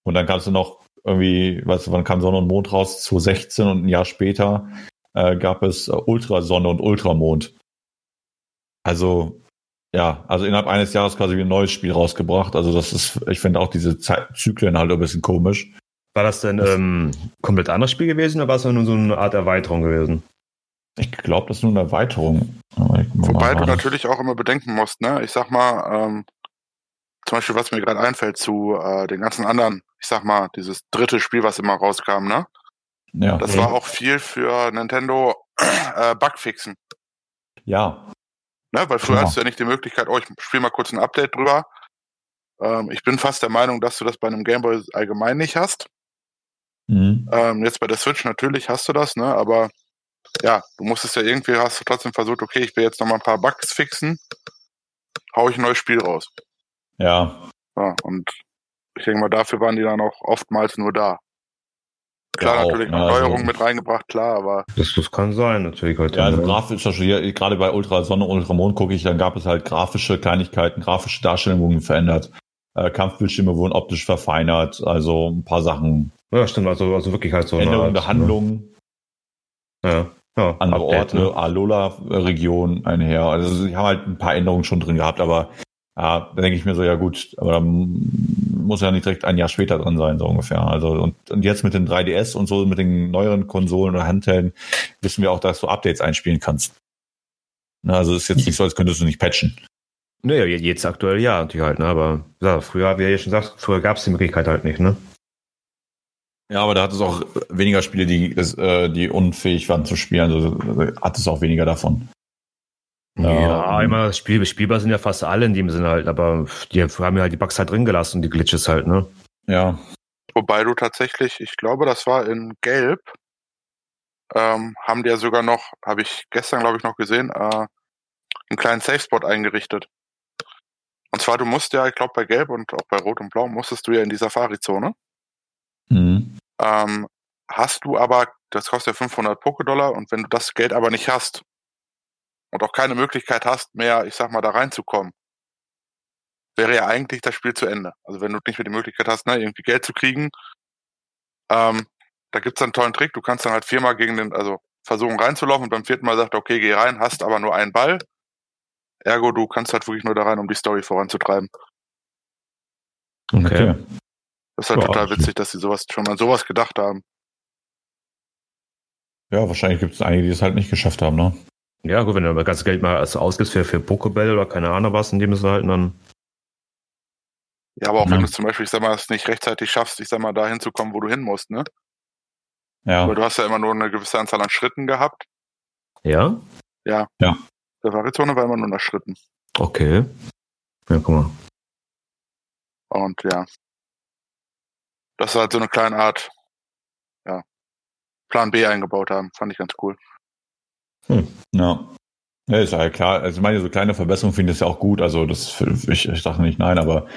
Und dann kannst du noch irgendwie, weißt du, wann kam Sonne und Mond raus? 2016 und ein Jahr später äh, gab es äh, Ultrasonne und Ultramond. Also, ja, also innerhalb eines Jahres quasi ein neues Spiel rausgebracht. Also das ist, ich finde auch diese Zeit Zyklen halt ein bisschen komisch. War das denn ähm, komplett anderes Spiel gewesen oder war es nur so eine Art Erweiterung gewesen? Ich glaube, das ist nur eine Erweiterung. Wobei du natürlich auch immer bedenken musst, ne? Ich sag mal, ähm, zum Beispiel, was mir gerade einfällt zu äh, den ganzen anderen, ich sag mal, dieses dritte Spiel, was immer rauskam, ne? Ja. Das war auch viel für Nintendo äh, Bugfixen. Ja. Ne? Weil früher ja. hast du ja nicht die Möglichkeit, oh, ich spiele mal kurz ein Update drüber. Ähm, ich bin fast der Meinung, dass du das bei einem Gameboy allgemein nicht hast. Mhm. Ähm, jetzt bei der Switch natürlich hast du das, ne? Aber ja, du musstest ja irgendwie, hast du trotzdem versucht, okay, ich will jetzt noch mal ein paar Bugs fixen, hau ich ein neues Spiel raus. Ja. ja und ich denke mal, dafür waren die dann auch oftmals nur da. Klar, ja, natürlich noch Neuerungen also, mit reingebracht, klar, aber. Das, das kann sein, natürlich heute. Ja, also grafisch, gerade bei Ultra Sonne und Ultramond gucke ich, dann gab es halt grafische Kleinigkeiten, grafische Darstellungen wurden verändert. Äh, Kampfbildschirme wurden optisch verfeinert, also ein paar Sachen. Ja, stimmt, also, also wirklich halt so. Änderungen der Handlung. Ja. Ja, andere Update, Orte, ne? Alola-Region einher. Also sie haben halt ein paar Änderungen schon drin gehabt, aber ja, da denke ich mir so, ja gut, aber dann muss ja nicht direkt ein Jahr später drin sein, so ungefähr. Also und, und jetzt mit den 3DS und so, mit den neueren Konsolen oder Handhelden, wissen wir auch, dass du Updates einspielen kannst. Na, also ist jetzt nicht so, als könntest du nicht patchen. Naja, jetzt aktuell ja, natürlich halt, ne? Aber ja, früher, wie ihr ja schon sagt, früher gab es die Möglichkeit halt nicht, ne? Ja, aber da hat es auch weniger Spiele, die, äh, die unfähig waren zu spielen. Also hat es auch weniger davon. Ja, ähm, immer Spiel, spielbar sind ja fast alle in dem Sinne halt, aber die haben ja halt die Bugs halt drin gelassen, die Glitches halt, ne? Ja. Wobei du tatsächlich, ich glaube, das war in Gelb, ähm, haben die ja sogar noch, habe ich gestern, glaube ich, noch gesehen, äh, einen kleinen Safe-Spot eingerichtet. Und zwar, du musst ja, ich glaube, bei Gelb und auch bei Rot und Blau musstest du ja in die Safari-Zone. Mhm. Ähm, hast du aber, das kostet ja 500 Poké-Dollar und wenn du das Geld aber nicht hast und auch keine Möglichkeit hast, mehr, ich sag mal, da reinzukommen, wäre ja eigentlich das Spiel zu Ende. Also wenn du nicht mehr die Möglichkeit hast, ne, irgendwie Geld zu kriegen, ähm, da gibt's dann einen tollen Trick. Du kannst dann halt viermal gegen den, also versuchen reinzulaufen und beim vierten Mal sagt er, okay, geh rein, hast aber nur einen Ball. Ergo, du kannst halt wirklich nur da rein, um die Story voranzutreiben. Okay. Das ist halt ja, total witzig, dass sie sowas schon an sowas gedacht haben. Ja, wahrscheinlich gibt es einige, die es halt nicht geschafft haben, ne? Ja, gut, wenn du das ganze Geld mal also ausgibst für, für Pokéball oder keine Ahnung was, in dem es halt dann. Ja, aber auch ja. wenn du zum Beispiel, ich sag mal, es nicht rechtzeitig schaffst, ich sag mal, da hinzukommen, wo du hin musst, ne? Ja. Weil du hast ja immer nur eine gewisse Anzahl an Schritten gehabt. Ja? Ja. Ja. Der Variezone war immer nur nach Schritten. Okay. Ja, guck mal. Und ja, dass sie halt so eine kleine Art ja, Plan B eingebaut haben. Fand ich ganz cool. Hm. Ja. Ja, ist ja klar. Also ich meine, so kleine Verbesserungen finde ich ja auch gut. Also das ich, ich sage nicht nein, aber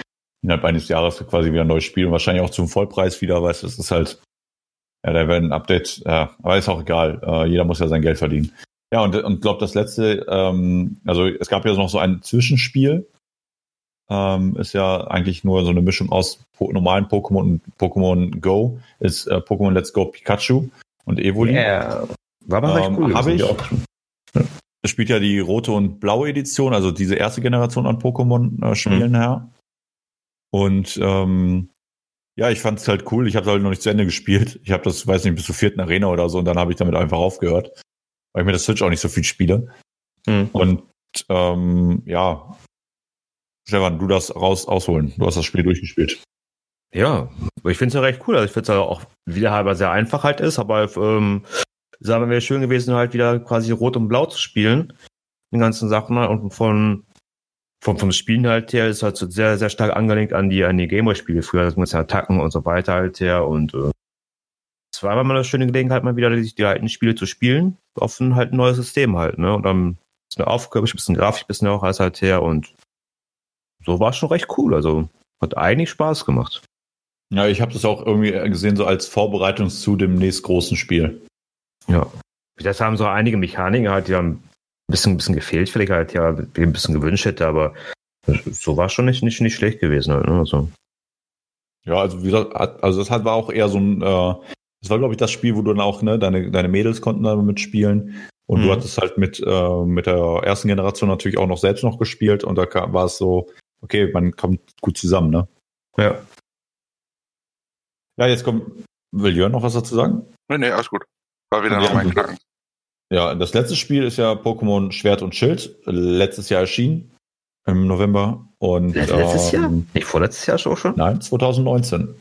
innerhalb eines Jahres quasi wieder ein neues Spiel und wahrscheinlich auch zum Vollpreis wieder, weißt du, das ist halt, ja, da werden ein Update, ja, aber ist auch egal. Äh, jeder muss ja sein Geld verdienen. Ja, und, und glaube das letzte, ähm, also es gab ja noch so ein Zwischenspiel, ähm, ist ja eigentlich nur so eine Mischung aus po normalen Pokémon und Pokémon Go, ist äh, Pokémon Let's Go Pikachu und Evoli. Yeah. War aber recht ähm, cool. Habe ich. Es spielt ja die rote und blaue Edition, also diese erste Generation an Pokémon-Spielen äh, mhm. her. Und ähm, ja, ich fand es halt cool. Ich habe halt noch nicht zu Ende gespielt. Ich habe das, weiß nicht, bis zur vierten Arena oder so und dann habe ich damit einfach aufgehört, weil ich mir das Switch auch nicht so viel spiele. Mhm. Und ähm, ja, Stefan, du das raus ausholen. Du hast das Spiel durchgespielt. Ja, ich finde es ja recht cool. Also ich finde es ja auch wieder halber sehr einfach halt ist, aber ähm, sagen wir, wäre schön gewesen, halt wieder quasi rot und blau zu spielen. Die ganzen Sachen halt. und von, von vom Spielen halt her ist halt so sehr, sehr stark angelegt an die, an die Gameboy-Spiele früher, das ja Attacken und so weiter halt her und äh, es war mal eine schöne Gelegenheit, mal wieder die, die alten Spiele zu spielen, auf ein halt ein neues System halt, ne? Und dann ist eine Aufgabe, ein bisschen Grafik, ein bisschen auch alles halt her und so war es schon recht cool. Also Hat eigentlich Spaß gemacht. Ja, ich habe das auch irgendwie gesehen, so als Vorbereitung zu dem nächst großen Spiel. Ja. Das haben so einige Mechaniken halt, die haben ein bisschen, ein bisschen gefehlt, vielleicht halt ja, die ein bisschen gewünscht hätte, aber so war schon nicht, nicht, nicht schlecht gewesen halt, ne? Also. Ja, also wie gesagt, also das war auch eher so ein, äh, das war, glaube ich, das Spiel, wo du dann auch, ne, deine, deine Mädels konnten da mitspielen. Und mhm. du hattest halt mit, äh, mit der ersten Generation natürlich auch noch selbst noch gespielt und da war es so, okay, man kommt gut zusammen, ne? Ja. Ja, jetzt kommt, will Jörn noch was dazu sagen? Nee, nee, alles gut. War wieder noch mein Knacken. Ja, das letzte Spiel ist ja Pokémon Schwert und Schild, letztes Jahr erschienen im November. Und, letztes ähm, Jahr? Nicht vorletztes Jahr schon? Nein, 2019.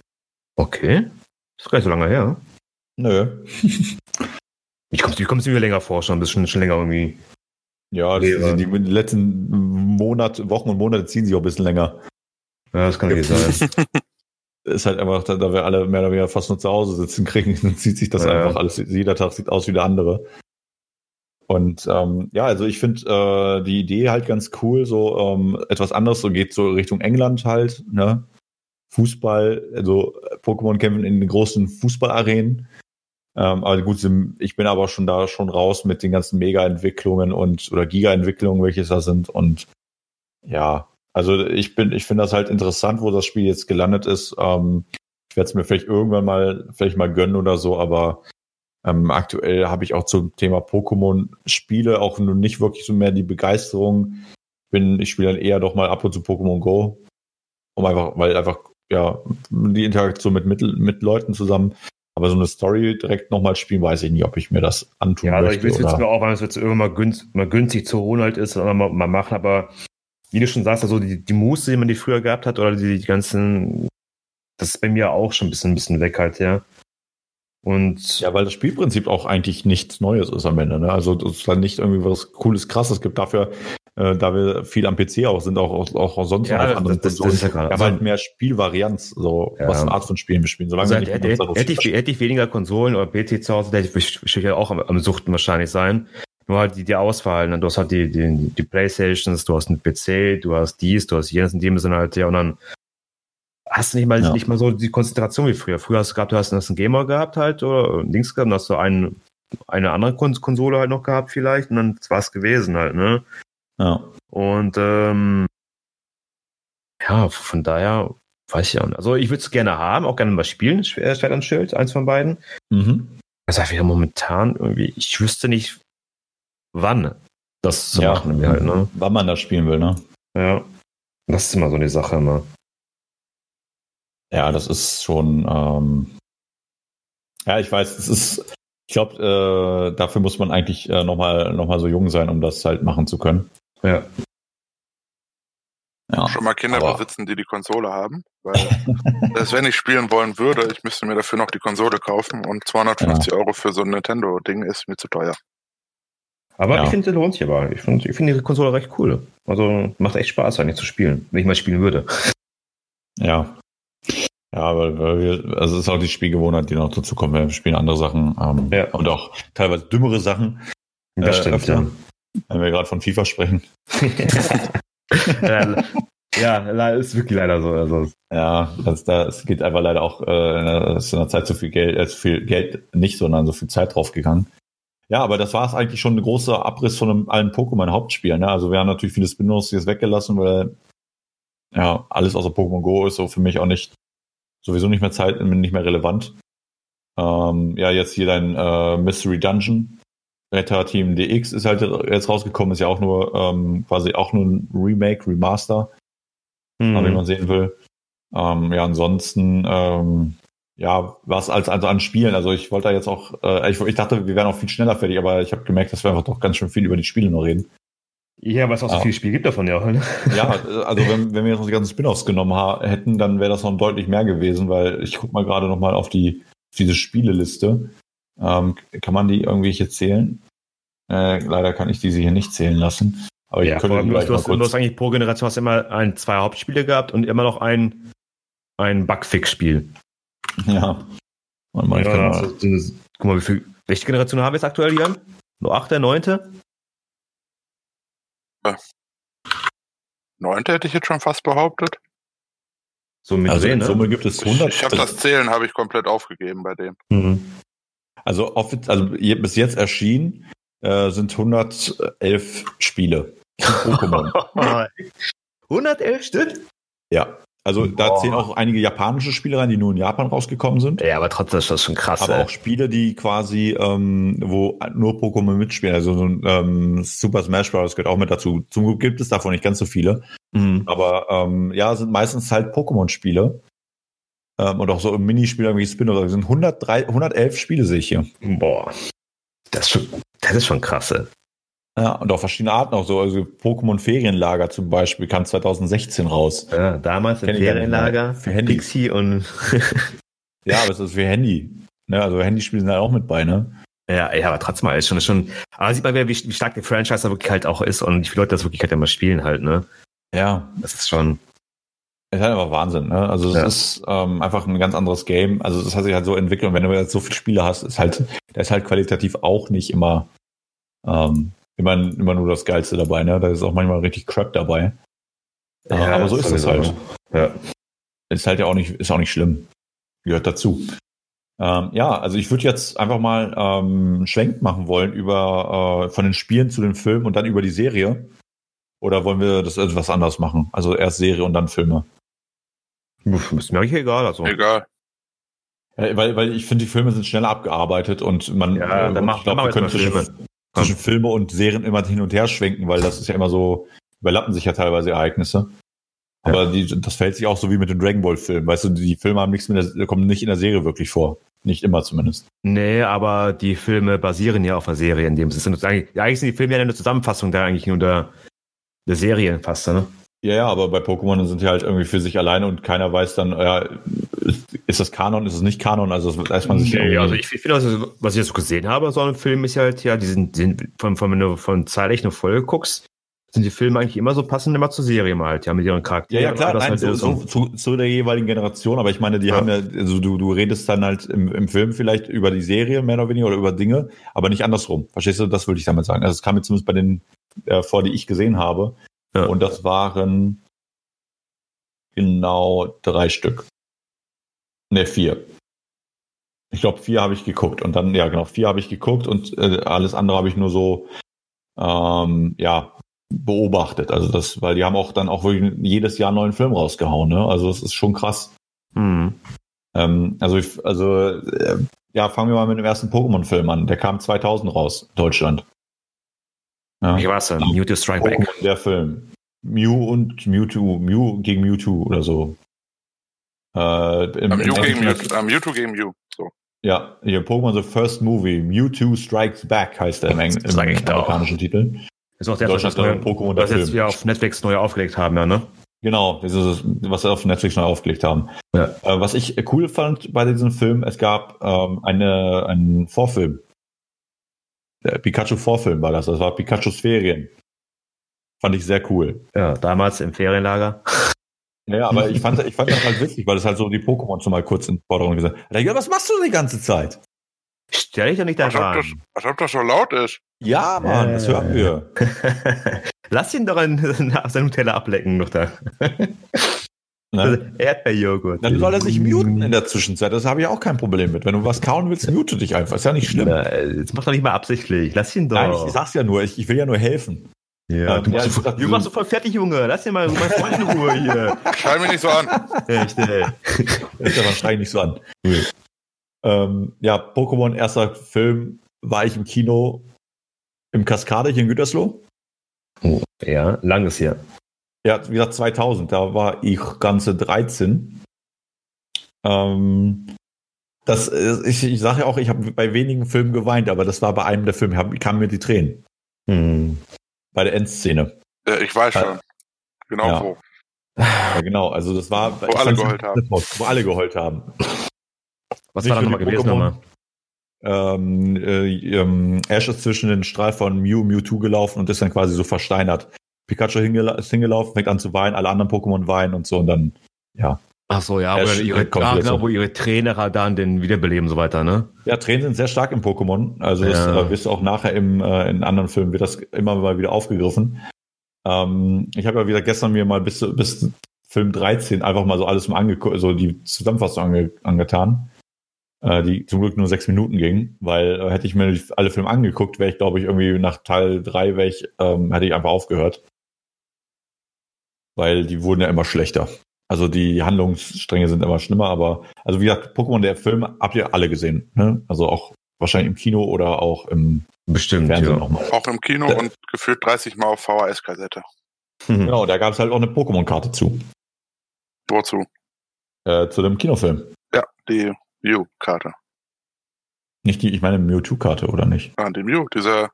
Okay. Das ist gar nicht so lange her. Nö. ich komme ich komm's mir länger vor, schon ein bisschen schon länger irgendwie. Ja, die, die, die, letzten Monate, Wochen und Monate ziehen sich auch ein bisschen länger. Ja, das kann nicht sein. ist halt einfach, da wir alle mehr oder weniger fast nur zu Hause sitzen, kriegen, dann zieht sich das ja. einfach alles. Jeder Tag sieht aus wie der andere. Und ähm, ja, also ich finde äh, die Idee halt ganz cool, so ähm, etwas anderes, so geht so Richtung England halt, ne? Fußball, also Pokémon kämpfen in den großen Fußballarenen. Ähm, aber gut, ich bin aber schon da schon raus mit den ganzen Mega-Entwicklungen und oder Giga-Entwicklungen, welche da sind. Und ja, also ich bin, ich finde das halt interessant, wo das Spiel jetzt gelandet ist. Ähm, ich werde es mir vielleicht irgendwann mal, vielleicht mal gönnen oder so, aber ähm, aktuell habe ich auch zum Thema Pokémon-Spiele auch nur nicht wirklich so mehr die Begeisterung. Bin, ich spiele dann eher doch mal ab und zu Pokémon Go. Um einfach, weil einfach, ja, die Interaktion mit, mit, mit Leuten zusammen. Aber so eine Story direkt nochmal spielen, weiß ich nicht, ob ich mir das antun ja, möchte. Ja, ich will es mir auch, weil es jetzt irgendwann mal, günst, mal günstig zu holen halt ist, mal, mal machen, aber wie du schon sagst, also die, die Muße, die man die früher gehabt hat, oder die, die ganzen, das ist bei mir auch schon ein bisschen, ein bisschen weg halt, ja. Und ja, weil das Spielprinzip auch eigentlich nichts Neues ist am Ende. Ne? Also es ist dann nicht irgendwie was Cooles, Krasses gibt. Dafür, äh, da wir viel am PC auch sind, auch, auch, auch sonst ja, noch auf anderen das, das, ist ja gerade. Aber halt mehr Spielvarianz, so ja. was eine Art von Spielen wir spielen. Solange also, hätte, hätte, hätte, ich, hätte ich weniger Konsolen oder PC zu Hause, hätte ich, ich ja auch am, am Suchten wahrscheinlich sein. Nur halt die, die Auswahl. Ne? Du hast halt die, die, die Playstations, du hast einen PC, du hast dies, du hast jenes, in dem Sinne halt, ja, und dann hast du nicht mal, ja. nicht mal so die Konzentration wie früher. Früher hast du gehabt, du hast einen Gamer gehabt halt oder Dings gehabt, dann hast du einen, eine andere Konsole halt noch gehabt vielleicht und dann war es gewesen halt, ne? Ja. Und ähm, ja, von daher weiß ich ja nicht. Also ich würde es gerne haben, auch gerne mal spielen, Schwert und Schild, eins von beiden. Mhm. Halt wieder momentan irgendwie, ich wüsste nicht, wann das zu ja, machen halt, ne? Wann man das spielen will, ne? Ja. Das ist immer so eine Sache immer. Ja, das ist schon, ähm, ja, ich weiß, es ist, ich glaube, äh, dafür muss man eigentlich äh, nochmal noch mal so jung sein, um das halt machen zu können. Ja. ja Schon mal Kinder aber... besitzen, die die Konsole haben, weil selbst wenn ich spielen wollen würde, ich müsste mir dafür noch die Konsole kaufen und 250 ja. Euro für so ein Nintendo-Ding ist mir zu teuer. Aber ja. ich finde, lohnt sich aber. Ich finde ich find die Konsole recht cool. Also macht echt Spaß, eigentlich zu spielen, wenn ich mal spielen würde. Ja, ja, weil, weil wir, also es ist auch die Spielgewohnheit, die noch dazu kommt. Wir spielen andere Sachen ähm, ja. und auch teilweise dümmere Sachen. Das äh, stimmt, öfter, ja. Wenn wir gerade von FIFA sprechen. ja, ist wirklich leider so. Also. Ja, das, da, es geht einfach leider auch, äh, ist in der Zeit so viel Geld, äh, so viel Geld nicht, sondern so viel Zeit draufgegangen. Ja, aber das war es eigentlich schon ein großer Abriss von einem, allen Pokémon-Hauptspielen. Ne? Also wir haben natürlich viele Spin-offs jetzt weggelassen, weil ja, alles außer Pokémon Go ist so für mich auch nicht sowieso nicht mehr Zeit, nicht mehr relevant. Ähm, ja, jetzt hier dein äh, Mystery Dungeon. Retter Team DX ist halt jetzt rausgekommen, ist ja auch nur ähm, quasi auch nur ein Remake, Remaster, mhm. wenn man sehen will. Ähm, ja, ansonsten, ähm, ja, was als, also an Spielen, also ich wollte da jetzt auch, äh, ich, ich dachte, wir wären auch viel schneller fertig, aber ich habe gemerkt, dass wir einfach doch ganz schön viel über die Spiele noch reden. Ja, weil es auch so ja. viel Spiel gibt davon ja. Ne? Ja, also wenn, wenn wir jetzt noch die ganzen Spin-offs genommen hätten, dann wäre das noch deutlich mehr gewesen, weil ich guck mal gerade noch mal auf die auf diese Spieleliste. Ähm, kann man die irgendwie hier zählen? Äh, leider kann ich diese hier nicht zählen lassen. Aber ja, ich könnte du, hast, du hast eigentlich pro Generation hast immer ein, zwei Hauptspiele gehabt und immer noch ein, ein Bugfix-Spiel. Ja. Und mal, ja, das, das, guck mal, wie viel, welche Generation haben wir jetzt aktuell hier? Nur achte, neunte? Neunte hätte ich jetzt schon fast behauptet. So mit also in ne? Summe gibt es 100. Ich, ich habe das Zählen habe ich komplett aufgegeben bei dem. Mhm. Also, also bis jetzt erschienen äh, sind 111 Spiele. Pokémon. 111 Stück? Ja. Also da zählen auch einige japanische Spiele rein, die nur in Japan rausgekommen sind. Ja, aber trotzdem ist das schon krass. Aber ey. auch Spiele, die quasi, ähm, wo nur Pokémon mitspielen. Also so ein ähm, Super Smash Bros. gehört auch mit dazu. Zum Glück gibt es davon nicht ganz so viele. Mhm. Aber ähm, ja, sind meistens halt Pokémon-Spiele. Ähm, und auch so Minispiele wie Spin-off. Das sind 103, 111 Spiele, sehe ich hier. Boah. Das ist schon, das ist schon krass. Ey. Ja, und auch verschiedene Arten auch so. Also Pokémon Ferienlager zum Beispiel kam 2016 raus. Ja, damals im Ferienlager für Handy. Pixie und. ja, aber es ist für Handy. Ne? Also Handyspiele sind halt auch mit bei, ne? Ja, ja, aber trotzdem ist schon, schon, aber sieht man, wie, wie stark der Franchise da wirklich halt auch ist und wie viele Leute das wirklich halt immer spielen halt, ne? Ja. Das ist schon. Es ist halt einfach Wahnsinn, ne? Also es ja. ist ähm, einfach ein ganz anderes Game. Also es hat sich halt so entwickelt und wenn du jetzt so viele Spiele hast, ist halt, da ist halt qualitativ auch nicht immer ähm, immer, immer nur das Geilste dabei, ne? Da ist auch manchmal richtig Crap dabei. Ja, aber so ist es halt. Ja. Ist halt ja auch nicht, ist auch nicht schlimm. Gehört dazu. Ähm, ja, also ich würde jetzt einfach mal ähm, Schwenk machen wollen über äh, von den Spielen zu den Filmen und dann über die Serie. Oder wollen wir das etwas anders machen? Also erst Serie und dann Filme. Ist mir eigentlich egal. Also. Egal. weil, weil ich finde, die Filme sind schneller abgearbeitet und man, ja, dann macht, glaub, dann wir Filme zwischen Filme und Serien immer hin und her schwenken, weil das ist ja immer so, überlappen sich ja teilweise Ereignisse. Aber ja. die, das fällt sich auch so wie mit den Dragon Ball Filmen. Weißt du, die Filme haben nichts mit der, kommen nicht in der Serie wirklich vor. Nicht immer zumindest. Nee, aber die Filme basieren ja auf der Serie in dem Sinne. Eigentlich, sind die Filme ja eine Zusammenfassung der eigentlich nur der, der Serie fast, ne? Ja, ja, aber bei Pokémon sind die halt irgendwie für sich alleine und keiner weiß dann, ja, ist das Kanon, ist es nicht Kanon? Also das weiß man sich nee, also ich finde, also, was ich jetzt so gesehen habe, so ein Film ist halt, ja, die sind, die sind von, von, wenn du von zeitlich eine Folge guckst, sind die Filme eigentlich immer so passend immer zur Serie mal halt, ja, mit ihren Charakteren. Ja, ja, klar, nein, halt so, so, zu, zu, der jeweiligen Generation, aber ich meine, die ja. haben ja, also du, du redest dann halt im, im Film vielleicht über die Serie mehr oder weniger oder über Dinge, aber nicht andersrum. Verstehst du? Das würde ich damit sagen. Also es kam mir zumindest bei den äh, vor, die ich gesehen habe. Ja. Und das waren genau drei Stück. Ne, vier. Ich glaube, vier habe ich geguckt und dann, ja genau, vier habe ich geguckt und äh, alles andere habe ich nur so, ähm, ja, beobachtet. Also das, weil die haben auch dann auch wirklich jedes Jahr einen neuen Film rausgehauen, ne? Also das ist schon krass. Mhm. Ähm, also, ich, also, äh, ja, fangen wir mal mit dem ersten Pokémon-Film an. Der kam 2000 raus, Deutschland. Ja. Wie war's denn? Mewtwo Strike Back. Der Film. Mew und Mewtwo, Mew gegen Mewtwo oder so. Äh, im, Mew, gegen Mew, uh, Mewtwo gegen Mew. So. Ja, hier Pokémon The First Movie, Mewtwo Strikes Back heißt der im, Eng im amerikanischen Titel. Ist auch der, was, neue, Pokémon was jetzt wir auf Netflix neu aufgelegt haben, ja, ne? Genau, das ist, was wir auf Netflix neu aufgelegt haben. Ja. Äh, was ich cool fand bei diesem Film, es gab ähm, eine, einen Vorfilm. Der Pikachu-Vorfilm war das. Das war Pikachus Ferien. Fand ich sehr cool. Ja, damals im Ferienlager. Ja, aber ich fand, ich fand das halt witzig, weil es halt so die Pokémon schon mal kurz in Forderung gesagt hat. Was machst du die ganze Zeit? Stell dich doch nicht da ran. Als ob das so laut ist. Ja, Mann, äh, das hören wir. Lass ihn doch nach seinem Teller ablecken noch da. Ne? Also Erdbeerjoghurt. Dann soll er sich muten in der Zwischenzeit. Das habe ich auch kein Problem mit. Wenn du was kauen willst, mute dich einfach. Ist ja nicht schlimm. Na, jetzt mach doch nicht mal absichtlich. Lass ihn doch. Nein, ich, ich sag's ja nur. Ich, ich will ja nur helfen. Ja, du, machst, ja, du machst so voll fertig, Junge. Lass dir mal mein Freund in Ruhe hier. Schreib mich nicht so an. Echt, ey. Ist aber schrei nicht so an. Ähm, ja, Pokémon, erster Film, war ich im Kino im Kaskade hier in Gütersloh. Oh, ja, langes hier. Ja, wie gesagt, 2000, da war ich ganze 13. Ähm, das, ich, ich sage ja auch, ich habe bei wenigen Filmen geweint, aber das war bei einem der Filme, kamen mir die Tränen. Hm bei der Endszene. Ja, ich weiß schon. Genau ja. wo. Ja, genau. Also das war, wo alle geheult haben. Wo alle geheult haben. Was Nicht war da nochmal gewesen nochmal? Ähm, äh, ähm, Ash ist zwischen den Strahl von Mew Mewtwo gelaufen und ist dann quasi so versteinert. Pikachu hingela ist hingelaufen, fängt an zu weinen, alle anderen Pokémon weinen und so und dann, ja. Ach so, ja, wo ihre, ah, genau, wo ihre Trainer dann den wiederbeleben und so weiter, ne? Ja, Tränen sind sehr stark im Pokémon. Also das ja. äh, wirst du auch nachher im, äh, in anderen Filmen wird das immer mal wieder aufgegriffen. Ähm, ich habe ja wieder gestern mir mal bis, bis Film 13 einfach mal so alles mal angeguckt, so die Zusammenfassung ange angetan, äh, die zum Glück nur sechs Minuten ging, weil äh, hätte ich mir alle Filme angeguckt, wäre ich, glaube ich, irgendwie nach Teil 3 wäre ich, ähm, hätte ich einfach aufgehört. Weil die wurden ja immer schlechter. Also die Handlungsstränge sind immer schlimmer, aber also wie gesagt, Pokémon, der Film, habt ihr alle gesehen, ne? Also auch wahrscheinlich im Kino oder auch im Bestimmt, Fernsehen ja. nochmal. Auch im Kino da, und gefühlt 30 Mal auf VHS-Kassette. Genau, da gab es halt auch eine Pokémon-Karte zu. Wozu? Äh, zu dem Kinofilm. Ja, die Mew-Karte. Nicht die, ich meine Mewtwo-Karte, oder nicht? Ah, die Mew, dieser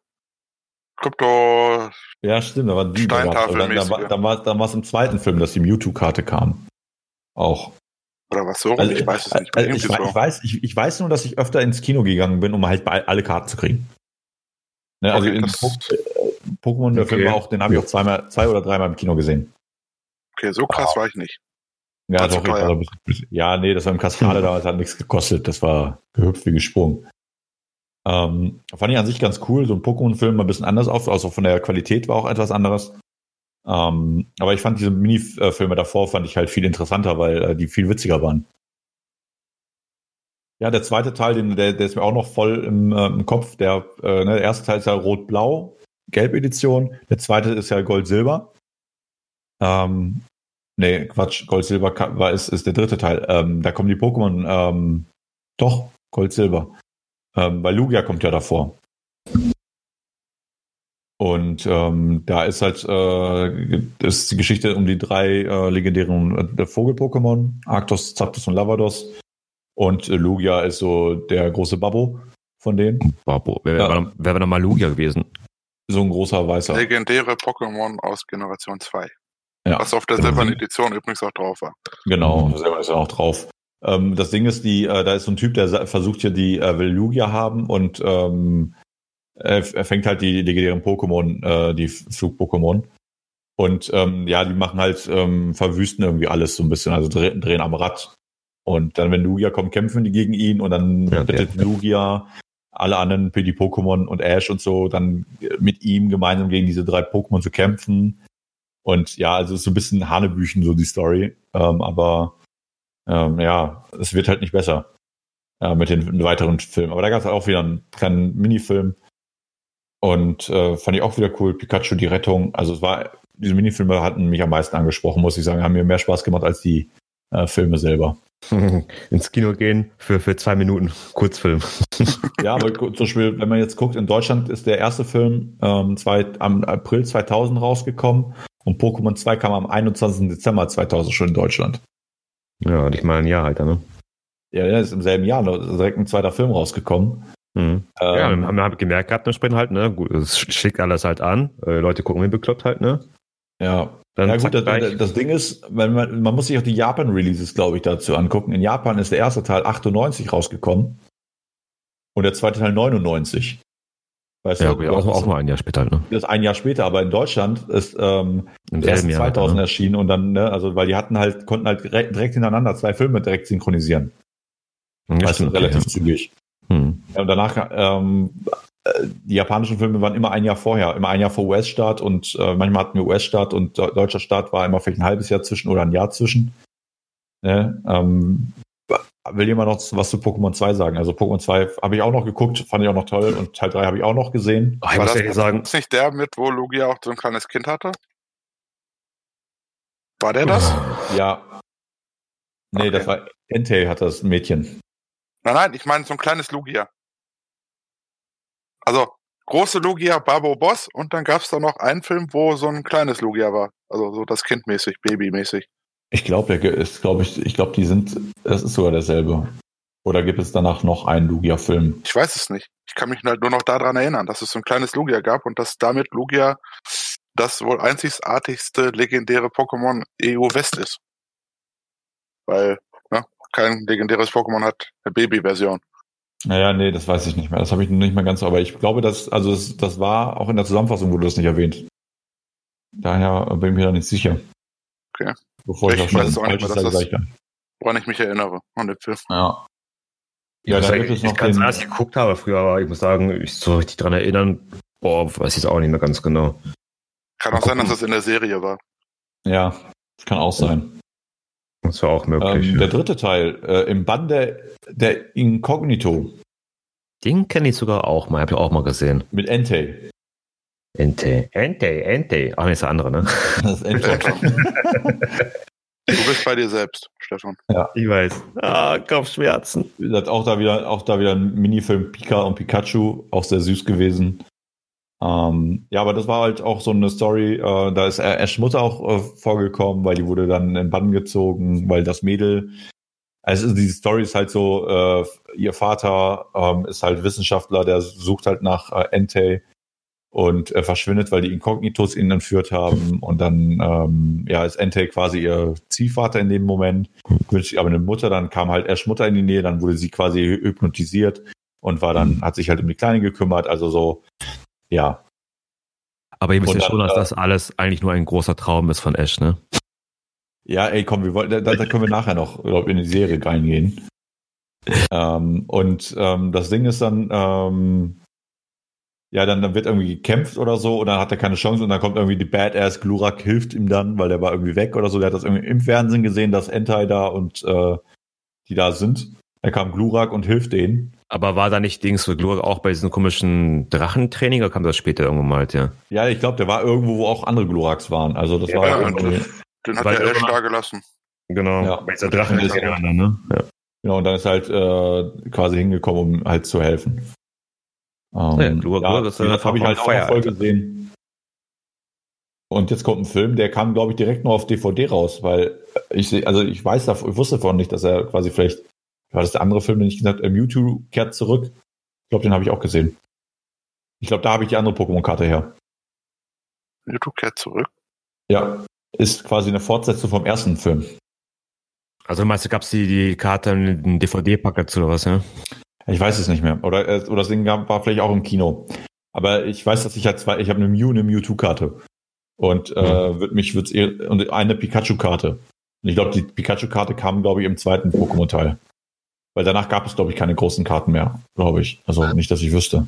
Krypto. Ja, stimmt, da war die. Steintafel dann, dann, dann, dann war es im zweiten Film, dass die Mewtwo-Karte kam. Auch. Oder was so? Also, ich weiß es nicht. Also ich, so. ich, weiß, ich, ich, weiß nur, dass ich öfter ins Kino gegangen bin, um halt alle Karten zu kriegen. Ne, also okay, in Pokémon, der okay. Film auch, den habe ich auch zweimal, zwei oder dreimal im Kino gesehen. Okay, so krass oh. war ich nicht. Ja, doch, ich war ein bisschen, ja, nee, das war im Kaskade damals, hat nichts gekostet. Das war gehüpft wie gesprungen. Ähm, fand ich an sich ganz cool, so ein Pokémon-Film ein bisschen anders auf, also von der Qualität war auch etwas anderes. Ähm, aber ich fand diese Mini-Filme davor fand ich halt viel interessanter, weil äh, die viel witziger waren. Ja, der zweite Teil, den, der, der ist mir auch noch voll im, äh, im Kopf. Der, äh, ne, der erste Teil ist ja Rot-Blau, Gelb-Edition. Der zweite ist ja Gold-Silber. Ähm, nee, Quatsch, Gold-Silber ist, ist der dritte Teil. Ähm, da kommen die Pokémon, ähm, doch, Gold-Silber. Ähm, weil Lugia kommt ja davor. Und ähm, da ist halt äh, ist die Geschichte um die drei äh, legendären äh, Vogel-Pokémon, Arctos, Zapdos und Lavados. Und äh, Lugia ist so der große Babbo von denen. Babbo. Wer, ja. war, wer war nochmal Lugia gewesen? So ein großer weißer. Legendäre Pokémon aus Generation 2. Ja. Was auf der genau. silbernen Edition übrigens auch drauf war. Genau, selber ist ja auch drauf. Ähm, das Ding ist, die, äh, da ist so ein Typ, der versucht hier die äh, will Lugia haben und ähm, er, er fängt halt die legendären Pokémon, äh, die Flug-Pokémon. Und ähm, ja, die machen halt, ähm, verwüsten irgendwie alles so ein bisschen, also drehen, drehen am Rad. Und dann, wenn Lugia kommt, kämpfen die gegen ihn und dann ja, bittet ja. Lugia alle anderen die Pokémon und Ash und so, dann mit ihm gemeinsam gegen diese drei Pokémon zu kämpfen. Und ja, also ist so ein bisschen Hanebüchen, so die Story. Ähm, aber ähm, ja, es wird halt nicht besser äh, mit den weiteren Filmen. Aber da gab es auch wieder einen kleinen Minifilm, und äh, fand ich auch wieder cool. Pikachu, die Rettung. Also es war, diese Minifilme hatten mich am meisten angesprochen, muss ich sagen. Haben mir mehr Spaß gemacht als die äh, Filme selber. Ins Kino gehen für, für zwei Minuten Kurzfilm. ja, aber zum Beispiel, wenn man jetzt guckt, in Deutschland ist der erste Film ähm, zwei, am April 2000 rausgekommen und Pokémon 2 kam am 21. Dezember 2000 schon in Deutschland. Ja, nicht mal ein Jahr halt, ne? Ja, ja, ist im selben Jahr direkt ein zweiter Film rausgekommen. Mhm. Ähm, ja, haben wir gemerkt gehabt, entsprechend halt, ne? Gut, es schickt alles halt an. Äh, Leute gucken wie bekloppt halt, ne? Ja. Dann ja gut, das, das, Ding ist, wenn man, man muss sich auch die Japan-Releases, glaube ich, dazu angucken. In Japan ist der erste Teil 98 rausgekommen und der zweite Teil 99. Weißt ja, du, auch, auch mal ein Jahr später, halt, ne? Das ist ein Jahr später, aber in Deutschland ist ähm, erst 2000 ne? erschienen und dann, ne, also weil die hatten halt, konnten halt direkt hintereinander zwei Filme direkt synchronisieren. Ja, weißt du, relativ okay. zügig. Hm. Ja, und danach, ähm, äh, die japanischen Filme waren immer ein Jahr vorher, immer ein Jahr vor US-Start und äh, manchmal hatten wir US-Start und deutscher Start war immer vielleicht ein halbes Jahr zwischen oder ein Jahr zwischen. Ne? Ähm, will jemand noch was zu Pokémon 2 sagen? Also Pokémon 2 habe ich auch noch geguckt, fand ich auch noch toll und Teil 3 habe ich auch noch gesehen. Oh, ich war muss das, sagen, ist nicht der mit, wo Lugia auch so ein kleines Kind hatte? War der das? Ja. Nee, okay. das war Entei hat das Mädchen. Nein, nein, ich meine so ein kleines Lugia. Also große Lugia, Babo Boss und dann gab es da noch einen Film, wo so ein kleines Lugia war. Also so das Kindmäßig, Babymäßig. Ich glaube, der ist, glaube ich, ich glaube, die sind, es ist sogar derselbe. Oder gibt es danach noch einen Lugia-Film? Ich weiß es nicht. Ich kann mich halt nur noch daran erinnern, dass es so ein kleines Lugia gab und dass damit Lugia das wohl einzigartigste legendäre Pokémon EU West ist. Weil kein legendäres Pokémon hat eine Baby-Version. Naja, nee, das weiß ich nicht mehr. Das habe ich nicht mehr ganz so. Aber ich glaube, dass, also das, das war auch in der Zusammenfassung wurde das nicht erwähnt. Daher bin ich mir da nicht sicher. Okay. Bevor ich, ich auch weiß auch nicht mehr, dass das, woran ich mich erinnere an den Film. Ja. Ja, da gibt es noch ich als ich geguckt habe früher, aber ich muss sagen, ich so richtig dran erinnern, boah, weiß ich es auch nicht mehr ganz genau. Kann auch sein, dass das in der Serie war. Ja, das kann auch sein. Das war auch möglich. Ähm, ja. Der dritte Teil, äh, im Bann der, der Incognito. Den kenne ich sogar auch mal, habe ich auch mal gesehen. Mit Entei. Entei, Entei, Entei. Ach, nee, ist der andere, ne? Das ist Entei. Du bist bei dir selbst, Stefan. Ja. Ich weiß. Ah, Kopfschmerzen. Auch da wieder, auch da wieder ein Minifilm Pika und Pikachu, auch sehr süß gewesen. Ähm, ja, aber das war halt auch so eine Story, äh, da ist Ash Mutter auch äh, vorgekommen, weil die wurde dann in Bann gezogen, weil das Mädel, also diese Story ist halt so, äh, ihr Vater ähm, ist halt Wissenschaftler, der sucht halt nach äh, Entei und äh, verschwindet, weil die Inkognitos ihn entführt haben und dann ähm, ja ist Entei quasi ihr Ziehvater in dem Moment, wünscht sich aber eine Mutter, dann kam halt Ash Mutter in die Nähe, dann wurde sie quasi hypnotisiert und war dann, hat sich halt um die Kleine gekümmert, also so ja. Aber ihr wisst ja schon, dass äh, das alles eigentlich nur ein großer Traum ist von Ash, ne? Ja, ey, komm, wir wollen, da, da können wir nachher noch glaub, in die Serie reingehen. ähm, und ähm, das Ding ist dann, ähm, ja, dann, dann wird irgendwie gekämpft oder so und dann hat er keine Chance und dann kommt irgendwie die Badass Glurak hilft ihm dann, weil der war irgendwie weg oder so. Der hat das irgendwie im Fernsehen gesehen, dass Entai da und äh, die da sind. Er kam Glurak und hilft denen. Aber war da nicht Dings für Glurak auch bei diesem komischen Drachentraining oder kam das später irgendwo mal, ja? Ja, ich glaube, der war irgendwo, wo auch andere Gluraks waren. Also das ja, war ja, irgendwie. Den hat er Ash da gelassen. Genau, ja. bei dieser Drachen ist ja, ne? Ja. Genau, und dann ist halt äh, quasi hingekommen, um halt zu helfen. Ähm, ja, Glurak, ja, das, das habe ich halt auch voll gesehen. Und jetzt kommt ein Film, der kam, glaube ich, direkt nur auf DVD raus, weil ich also ich weiß davon, ich wusste davon nicht, dass er quasi vielleicht war das der andere Film, den ich gesagt habe, Mewtwo kehrt zurück. Ich glaube, den habe ich auch gesehen. Ich glaube, da habe ich die andere Pokémon-Karte her. Mewtwo kehrt zurück? Ja, ist quasi eine Fortsetzung vom ersten Film. Also meinst du, gab es die, die Karte in den DVD-Pack dazu oder was, ja? Ich weiß es nicht mehr. Oder, äh, oder das Ding war vielleicht auch im Kino. Aber ich weiß, dass ich halt zwei, ich habe eine Mew eine Mewtwo-Karte. Und äh, mhm. wird mich wird's eher, und eine Pikachu-Karte. Und ich glaube, die Pikachu-Karte kam, glaube ich, im zweiten Pokémon-Teil. Weil danach gab es, glaube ich, keine großen Karten mehr, glaube ich. Also nicht, dass ich wüsste.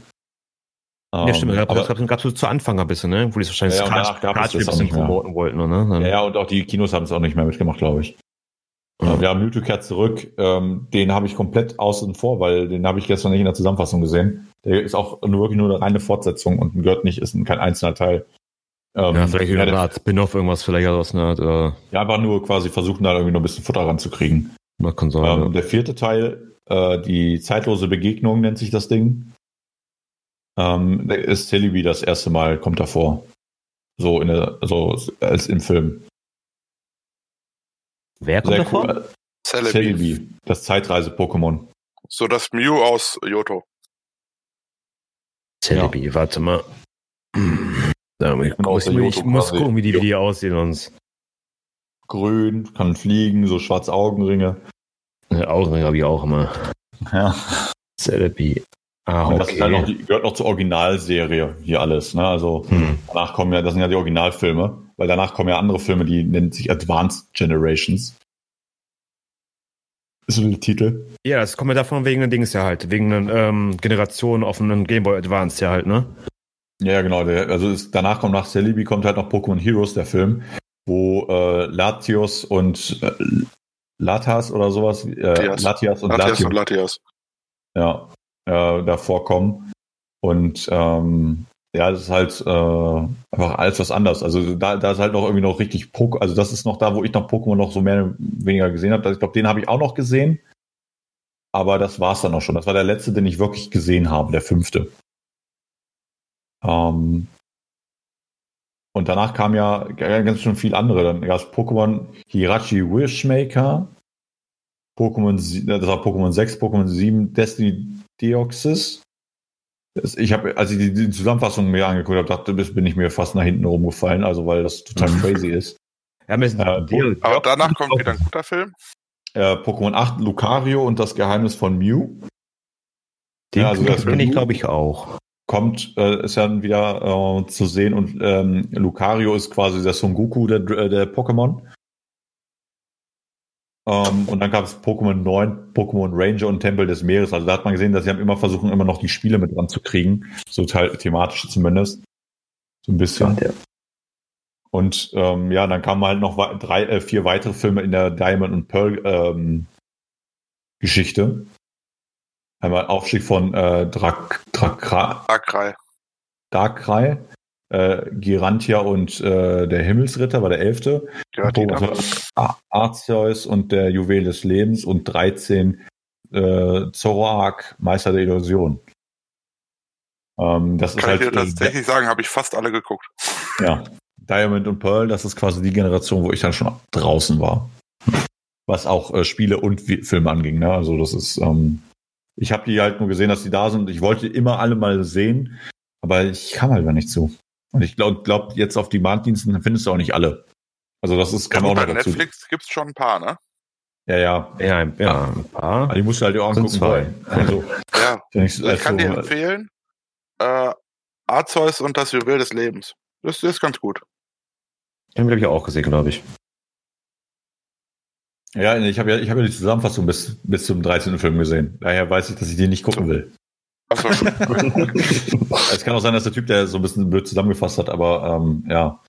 Ja, stimmt. Ähm, aber, das gab es zu Anfang ein bisschen, ne? Wo die es wahrscheinlich ja, ja, gab es ein bisschen promoten wollten, ne? Ja, ja, und auch die Kinos haben es auch nicht mehr mitgemacht, glaube ich. Mhm. Wir haben Mewtwo kehrt zurück. Ähm, den habe ich komplett außen vor, weil den habe ich gestern nicht in der Zusammenfassung gesehen. Der ist auch nur wirklich nur eine reine Fortsetzung und gehört nicht, ist kein einzelner Teil. Ähm, ja, vielleicht eine Art Spin-off, irgendwas vielleicht aus einer Art. Äh ja, einfach nur quasi versuchen, da irgendwie noch ein bisschen Futter ranzukriegen. Man kann sagen, ähm, ja. Der vierte Teil, äh, die zeitlose Begegnung nennt sich das Ding. Ähm, ist Celebi das erste Mal, kommt davor. So in der, so als im Film. Wer kommt Sehr davor? Cool. Celebi. Celebi, das Zeitreise-Pokémon. So das Mew aus Yoto. Celebi, ja. warte mal. Da, ich, muss, ich muss gucken, wie die, wie die aussehen uns grün, kann fliegen, so schwarze Augenringe. Ja, Augenringe habe ich auch immer. Ja. Therapy. Ah, okay. das ist halt noch gehört noch zur Originalserie hier alles. Ne? Also hm. danach kommen ja, das sind ja die Originalfilme, weil danach kommen ja andere Filme, die nennen sich Advanced Generations. Ist so der Titel. Ja, das kommt ja davon wegen den Dings ja halt, wegen einer ähm, Generation auf einen Game Boy Advance ja halt, ne? Ja, genau. Der, also ist, danach kommt nach Celebi kommt halt noch Pokémon Heroes, der Film, wo äh, Latios und äh, Latas oder sowas, äh, Latias und Latias Latios, und Latias. Ja, äh, da vorkommen. Und ähm, ja, das ist halt äh, einfach alles was anders. Also da, da ist halt noch irgendwie noch richtig Pokémon, also das ist noch da, wo ich noch Pokémon noch so mehr oder weniger gesehen habe. Ich glaube, den habe ich auch noch gesehen. Aber das war's dann auch schon. Das war der letzte, den ich wirklich gesehen habe, der fünfte. Ähm, und danach kam ja ganz schön viel andere. Dann gab es Pokémon Hirachi Wishmaker, Pokémon, das war Pokémon 6, Pokémon 7, Destiny Deoxys. Ich habe, als ich die, die, Zusammenfassung mir angeguckt habe, dachte, bis bin ich mir fast nach hinten rumgefallen, also weil das total crazy ist. Ja, äh, aber danach kommt wieder ein guter Film. Äh, Pokémon 8, Lucario und das Geheimnis von Mew. Den ja, also kenne ich, glaube ich, auch kommt, äh, ist ja wieder äh, zu sehen und ähm, Lucario ist quasi der Son Goku der, der Pokémon. Ähm, und dann gab es Pokémon 9, Pokémon Ranger und Tempel des Meeres. Also da hat man gesehen, dass sie haben immer versuchen, immer noch die Spiele mit dran zu kriegen. So thematisch zumindest. So ein bisschen. Ja, Und ähm, ja, dann kamen halt noch drei, äh, vier weitere Filme in der Diamond and Pearl ähm, Geschichte. Einmal Aufstieg von äh, Drak, Drakra, Darkrai. Darkrai, äh, Girantia und äh, der Himmelsritter war der elfte. Arceus und der Juwel des Lebens und 13 äh, Zoroark, Meister der Illusion. Ähm, das Kann ist ich halt, dir äh, tatsächlich sagen, habe ich fast alle geguckt. Ja, Diamond und Pearl, das ist quasi die Generation, wo ich dann schon draußen war. Was auch äh, Spiele und Filme anging. Ne? Also das ist, ähm, ich habe die halt nur gesehen, dass die da sind. Ich wollte immer alle mal sehen, aber ich kam halt gar nicht zu. Und ich glaube, glaub, jetzt auf Demand-Diensten findest du auch nicht alle. Also das ist, kann ja, auch noch bei dazu. Netflix gibt's schon ein paar, ne? Ja, ja. Ja, ja, ein paar. Aber die musst du halt auch angucken wollen. Also, ja. Ich, ich kann dir empfehlen, äh, Arzeus und das Juwel des Lebens. Das, das ist ganz gut. Den habe ich auch gesehen, glaube ich. Ja, ich habe ja, ich hab ja die Zusammenfassung bis, bis zum 13. Film gesehen. Daher weiß ich, dass ich die nicht gucken will. Achso. es kann auch sein, dass der Typ, der so ein bisschen blöd zusammengefasst hat, aber ähm, ja.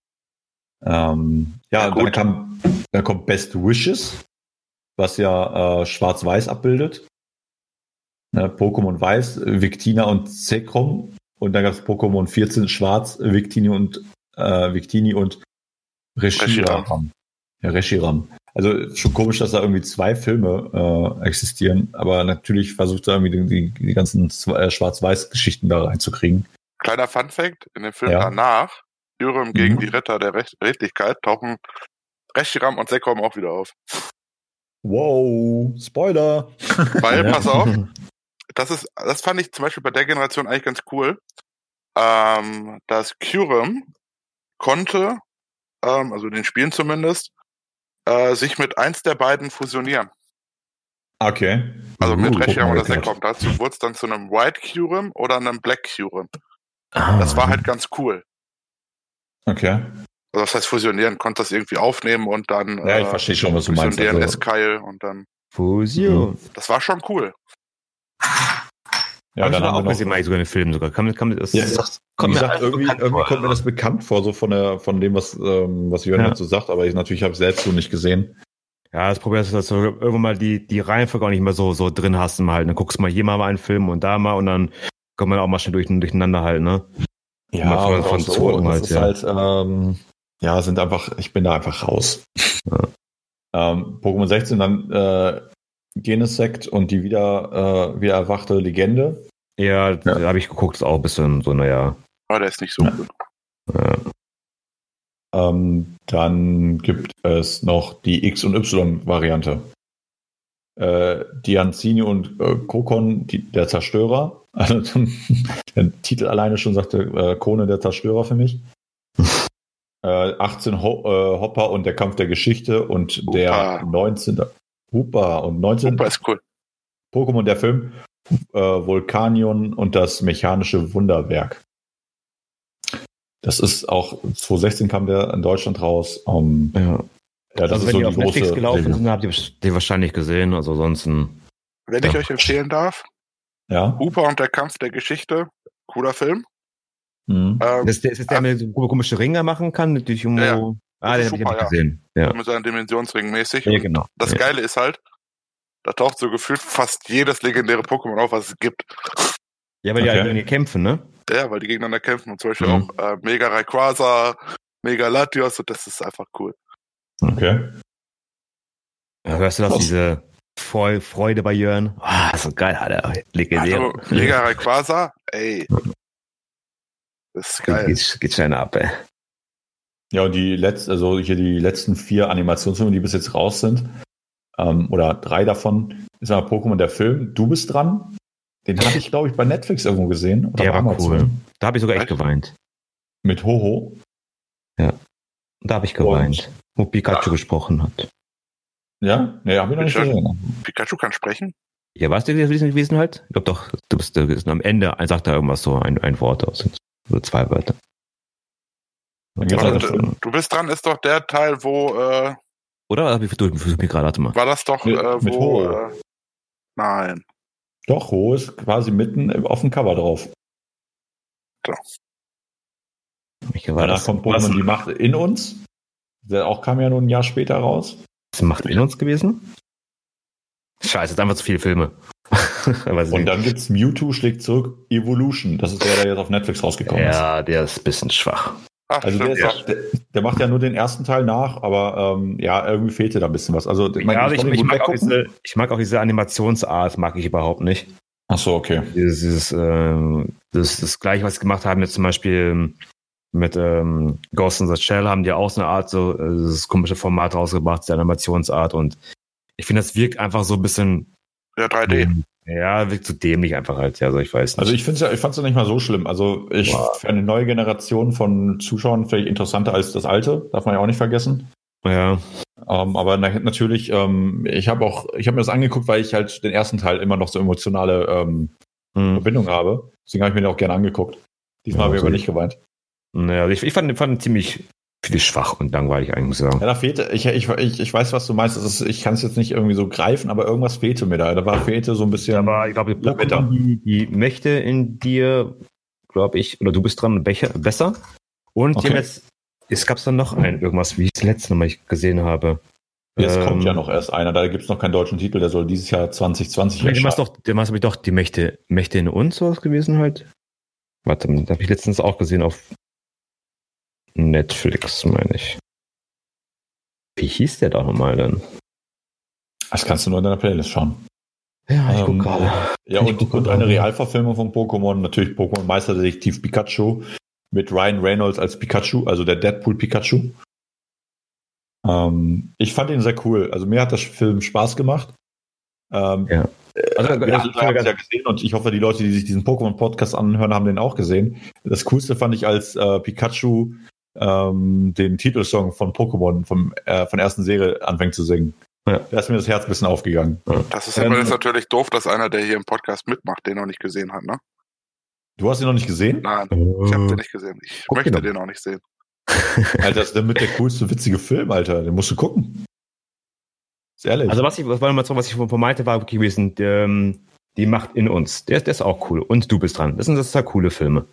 Ähm, ja, ja dann, kam, dann kommt Best Wishes, was ja äh, Schwarz-Weiß abbildet. Ne, Pokémon Weiß, Victina und Zekrom. Und dann gab es Pokémon 14 Schwarz, Victini und äh, Victini und Reshiram. Ja, Reshiram. Also schon komisch, dass da irgendwie zwei Filme äh, existieren, aber natürlich versucht er irgendwie die, die ganzen äh, Schwarz-Weiß-Geschichten da reinzukriegen. Kleiner Fun-Fact: In dem Film ja. danach, Dürüm gegen mhm. die Ritter der Recht Rechtlichkeit, tauchen Reshiram und Sekrom auch wieder auf. Wow, Spoiler! Weil, pass auf, das ist, das fand ich zum Beispiel bei der Generation eigentlich ganz cool. Ähm, dass Kyurem konnte ähm, also in den Spielen zumindest, äh, sich mit eins der beiden fusionieren. Okay. Also uh, mit Rechiam oder Sekom. Dazu wurde es dann zu einem White Curum oder einem Black Curum. Ah. Das war halt ganz cool. Okay. Also das heißt fusionieren, konnte das irgendwie aufnehmen und dann Ja, ich äh, verstehe schon, was du meinst. Fusionieren also, Eskeil und dann Fusion. Das war schon cool. Ja, dann haben wir auch gesehen, mal sogar einen Film sogar. Kann, kann, das, ja, das kommt mir gesagt, irgendwie, irgendwie kommt mir das bekannt vor, so von der, von dem, was, ähm, was Jörn ja. dazu sagt, aber ich natürlich habe es selbst so nicht gesehen. Ja, das Problem ist, dass du irgendwann mal die, die Reihenfolge auch nicht mehr so, so drin hast mal halt. Dann guckst du mal hier mal einen Film und da mal und dann kommt man auch mal schnell durch, durcheinander halt, ne? Ja, von, von so, und halt, das ja. ist halt, ähm, ja, sind einfach, ich bin da einfach raus. Ja. ähm, Pokémon 16 dann äh, Genesect und die wieder, äh, wieder erwachte Legende. Ja, ja. da habe ich geguckt, ist auch ein bisschen so, naja. Aber der ist nicht so ja. gut. Ja. Ähm, dann gibt es noch die X- und Y-Variante. Äh, Dianzini und äh, Kokon, die, der Zerstörer. Also, der Titel alleine schon sagte äh, Kone der Zerstörer für mich. äh, 18 Ho äh, Hopper und der Kampf der Geschichte und Hooper. der 19. Hooper und 19. Hooper ist cool. Pokémon der Film äh, Vulkanion und das mechanische Wunderwerk. Das ist auch 2016 kam der in Deutschland raus. Um, ja. ja, das also ist wenn so die auf Netflix gelaufen sind, habt ihr die wahrscheinlich gesehen. Also sonst Wenn ich euch empfehlen darf, ja. Hooper und der Kampf der Geschichte, cooler Film. Mhm. Ähm, ist, der, ist das der, der so komische Ringe machen kann? Durch um, ja, Ah, den habe ich gesehen. Ja. Mit seinen Dimensionsringen mäßig. Ja, genau. Das ja. Geile ist halt, da taucht so gefühlt fast jedes legendäre Pokémon auf, was es gibt. Ja, weil okay. die halt kämpfen, ne? Ja, weil die gegeneinander kämpfen und zum Beispiel mhm. auch äh, Mega Rayquaza, Mega Latios und das ist einfach cool. Okay. Ja, hörst du das, diese Freude bei Jörn? Ah, oh, so geil, Alter. Legendär. Also, Mega Rayquaza, ey. Das ist geil. Geht, geht schnell ab, ey. Ja, und die letzten, also hier die letzten vier Animationsfilme, die bis jetzt raus sind, ähm, oder drei davon, ist aber Pokémon der Film. Du bist dran. Den hatte ich, glaube ich, bei Netflix irgendwo gesehen. der war Amazon. cool. Da habe ich sogar echt geweint. Mit Hoho. Ja. Da habe ich geweint, und, wo Pikachu ja. gesprochen hat. Ja? Nee, habe ich noch nicht gesehen. Pikachu kann sprechen? Ja, warst du gewesen halt? Ich glaube doch, du bist gewesen. Am Ende sagt er irgendwas so, ein, ein Wort aus. So zwei Wörter. Also, du, du bist dran, ist doch der Teil, wo. Äh, Oder? Hab ich versucht mir gerade, warte mal. War das doch, mit, äh, mit wo. Äh, nein. Doch, Ho ist quasi mitten auf dem Cover drauf. So. Danach kommt Pokémon die Macht in uns. Der auch kam ja nur ein Jahr später raus. Ist Macht in uns gewesen? Scheiße, jetzt einfach zu viele Filme. Und dann gibt es Mewtwo schlägt zurück Evolution. Das ist der, der jetzt auf Netflix rausgekommen ja, ist. Ja, der ist ein bisschen schwach. Ach, also stimmt, der, ja. auch, der, der, macht ja nur den ersten Teil nach, aber ähm, ja, irgendwie fehlte da ein bisschen was. Also, mein, ja, ich, ich, ich, mag diese, ich, mag auch diese, Animationsart, mag ich überhaupt nicht. Ach so, okay. Dieses, dieses äh, das, das gleiche, was sie gemacht haben, jetzt zum Beispiel mit ähm, Ghost in the Shell haben die auch so eine Art, so äh, das komische Format rausgebracht, die Animationsart und ich finde, das wirkt einfach so ein bisschen. Ja, 3D. Ja, wirkt zu so dämlich einfach halt, ja, also ich weiß nicht. Also ich finde ja, ich fand es ja nicht mal so schlimm. Also ich wow. für eine neue Generation von Zuschauern vielleicht interessanter als das alte, darf man ja auch nicht vergessen. Ja. Ähm, aber na, natürlich, ähm, ich habe auch, ich habe mir das angeguckt, weil ich halt den ersten Teil immer noch so emotionale ähm, hm. Verbindung habe. Deswegen habe ich mir den auch gerne angeguckt. Diesmal ja, habe ich aber nicht geweint. Naja, ich, ich fand, fand ziemlich viel schwach und langweilig eigentlich, muss ich sagen. Ja, da fehlte, ich, ich, ich, ich weiß, was du meinst. Ist, ich kann es jetzt nicht irgendwie so greifen, aber irgendwas fehlte mir da. Da war fehlte so ein bisschen. Aber ich glaube, die, die Mächte in dir, glaube ich, oder du bist dran Becher, besser. Und okay. jetzt, es gab dann noch ein, irgendwas, wie ich das letzte Mal gesehen habe. Jetzt ähm, kommt ja noch erst einer, da gibt es noch keinen deutschen Titel, der soll dieses Jahr 2020 erscheinen. Ja, doch, der ich doch die Mächte, Mächte in uns sowas gewesen halt. Warte, da habe ich letztens auch gesehen auf Netflix, meine ich. Wie hieß der da nochmal denn? Das kannst du nur in deiner Playlist schauen. Ja, ich ähm, gucke gerade. Ja, und, und eine Realverfilmung von Pokémon, natürlich Pokémon Meisterdetektiv Pikachu mit Ryan Reynolds als Pikachu, also der Deadpool Pikachu. Ähm, ich fand ihn sehr cool. Also mir hat der Film Spaß gemacht. Ähm, ja. Also, äh, wir haben es ja gesehen und ich hoffe, die Leute, die sich diesen Pokémon-Podcast anhören, haben den auch gesehen. Das Coolste fand ich, als äh, Pikachu ähm, den Titelsong von Pokémon vom, äh, von der ersten Serie anfängt zu singen. Ja. Da ist mir das Herz ein bisschen aufgegangen. Das ist ähm, jetzt natürlich doof, dass einer, der hier im Podcast mitmacht, den noch nicht gesehen hat, ne? Du hast ihn noch nicht gesehen? Nein, ich habe den nicht gesehen. Ich Guck möchte den auch nicht sehen. Alter, das ist damit der coolste, witzige Film, Alter. Den musst du gucken. Ist ehrlich. Also was ich, was, mal was ich von meinte, war gewesen, die, ähm, die Macht in uns. Der, der ist auch cool. Und du bist dran. Das sind das sind coole Filme.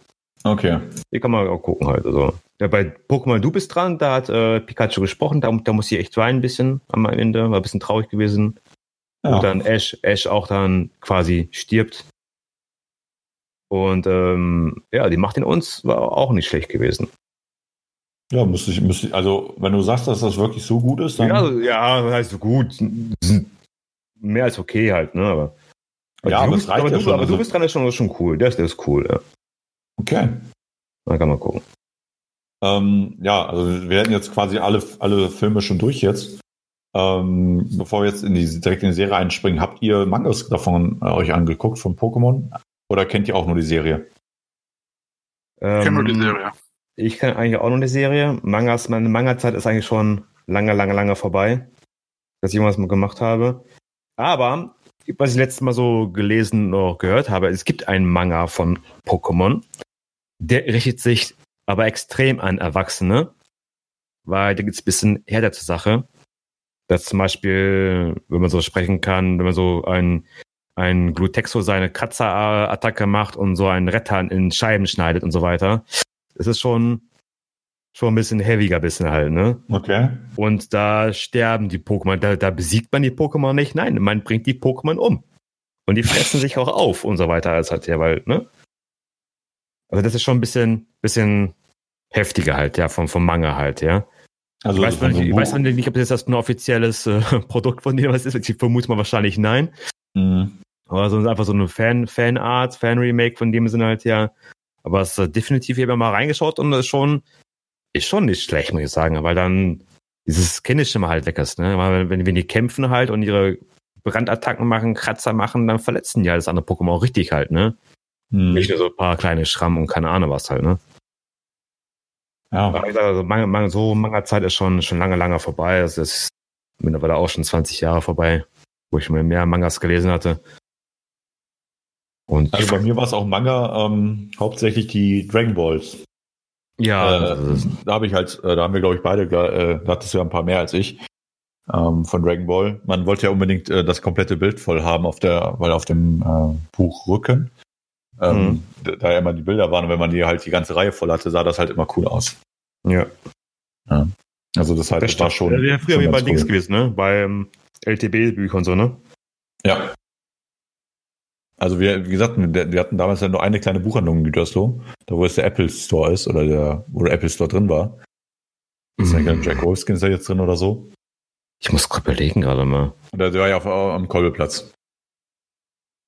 Okay. Die kann man auch gucken halt. Also. Ja, bei Pokémon Du bist dran, da hat äh, Pikachu gesprochen, da, da muss sie echt weinen ein bisschen am Ende, war ein bisschen traurig gewesen. Ja. Und dann Ash, Ash auch dann quasi stirbt. Und ähm, ja, die Macht in uns war auch nicht schlecht gewesen. Ja, müsste ich, müsste ich, also wenn du sagst, dass das wirklich so gut ist, dann. Ja, also, ja das heißt gut. Mehr als okay halt, ne? Aber, ja, aber, bist, aber, du, aber also. du bist dran, ist schon, ist schon cool. Der ist, der ist cool, ja. Okay. Da kann man gucken. Ähm, ja, also wir hätten jetzt quasi alle, alle Filme schon durch jetzt. Ähm, bevor wir jetzt in die, direkt in die Serie einspringen, habt ihr Mangas davon äh, euch angeguckt von Pokémon? Oder kennt ihr auch nur die Serie? Ähm, ich kenne nur die Serie. Ich kenne eigentlich auch nur die Serie. Mangas, meine Manga-Zeit ist eigentlich schon lange, lange, lange vorbei, dass ich irgendwas mal gemacht habe. Aber, was ich letztes Mal so gelesen oder gehört habe, es gibt einen Manga von Pokémon. Der richtet sich aber extrem an Erwachsene, weil da gibt es ein bisschen härter zur Sache. Dass zum Beispiel, wenn man so sprechen kann, wenn man so ein, ein Glutexo seine Kratzer-Attacke macht und so einen Retter in Scheiben schneidet und so weiter. Das ist schon, schon ein bisschen heaviger bisschen halt, ne? Okay. Und da sterben die Pokémon, da, da besiegt man die Pokémon nicht, nein, man bringt die Pokémon um. Und die fressen sich auch auf und so weiter als halt ja, weil, ne? Also das ist schon ein bisschen, bisschen heftiger halt, ja, vom, vom Manga halt, ja. Also ich weiß, nicht, ich weiß nicht, ob das jetzt ein offizielles äh, Produkt von denen was ist. Ich vermute mal wahrscheinlich nein. Mhm. Aber so einfach so eine Fan, Fanart, Fan-Remake von dem sind halt ja. Aber es ist definitiv, ich habe mal reingeschaut und das ist schon, ist schon nicht schlecht, muss ich sagen, weil dann dieses Kindische mal halt weg ist, ne? Weil wenn, wenn die kämpfen halt und ihre Brandattacken machen, Kratzer machen, dann verletzen die halt das andere Pokémon auch richtig halt, ne? Hm. Nicht nur so ein paar kleine Schrammen und keine Ahnung was halt, ne? Ja. Also Manga, Manga, so Manga-Zeit ist schon, schon lange, lange vorbei. Es ist mittlerweile auch schon 20 Jahre vorbei, wo ich mir mehr Mangas gelesen hatte. Und also bei mir war es auch Manga, ähm, hauptsächlich die Dragon Balls. Ja, äh, da habe ich halt, äh, da haben wir glaube ich beide, äh, da hattest du ja ein paar mehr als ich ähm, von Dragon Ball. Man wollte ja unbedingt äh, das komplette Bild voll haben auf der, weil auf dem äh, Buch Rücken Ähm, mhm. Da ja immer die Bilder waren und wenn man die halt die ganze Reihe voll hatte, sah das halt immer cool aus. Ja. ja. Also das halt das war schon. Ja, ja früher wie bei cool. Dings gewesen, ne? Beim LTB-Büchern und so, ne? Ja. Also wir, wie gesagt, wir, hatten damals ja nur eine kleine Buchhandlung in Gütersloh, da wo es der Apple Store ist oder der, wo der Apple Store drin war. Ist mhm. ja Jack Wolfskin ist da jetzt drin oder so. Ich muss gerade überlegen gerade mal. Und der war ja auf, am Kolbeplatz.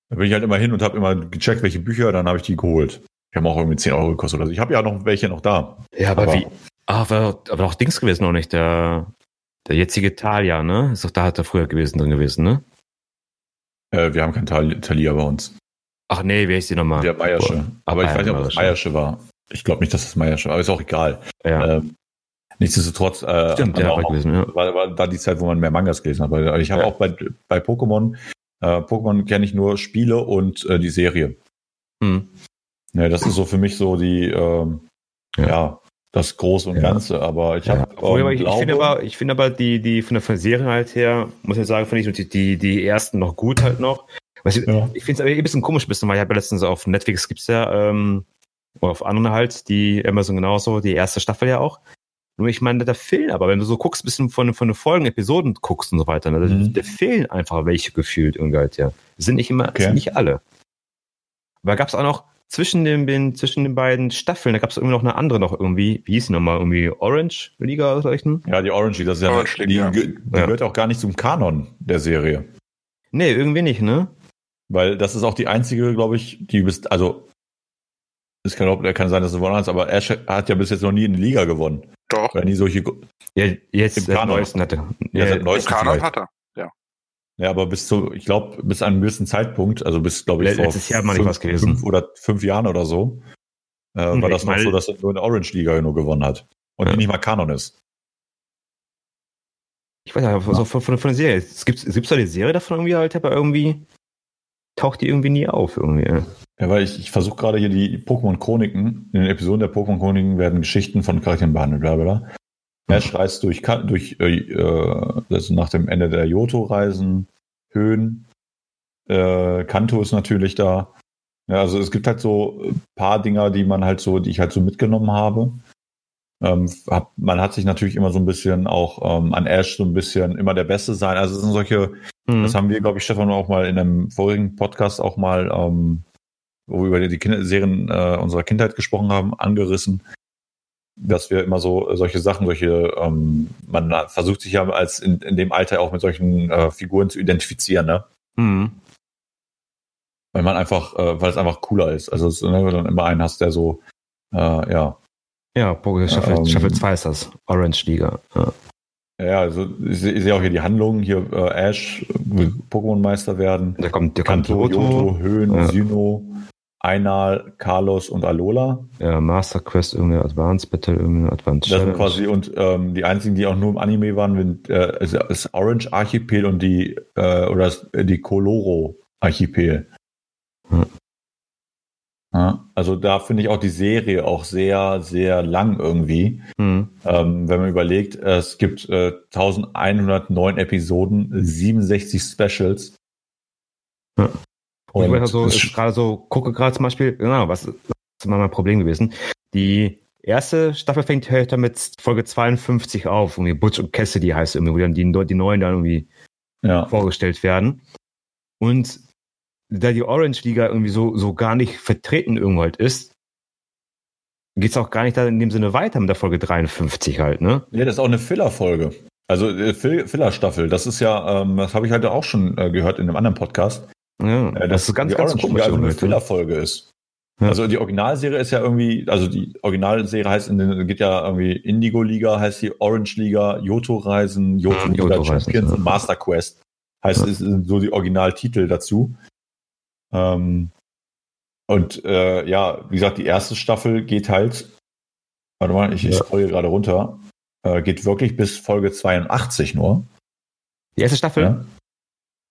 Da bin ich halt immer hin und habe immer gecheckt, welche Bücher, dann habe ich die geholt. Die haben auch irgendwie 10 Euro gekostet oder so. Ich habe ja noch welche noch da. Ja, aber, aber wie? Ah, aber, aber auch Dings gewesen noch nicht. Der, der jetzige Talia, ne? Ist doch da hat er früher gewesen drin gewesen, ne? Äh, wir haben kein Tal Thalia bei uns. Ach nee, wie heißt die nochmal? Der Meiersche. Aber ich weiß nicht, ob das Meiersche war. Ich glaube nicht, dass das Meiersche war, aber ist auch egal. Ja. Ähm, nichtsdestotrotz äh, Stimmt, ja, auch, gewesen, ja. War, war da die Zeit, wo man mehr Mangas gelesen hat. Aber ich habe ja. auch bei, bei Pokémon, äh, Pokémon kenne ich nur Spiele und äh, die Serie. Hm. Ja, das ist so für mich so die, ähm, ja. ja das Große und ja. Ganze, aber ich habe. Ja. ich, ich finde aber, ich finde aber die, die von der Serie halt her, muss ich sagen, finde ich die, die ersten noch gut halt noch. Was ich ja. ich finde es aber ein bisschen komisch, bisschen, weil ich habe ja letztens auf Netflix gibt's ja, ähm, oder auf anderen halt, die Amazon genauso, die erste Staffel ja auch. Nur ich meine, da fehlen aber, wenn du so guckst, bisschen von, von den Folgen, Episoden guckst und so weiter, ne, mhm. da, da, fehlen einfach welche gefühlt irgendwie halt, ja. Sind nicht immer, okay. sind nicht alle. Aber gab es auch noch, zwischen den, zwischen den beiden Staffeln, da gab es irgendwie noch eine andere noch irgendwie, wie hieß die nochmal, irgendwie Orange Liga oder so? Ja, die Orange Liga, das ist ja, Orange die, die, die ja. gehört auch gar nicht zum Kanon der Serie. Nee, irgendwie nicht, ne? Weil das ist auch die einzige, glaube ich, die bist, also, es kann, kann sein, dass du gewonnen hast, aber Ash hat ja bis jetzt noch nie eine Liga gewonnen. Doch. Weil nie solche. Ja, jetzt im Kanon hatte. Ja, ja, Im Kanon hat er. Ja, aber bis zu, ich glaube, bis zu einem gewissen Zeitpunkt, also bis, glaube ich, letztes Jahr mal fünf, was gewesen. Fünf oder fünf Jahren oder so, äh, hm, war das noch so, dass er nur in der Orange Liga nur gewonnen hat. Und ja. nicht mal Kanon ist. Ich weiß nicht, ja. so von, von, von der Serie. Es gibt es da die Serie davon irgendwie halt, aber irgendwie taucht die irgendwie nie auf irgendwie. Ja, weil ich, ich versuche gerade hier die Pokémon-Chroniken, in den Episoden der Pokémon-Chroniken werden Geschichten von Charakteren behandelt, bla bla. Ash reist durch, durch äh, äh, also nach dem Ende der Johto-Reisen, Höhen. Äh, Kanto ist natürlich da. Ja, also es gibt halt so ein paar Dinger, die man halt so, die ich halt so mitgenommen habe. Ähm, hab, man hat sich natürlich immer so ein bisschen auch ähm, an Ash so ein bisschen immer der Beste sein. Also es sind solche, mhm. das haben wir, glaube ich, Stefan auch mal in einem vorigen Podcast auch mal, ähm, wo wir über die Kinder Serien äh, unserer Kindheit gesprochen haben, angerissen dass wir immer so solche Sachen, solche, ähm, man versucht sich ja als in, in dem Alter auch mit solchen äh, Figuren zu identifizieren, ne? Mhm. Weil man einfach, äh, weil es einfach cooler ist. Also es, ne, wenn du dann immer einen hast, der so, äh, ja. Ja, Pokémon Staffel, ähm, Staffel 2 ist das, Orange Liga. Ja. Ja, also ich, sehe auch hier die Handlungen, hier äh, Ash will Pokémon-Meister werden. Da kommt, der Kanto, kommt Yoto, Höhen, ja. Sino, Einal, Carlos und Alola. Ja, Master Quest, irgendeine Advanced Battle, irgendeine Advanced Das sind quasi und ähm, die einzigen, die auch nur im Anime waren, sind, äh, ist, ist Orange Archipel und die äh, oder ist, die Koloro Archipel. Hm. Ja, also da finde ich auch die Serie auch sehr, sehr lang irgendwie. Hm. Ähm, wenn man überlegt, es gibt äh, 1109 Episoden, 67 Specials. Ja. Und ich so, gerade so, gucke gerade zum Beispiel, genau, was, ist mein Problem gewesen. Die erste Staffel fängt halt mit Folge 52 auf, irgendwie Butch und Cassidy heißt irgendwie, wo dann die, die neuen dann irgendwie ja. vorgestellt werden. Und da die Orange Liga irgendwie so, so gar nicht vertreten irgendwo halt ist, geht es auch gar nicht da in dem Sinne weiter mit der Folge 53 halt, ne? Ja, das ist auch eine Filler-Folge. Also äh, Filler-Staffel, das ist ja, ähm, das habe ich halt auch schon äh, gehört in einem anderen Podcast. Ja, äh, das, ist ganz, ganz Orange komisch. Also eine Filler-Folge ist. Ja. Also die Originalserie ist ja irgendwie, also die Originalserie heißt, in den, geht ja irgendwie Indigo Liga, heißt die Orange Liga, Yoto Reisen, Yoto Liga Yoto Champions ja. und Master Quest. Heißt, ja. ist so die Originaltitel dazu. Ähm, und äh, ja, wie gesagt, die erste Staffel geht halt, warte mal, ich, ich scroll hier gerade runter, äh, geht wirklich bis Folge 82 nur. Die erste Staffel?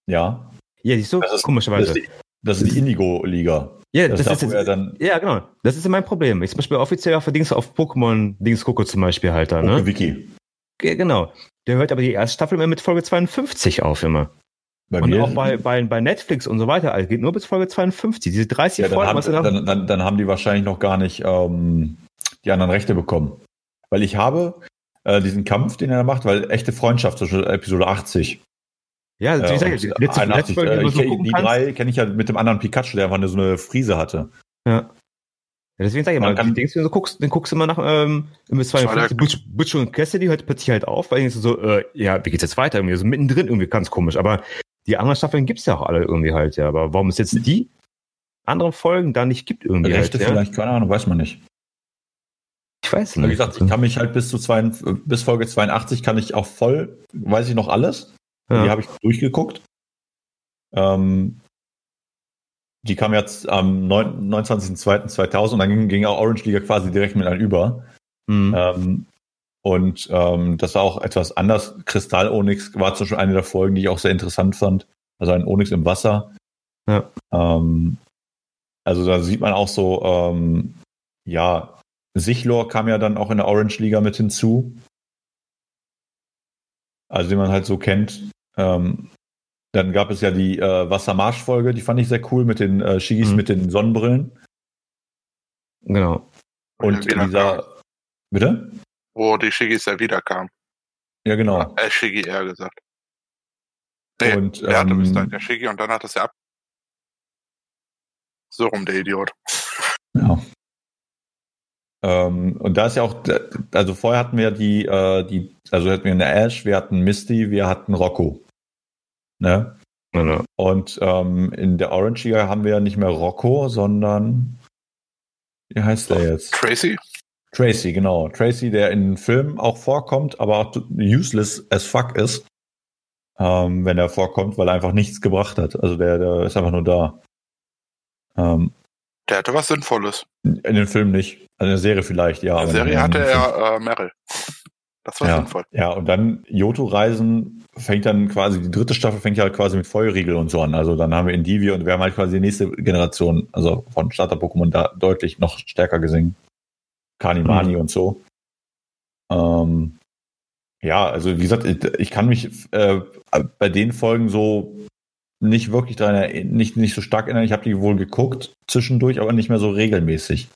Ja. Ja. Ja, siehst du, das ist, komischerweise. Das ist die, das ist die Indigo-Liga. Ja, das, das ist jetzt, dann ja, genau. Das ist mein Problem. Ich zum Beispiel offiziell auf Dings auf Pokémon Dings gucke zum Beispiel halt da, ne? Wiki. Genau. Der hört aber die erste Staffel immer mit Folge 52 auf immer. Bei und auch bei, bei, bei Netflix und so weiter, also geht nur bis Folge 52. Diese 30 ja, Folgen, was haben, dann, dann, dann, haben die wahrscheinlich noch gar nicht ähm, die anderen Rechte bekommen. Weil ich habe äh, diesen Kampf, den er da macht, weil echte Freundschaft zwischen Episode 80. Ja, äh, sag, die, letzte, 81, letzte äh, ich, so die drei kenne ich ja mit dem anderen Pikachu, der einfach so eine Friese hatte. Ja. Ja, deswegen sag ich mal, kann, denkst du, so guckst, dann guckst du immer nach ähm, im 52 Butch, Butch und Cassidy hört plötzlich halt auf, weil denkst du so, äh, ja, wie geht's jetzt weiter? Irgendwie so mittendrin irgendwie ganz komisch. Aber die anderen Staffeln gibt's ja auch alle irgendwie halt, ja. Aber warum es jetzt die anderen Folgen da nicht gibt irgendwie Rechte halt, vielleicht, ja? keine Ahnung, weiß man nicht. Ich weiß nicht. Wie gesagt, ich kann mich halt bis zu zwei, bis Folge 82 kann ich auch voll, weiß ich noch alles. Ja. Die habe ich durchgeguckt. Ähm, die kam jetzt am 29.02.2000 und dann ging, ging auch Orange Liga quasi direkt mit einem über. Mhm. Ähm, und ähm, das war auch etwas anders. Kristall Onyx war zum Beispiel eine der Folgen, die ich auch sehr interessant fand. Also ein Onyx im Wasser. Ja. Ähm, also da sieht man auch so, ähm, ja, Sichlor kam ja dann auch in der Orange Liga mit hinzu. Also den man halt so kennt. Ähm, dann gab es ja die äh, Wassermarsch-Folge, die fand ich sehr cool mit den äh, Shigis mhm. mit den Sonnenbrillen. Genau. Und in dieser. Kam. Bitte? Wo die Shigis ja wiederkamen. Ja, genau. Äh, Shigi eher gesagt. Nee, und, er hatte ähm, bis dahin der Shigi und dann hat es ja ab. So rum, der Idiot. Ja. Ähm, und da ist ja auch, also vorher hatten wir die, äh, die, also hatten wir eine Ash, wir hatten Misty, wir hatten Rocco. Ne? Ja, Und ähm, in der Orange Liga haben wir ja nicht mehr Rocco, sondern wie heißt der jetzt? Tracy? Tracy, genau. Tracy, der in den Filmen auch vorkommt, aber auch useless as fuck ist, ähm, wenn er vorkommt, weil er einfach nichts gebracht hat. Also der, der ist einfach nur da. Ähm, der hatte was Sinnvolles. In den Filmen nicht. Also in der Serie vielleicht, ja. In der Serie hatte er äh, Meryl. Das war ja, sinnvoll. Ja, und dann Yoto-Reisen fängt dann quasi, die dritte Staffel fängt ja halt quasi mit Feuerriegel und so an. Also dann haben wir Indivi und wir haben halt quasi die nächste Generation, also von Starter-Pokémon da deutlich noch stärker gesehen. Kanimani mhm. und so. Ähm, ja, also wie gesagt, ich kann mich äh, bei den Folgen so nicht wirklich daran nicht, nicht so stark erinnern. Ich habe die wohl geguckt zwischendurch, aber nicht mehr so regelmäßig.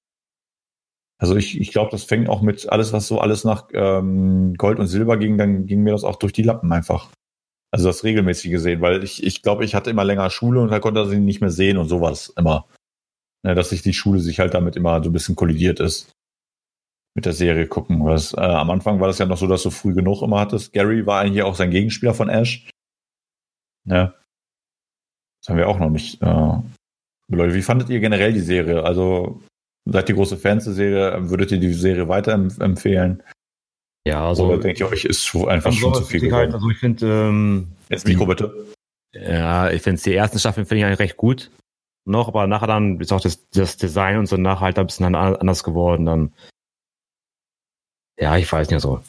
Also ich, ich glaube, das fängt auch mit alles, was so alles nach ähm, Gold und Silber ging, dann ging mir das auch durch die Lappen einfach. Also das regelmäßig gesehen, weil ich, ich glaube, ich hatte immer länger Schule und da konnte sie nicht mehr sehen und sowas immer. Ja, dass sich die Schule sich halt damit immer so ein bisschen kollidiert ist. Mit der Serie gucken. Was, äh, am Anfang war das ja noch so, dass du früh genug immer hattest. Gary war eigentlich auch sein Gegenspieler von Ash. Ja. Das haben wir auch noch nicht. Äh, Leute, wie fandet ihr generell die Serie? Also Seid ihr große Fans der Serie? Würdet ihr die Serie weiterempfehlen? Ja, also. Oder denkt ihr euch, ist einfach schon zu viel geworden? Also ich finde, ähm, Jetzt Mikro bitte. Ja, ich finde die ersten Staffeln finde ich eigentlich recht gut. Noch, aber nachher dann ist auch das, das Design und so nachher halt ein bisschen anders geworden. Dann, ja, ich weiß nicht so.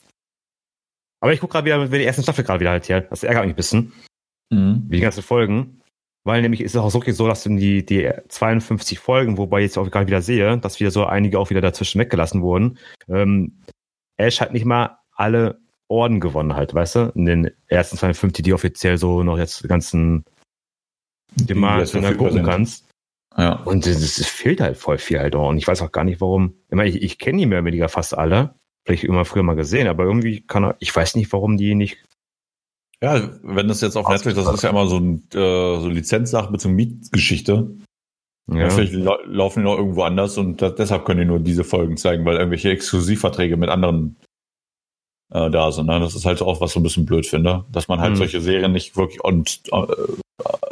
Aber ich gucke gerade wieder, wenn die ersten Staffel gerade wieder halt her. Das ärgert mich ein bisschen. Mhm. Wie die ganzen Folgen. Weil nämlich ist es auch wirklich so, dass die, die 52 Folgen, wobei ich jetzt auch gerade wieder sehe, dass wieder so einige auch wieder dazwischen weggelassen wurden, ähm, Ash hat nicht mal alle Orden gewonnen halt, weißt du? In den ersten 52, die offiziell so noch jetzt ganzen die mal gucken kannst. Ja. Und es fehlt halt voll viel halt auch. Und ich weiß auch gar nicht, warum. Ich meine, ich, ich kenne die mehr oder weniger fast alle. Vielleicht immer früher mal gesehen, aber irgendwie kann er, ich weiß nicht, warum die nicht ja, wenn das jetzt auf Netflix, das ist ja immer so, ein, äh, so Lizenzsache mit so Mietgeschichte. Ja. Vielleicht laufen die noch irgendwo anders und das, deshalb können die nur diese Folgen zeigen, weil irgendwelche Exklusivverträge mit anderen äh, da sind. Ne? Das ist halt auch was so ein bisschen blöd finde, dass man halt mhm. solche Serien nicht wirklich und äh,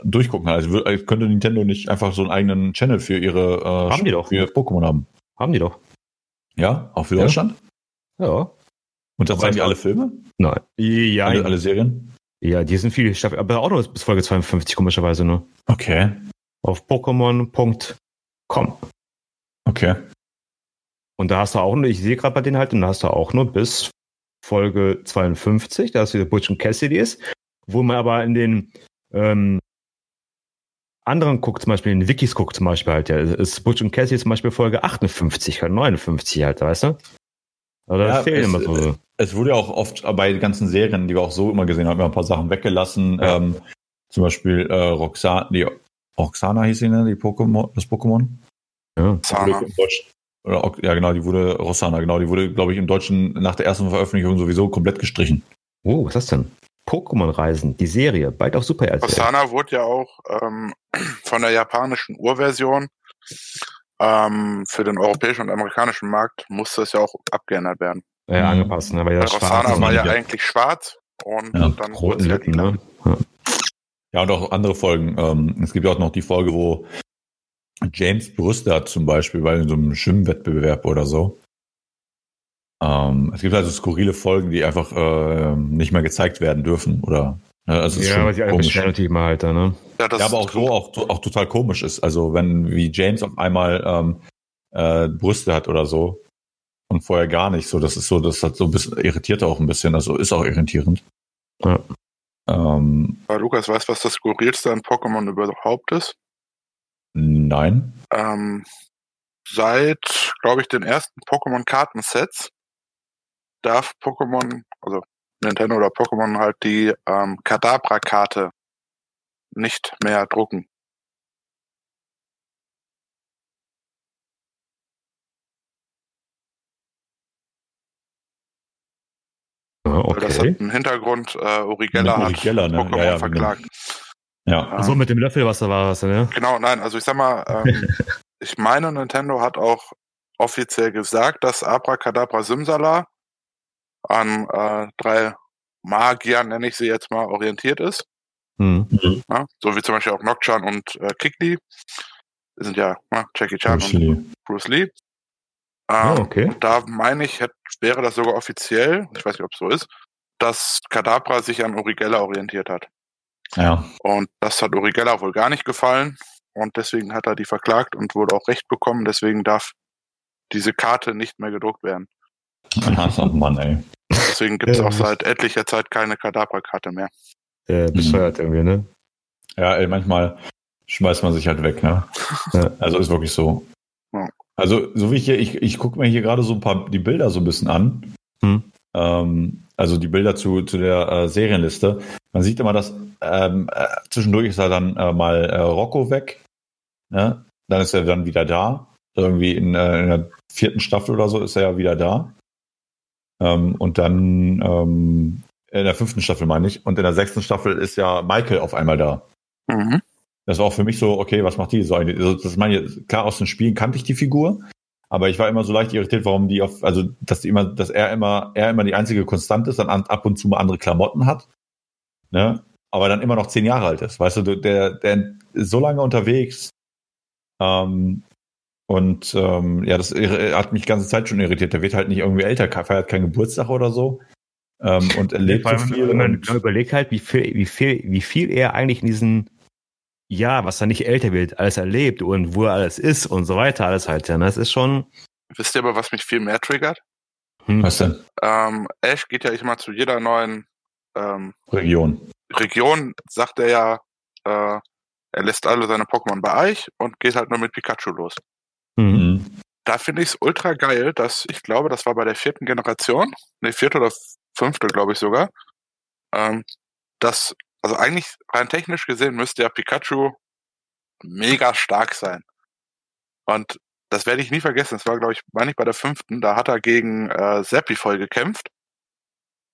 durchgucken kann. Also könnte Nintendo nicht einfach so einen eigenen Channel für ihre äh, haben die doch. für Pokémon haben. Haben die doch. Ja, auch für ja. Deutschland? Ja. Und da zeigen die alle Filme? Nein. Ja, alle, alle Serien? Ja, die sind viel Staffel, aber auch nur bis Folge 52 komischerweise nur. Okay. Auf Pokémon.com. Okay. Und da hast du auch nur, ich sehe gerade bei denen halt, und da hast du auch nur bis Folge 52, da ist wieder Butch und Cassidy ist, wo man aber in den ähm, anderen guckt, zum Beispiel in den Wikis guckt zum Beispiel halt, ja, ist Butch und Cassidy zum Beispiel Folge 58 oder 59 halt, weißt du? Oder ja, fehlen immer so. Es wurde ja auch oft bei ganzen Serien, die wir auch so immer gesehen haben, immer ein paar Sachen weggelassen. Ja. Ähm, Zum Beispiel äh, Roxana, die Roxana hieß sie, ne? Die Pokémon, das Pokémon. Ja. Roxana. Oder, ja, genau, die wurde, Rossana, genau, die wurde, glaube ich, im Deutschen nach der ersten Veröffentlichung sowieso komplett gestrichen. Oh, was ist das denn? Pokémon-Reisen, die Serie, bald auf Super RTL. Rossana wurde ja auch ähm, von der japanischen Urversion ähm, für den europäischen und amerikanischen Markt musste es ja auch abgeändert werden. Ja, mhm. angepasst, ne? Weil ja Rossana war ja eigentlich schwarz und ja, dann roten Lippen, ne? Ja. ja, und auch andere Folgen. Ähm, es gibt ja auch noch die Folge, wo James Brüste hat zum Beispiel bei so einem Schwimmwettbewerb oder so. Ähm, es gibt also skurrile Folgen, die einfach äh, nicht mehr gezeigt werden dürfen oder ja, also ja weil sie einfach Sterntypen halt da, ne? Ja, das ja, aber auch so auch, auch total komisch ist. Also wenn wie James auf einmal ähm, äh, Brüste hat oder so und vorher gar nicht, so das ist so, das hat so ein bisschen irritiert auch ein bisschen, also ist auch irritierend. Ja. Ähm, Lukas, weißt du, was das skurrilste an Pokémon überhaupt ist? Nein. Ähm, seit, glaube ich, den ersten Pokémon-Kartensets darf Pokémon, also Nintendo oder Pokémon halt die ähm, Kadabra-Karte nicht mehr drucken. Okay. Das hat einen Hintergrund, äh, Origella, Origella hat ne? Pokémon ja, ja, verklagt. Ja. Ähm, so mit dem Löffel, was da war, was, ne? Genau, nein, also ich sag mal, ähm, ich meine, Nintendo hat auch offiziell gesagt, dass Abracadabra Simsala an äh, drei Magier, nenne ich sie jetzt mal, orientiert ist. Mhm. Ja, so wie zum Beispiel auch Nocturne und äh, Kikli. Das sind ja ja Jackie Chan Bruce und Lee. Bruce Lee. Ähm, oh, okay. Da meine ich, hätte, wäre das sogar offiziell, ich weiß nicht, ob es so ist, dass Kadabra sich an Origella orientiert hat. Ja. Und das hat Origella wohl gar nicht gefallen. Und deswegen hat er die verklagt und wurde auch Recht bekommen. Deswegen darf diese Karte nicht mehr gedruckt werden. Ach, Mann, ey. Deswegen gibt es auch seit etlicher Zeit keine Kadabra-Karte mehr. Ja, bescheuert irgendwie, ne? Ja, ey, manchmal schmeißt man sich halt weg, ne? also ist wirklich so. Ja. Also, so wie ich hier, ich, ich gucke mir hier gerade so ein paar die Bilder so ein bisschen an. Hm. Ähm, also die Bilder zu, zu der äh, Serienliste. Man sieht immer, dass ähm, äh, zwischendurch ist er dann äh, mal äh, Rocco weg. Ne? Dann ist er dann wieder da. Irgendwie in, äh, in, der vierten Staffel oder so ist er ja wieder da. Ähm, und dann ähm, in der fünften Staffel meine ich. Und in der sechsten Staffel ist ja Michael auf einmal da. Mhm. Das war auch für mich so, okay, was macht die so? Also, das meine ich, klar, aus den Spielen kannte ich die Figur, aber ich war immer so leicht irritiert, warum die auf, also dass die immer, dass er immer, er immer die einzige Konstante ist, dann ab und zu mal andere Klamotten hat. Ne? aber dann immer noch zehn Jahre alt ist. Weißt du, der, der ist so lange unterwegs. Ähm, und ähm, ja, das hat mich die ganze Zeit schon irritiert. Der wird halt nicht irgendwie älter, feiert keinen Geburtstag oder so. Ähm, und erlebt so viel. Wenn man überlegt halt, wie viel, wie viel, wie viel er eigentlich in diesen ja, was er nicht älter wird, alles erlebt und wo er alles ist und so weiter, alles halt. Ja, das ist schon. Wisst ihr aber, was mich viel mehr triggert? Hm. Was denn? Ähm, Ash geht ja immer zu jeder neuen ähm, Region. Region sagt er ja, äh, er lässt alle seine Pokémon bei Eich und geht halt nur mit Pikachu los. Mhm. Da finde ich es ultra geil, dass ich glaube, das war bei der vierten Generation, ne, vierte oder fünfte, glaube ich sogar, ähm, dass, also eigentlich rein technisch gesehen müsste ja Pikachu mega stark sein. Und das werde ich nie vergessen. Das war, glaube ich, meine ich bei der fünften, da hat er gegen äh, Seppi voll gekämpft.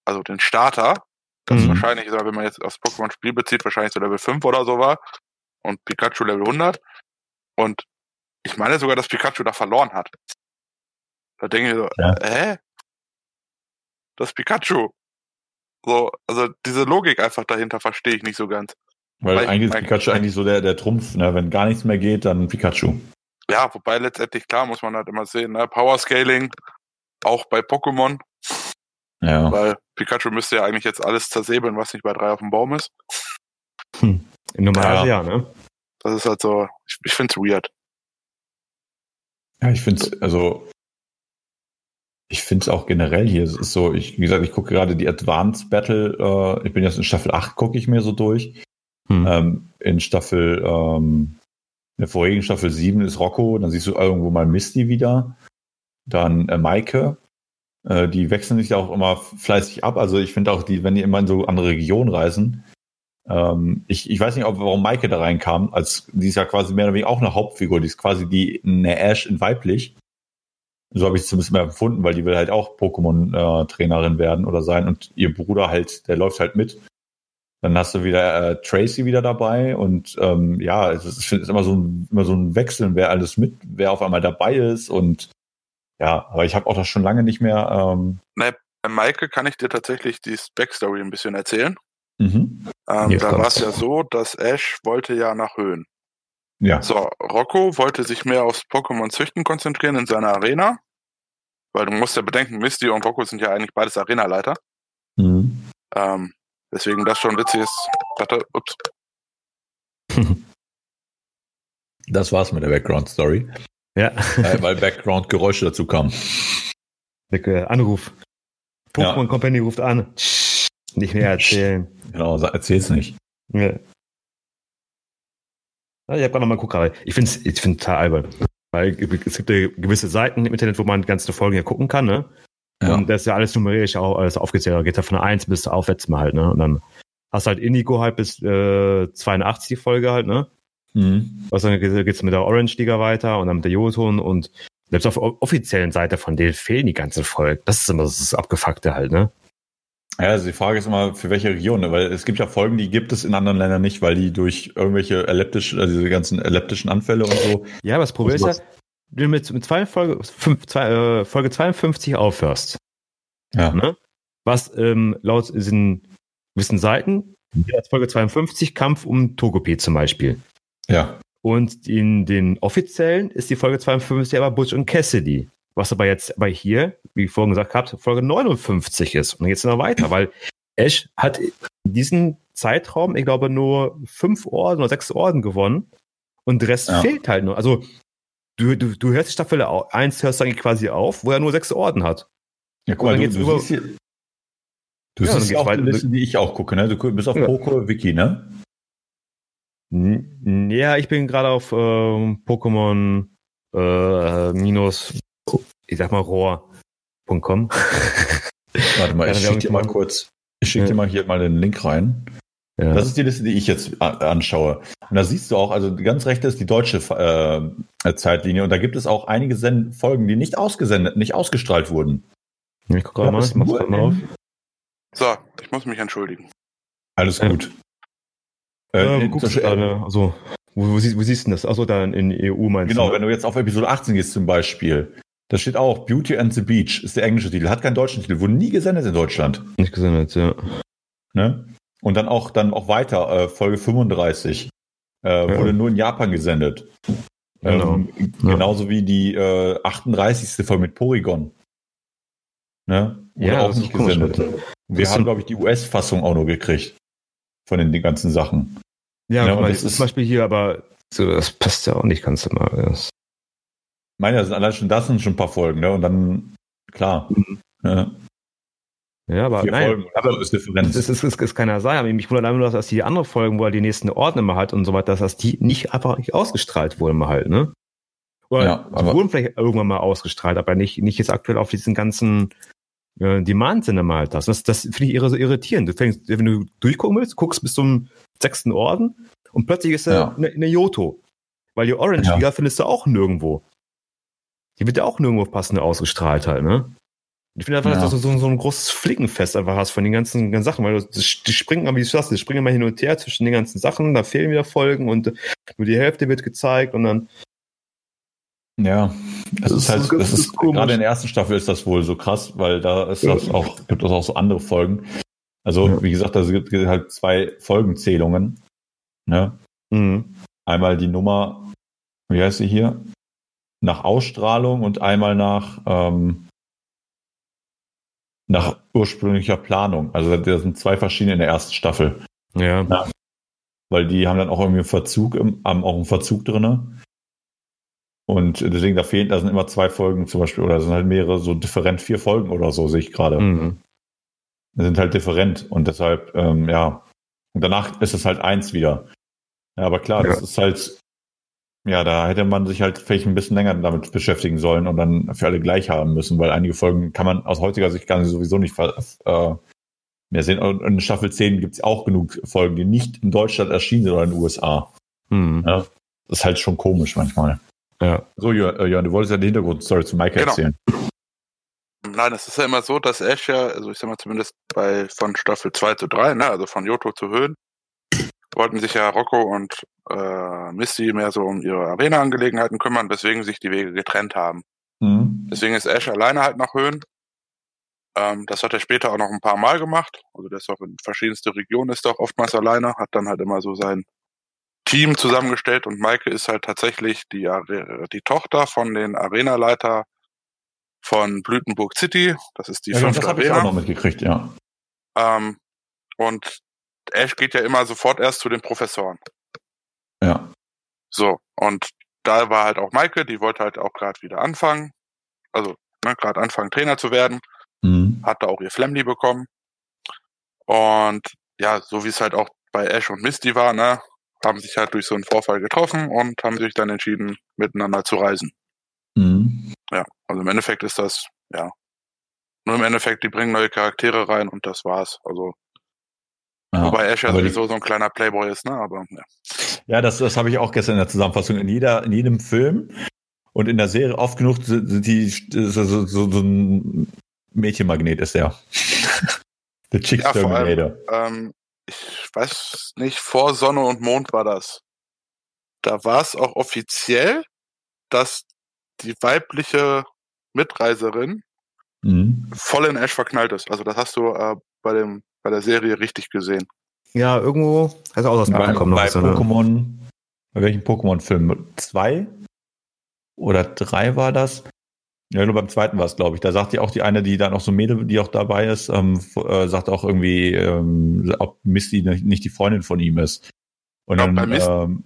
Also den Starter. Das mhm. wahrscheinlich, wenn man jetzt aufs Pokémon-Spiel bezieht, wahrscheinlich so Level 5 oder so war. Und Pikachu Level 100. Und ich meine sogar, dass Pikachu da verloren hat. Da denke ich so, ja. hä? Das Pikachu. So, also diese Logik einfach dahinter verstehe ich nicht so ganz. Weil, Weil eigentlich ist Pikachu eigentlich so der, der Trumpf, ne? Wenn gar nichts mehr geht, dann Pikachu. Ja, wobei letztendlich klar muss man halt immer sehen, ne? Power Scaling, auch bei Pokémon. Ja. Weil Pikachu müsste ja eigentlich jetzt alles zersäbeln, was nicht bei drei auf dem Baum ist. Hm. Normalerweise ja. ja, ne? Das ist halt so, ich, ich finde es weird. Ja, ich finde es, also, ich finde es auch generell hier, es ist so, ich, wie gesagt, ich gucke gerade die Advanced Battle, äh, ich bin jetzt in Staffel 8, gucke ich mir so durch. Hm. Ähm, in Staffel, ähm, in der vorigen Staffel 7 ist Rocco, dann siehst du irgendwo mal Misty wieder. Dann äh, Maike, äh, die wechseln sich auch immer fleißig ab. Also ich finde auch, die, wenn die immer in so andere Regionen reisen, Ähm, ich, ich weiß nicht, ob, warum Maike da reinkam, als die ist ja quasi mehr oder weniger auch eine Hauptfigur, die ist quasi die eine Ash in weiblich. So habe ich es zumindest mal empfunden, weil die will halt auch Pokémon-Trainerin äh, werden oder sein und ihr Bruder halt, der läuft halt mit. Dann hast du wieder äh, Tracy wieder dabei und ähm, ja, es ist, ist immer so ein immer so ein Wechseln, wer alles mit, wer auf einmal dabei ist und ja, aber ich habe auch das schon lange nicht mehr. Ähm, ne, bei Maike kann ich dir tatsächlich die Backstory ein bisschen erzählen. Mhm. Ähm, da war es ja so, dass Ash wollte ja nach Höhen. Ja. So, Rocco wollte sich mehr aufs Pokémon-Züchten konzentrieren in seiner Arena. Weil du musst ja bedenken, Misty und Rocco sind ja eigentlich beides Arenaleiter. Mhm. Ähm, deswegen das schon witzig ist. Warte, ups. Das war's mit der Background-Story. Ja. Weil, weil Background-Geräusche dazu kamen. Der Anruf. Pokémon ja. Company ruft an. Nicht mehr erzählen. Genau, erzähl's nicht. Ja. Ich habe gerade nochmal geguckt, ich finde es ich find total albern. Weil es gibt ja gewisse Seiten im Internet, wo man ganze Folgen ja gucken kann, ne? Ja. Und das ist ja alles numerisch auch alles aufgezählt. Da geht ja von 1 bis aufwärts mal halt, ne? Und dann hast du halt Indigo halt bis äh, 82 die Folge halt, ne? Mhm. Also dann geht es mit der Orange Liga weiter und dann mit der Joton und selbst auf der offiziellen Seite von denen fehlen die ganzen Folgen. Das ist immer das Abgefuckte halt, ne? Ja, also die Frage ist immer, für welche Region, ne? weil es gibt ja Folgen, die gibt es in anderen Ländern nicht, weil die durch irgendwelche elliptischen, also diese ganzen elliptischen Anfälle und so. Ja, aber das Problem ist ja, du mit, mit zwei Folge, fünf, zwei, äh, Folge 52 aufhörst. Ja. Ne? Was ähm, laut diesen gewissen Seiten, als Folge 52 Kampf um Togepi zum Beispiel. Ja. Und in den offiziellen ist die Folge 52 aber Butch und Cassidy. Was aber jetzt bei hier, wie ich vorhin gesagt habe, Folge 59 ist. Und jetzt noch weiter, weil Ash hat in diesem Zeitraum, ich glaube, nur fünf Orden oder sechs Orden gewonnen. Und der Rest ja. fehlt halt nur. Also, du, du, du hörst die Staffel 1, hörst eigentlich quasi auf, wo er nur sechs Orden hat. Ja, guck mal, du, du, siehst hier, du ja, siehst ja auch die Liste, die ich auch gucke, ne? Du bist auf ja. Poco Wiki, ne? Ja, ich bin gerade auf äh, Pokémon äh, minus ich sag mal, rohr.com. Warte mal, ich schicke dir mal kurz, ich schicke ja. dir mal hier mal den Link rein. Ja. Das ist die Liste, die ich jetzt anschaue. Und da siehst du auch, also ganz rechts ist die deutsche äh, Zeitlinie und da gibt es auch einige Send Folgen, die nicht ausgesendet, nicht ausgestrahlt wurden. Ich gucke mal, ich mach's mal auf. So, ich muss mich entschuldigen. Alles gut. Äh, äh, guckst du also, wo, wo, siehst, wo siehst du das? Achso, da in EU meinst genau, du? Genau, wenn du jetzt auf Episode 18 gehst zum Beispiel, da steht auch Beauty and the Beach, ist der englische Titel, hat keinen deutschen Titel, wurde nie gesendet in Deutschland. Nicht gesendet, ja. Ne? Und dann auch, dann auch weiter, äh, Folge 35, äh, ja. wurde nur in Japan gesendet. Genau. Ähm, ja. Genauso wie die äh, 38. Folge mit Porygon. Ne? Wurde ja, auch nicht gesendet. Wir haben, glaube ich, die US-Fassung auch nur gekriegt. Von den, den ganzen Sachen. Ja, ja das ist zum Beispiel hier, aber so, das passt ja auch nicht ganz immer. Das meine, das sind allein schon das sind schon ein paar Folgen, ne? Und dann, klar. Mhm. Ja. Ja, aber Vier nein, Folgen, aber ist Differenz. Das ist, ist, ist keiner sein. Aber mich wundert einfach nur, dass die anderen Folgen, wo er die nächsten Orten immer hat und so weiter, dass die nicht einfach nicht ausgestrahlt wurden mal halt, ne? Oder ja, aber, wurden vielleicht irgendwann mal ausgestrahlt, aber nicht, nicht jetzt aktuell auf diesen ganzen äh, Demand-Sinne mal halt das. Das, das finde ich irre, so irritierend. Du fängst, wenn du durchgucken willst, guckst bis zum sechsten Orden und plötzlich ist er ja. eine, eine Yoto. Weil die Orange-Liga ja. findest du auch nirgendwo. Die wird ja auch nirgendwo passend ausgestrahlt halt, ne? Ich finde einfach, ja. dass du so, so, ein großes Flickenfest einfach hast von den ganzen, ganzen Sachen, weil du, die springen, wie du sagst, die springen immer hin und her zwischen den ganzen Sachen, da fehlen wieder Folgen und nur die Hälfte wird gezeigt und dann. Ja, es ist, halt, das, ist, ist gerade in der ersten Staffel ist das wohl so krass, weil da ist das auch, gibt es auch so andere Folgen. Also, ja. wie gesagt, da gibt es halt zwei Folgenzählungen. Ne? Mhm. Einmal die Nummer, wie heißt sie hier? Nach Ausstrahlung und einmal nach, ähm, nach ursprünglicher Planung. Also das sind zwei verschiedene in der ersten Staffel. Ja. ja. Weil die haben dann auch irgendwie einen Verzug, im, haben auch einen Verzug drinne. Und deswegen, da fehlen, da sind immer zwei Folgen zum Beispiel, oder sind halt mehrere, so different vier Folgen oder so, sehe ich gerade. Mhm. Sind halt different und deshalb, ähm, ja. Und danach ist es halt eins wieder. Ja, aber klar, ja. das ist halt, ja, da hätte man sich halt vielleicht ein bisschen länger damit beschäftigen sollen und dann für alle gleich haben müssen, weil einige Folgen kann man aus heutiger Sicht gar nicht sowieso nicht äh, mehr sehen. Und in Staffel 10 gibt es auch genug Folgen, die nicht in Deutschland erschienen sind oder in den USA. Hm. Ja, das ist halt schon komisch manchmal. Ja. So, äh, Jörn, du wolltest ja die Hintergrundstory zu Mike genau. erzählen. Nein, es ist ja immer so, dass Ash ja, also ich sag mal zumindest bei von Staffel 2 zu 3, ne, also von Yoto zu Höhen, wollten sich ja Rocco und äh, Misty mehr so um ihre Arena-Angelegenheiten kümmern, weswegen sich die Wege getrennt haben. Mhm. Deswegen ist Ash alleine halt nach Höhen. Ähm, das hat er später auch noch ein paar Mal gemacht. Also der ist auch in verschiedenste Regionen, ist auch oftmals alleine, hat dann halt immer so sein Team zusammengestellt und Maike ist halt tatsächlich die, die Tochter von den Arenaleiter von Blütenburg City. Das ist die ja, fünfte das Arena. Das habe ich auch noch mitgekriegt, ja. Ähm, und Ash geht ja immer sofort erst zu den Professoren. Ja. So, und da war halt auch Maike, die wollte halt auch gerade wieder anfangen. Also, ne, gerade anfangen, Trainer zu werden. Mhm. Hat da auch ihr Flemly bekommen. Und ja, so wie es halt auch bei Ash und Misty war, ne, haben sich halt durch so einen Vorfall getroffen und haben sich dann entschieden, miteinander zu reisen. Mhm. Ja, also im Endeffekt ist das, ja, nur im Endeffekt, die bringen neue Charaktere rein und das war's. Also ja, Wobei Ash ja sowieso so ein kleiner Playboy ist, ne? Aber ja. Ja, das, das habe ich auch gestern in der Zusammenfassung. In jeder, in jedem Film und in der Serie oft genug sind die so, so, so, ein Mädchenmagnet ist der. The Chicks ja, Terminator. Allem, ähm, ich weiß nicht, vor Sonne und Mond war das. Da war es auch offiziell, dass die weibliche Mitreiserin mhm. voll in Ash verknallt ist. Also das hast du äh, bei dem bei der Serie richtig gesehen. Ja, irgendwo, also auch aus dem ja, bei, bei Pokémon, bei welchem Pokémon-Film? Zwei oder drei war das? Ja, nur beim zweiten war es, glaube ich. Da sagt ja auch die eine, die dann auch so Mädel, die auch dabei ist, ähm, äh, sagt auch irgendwie, ähm, ob Misty nicht die Freundin von ihm ist. Und ja, dann, bei, Mist, ähm,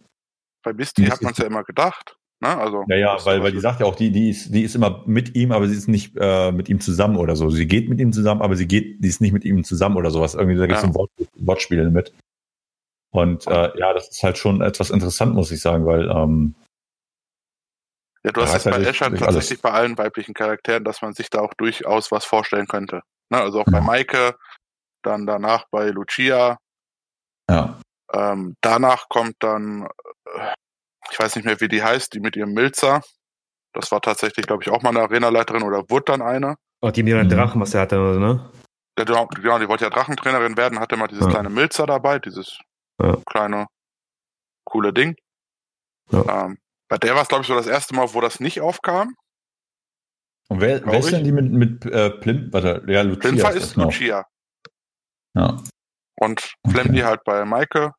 bei Misty, Misty hat man es ja immer gedacht. Ne? Also, ja, ja, weil, weil die sagt ja auch, die, die ist, die ist immer mit ihm, aber sie ist nicht äh, mit ihm zusammen oder so. Sie geht mit ihm zusammen, aber sie geht, die ist nicht mit ihm zusammen oder sowas. Irgendwie, da gibt es ja. ein Wort, Wortspiel mit. Und äh, ja, das ist halt schon etwas interessant, muss ich sagen, weil ähm, ja, du hast es halt bei Escher tatsächlich bei allen weiblichen Charakteren, dass man sich da auch durchaus was vorstellen könnte. Ne? Also auch bei Maike, dann danach bei Lucia. Ja. Ähm, danach kommt dann, äh, ich weiß nicht mehr, wie die heißt, die mit ihrem Milzer. Das war tatsächlich, glaube ich, auch mal eine Arenaleiterin oder wurde dann eine. Oh, die mit ihren mhm. Drachen, was er hatte, ne? Ja, genau, genau, die wollte ja Drachentrainerin werden, hatte mal dieses ja. kleine Milzer dabei, dieses ja. kleine, coole Ding. Ja. Ähm, bei der war es, glaube ich, so das erste Mal, wo das nicht aufkam. Und wer, wer ist denn die mit, mit äh, Plim? Warte, ja, Lucia Plimfer ist, ist Lucia. Ja. Und Flemdi halt bei Maike.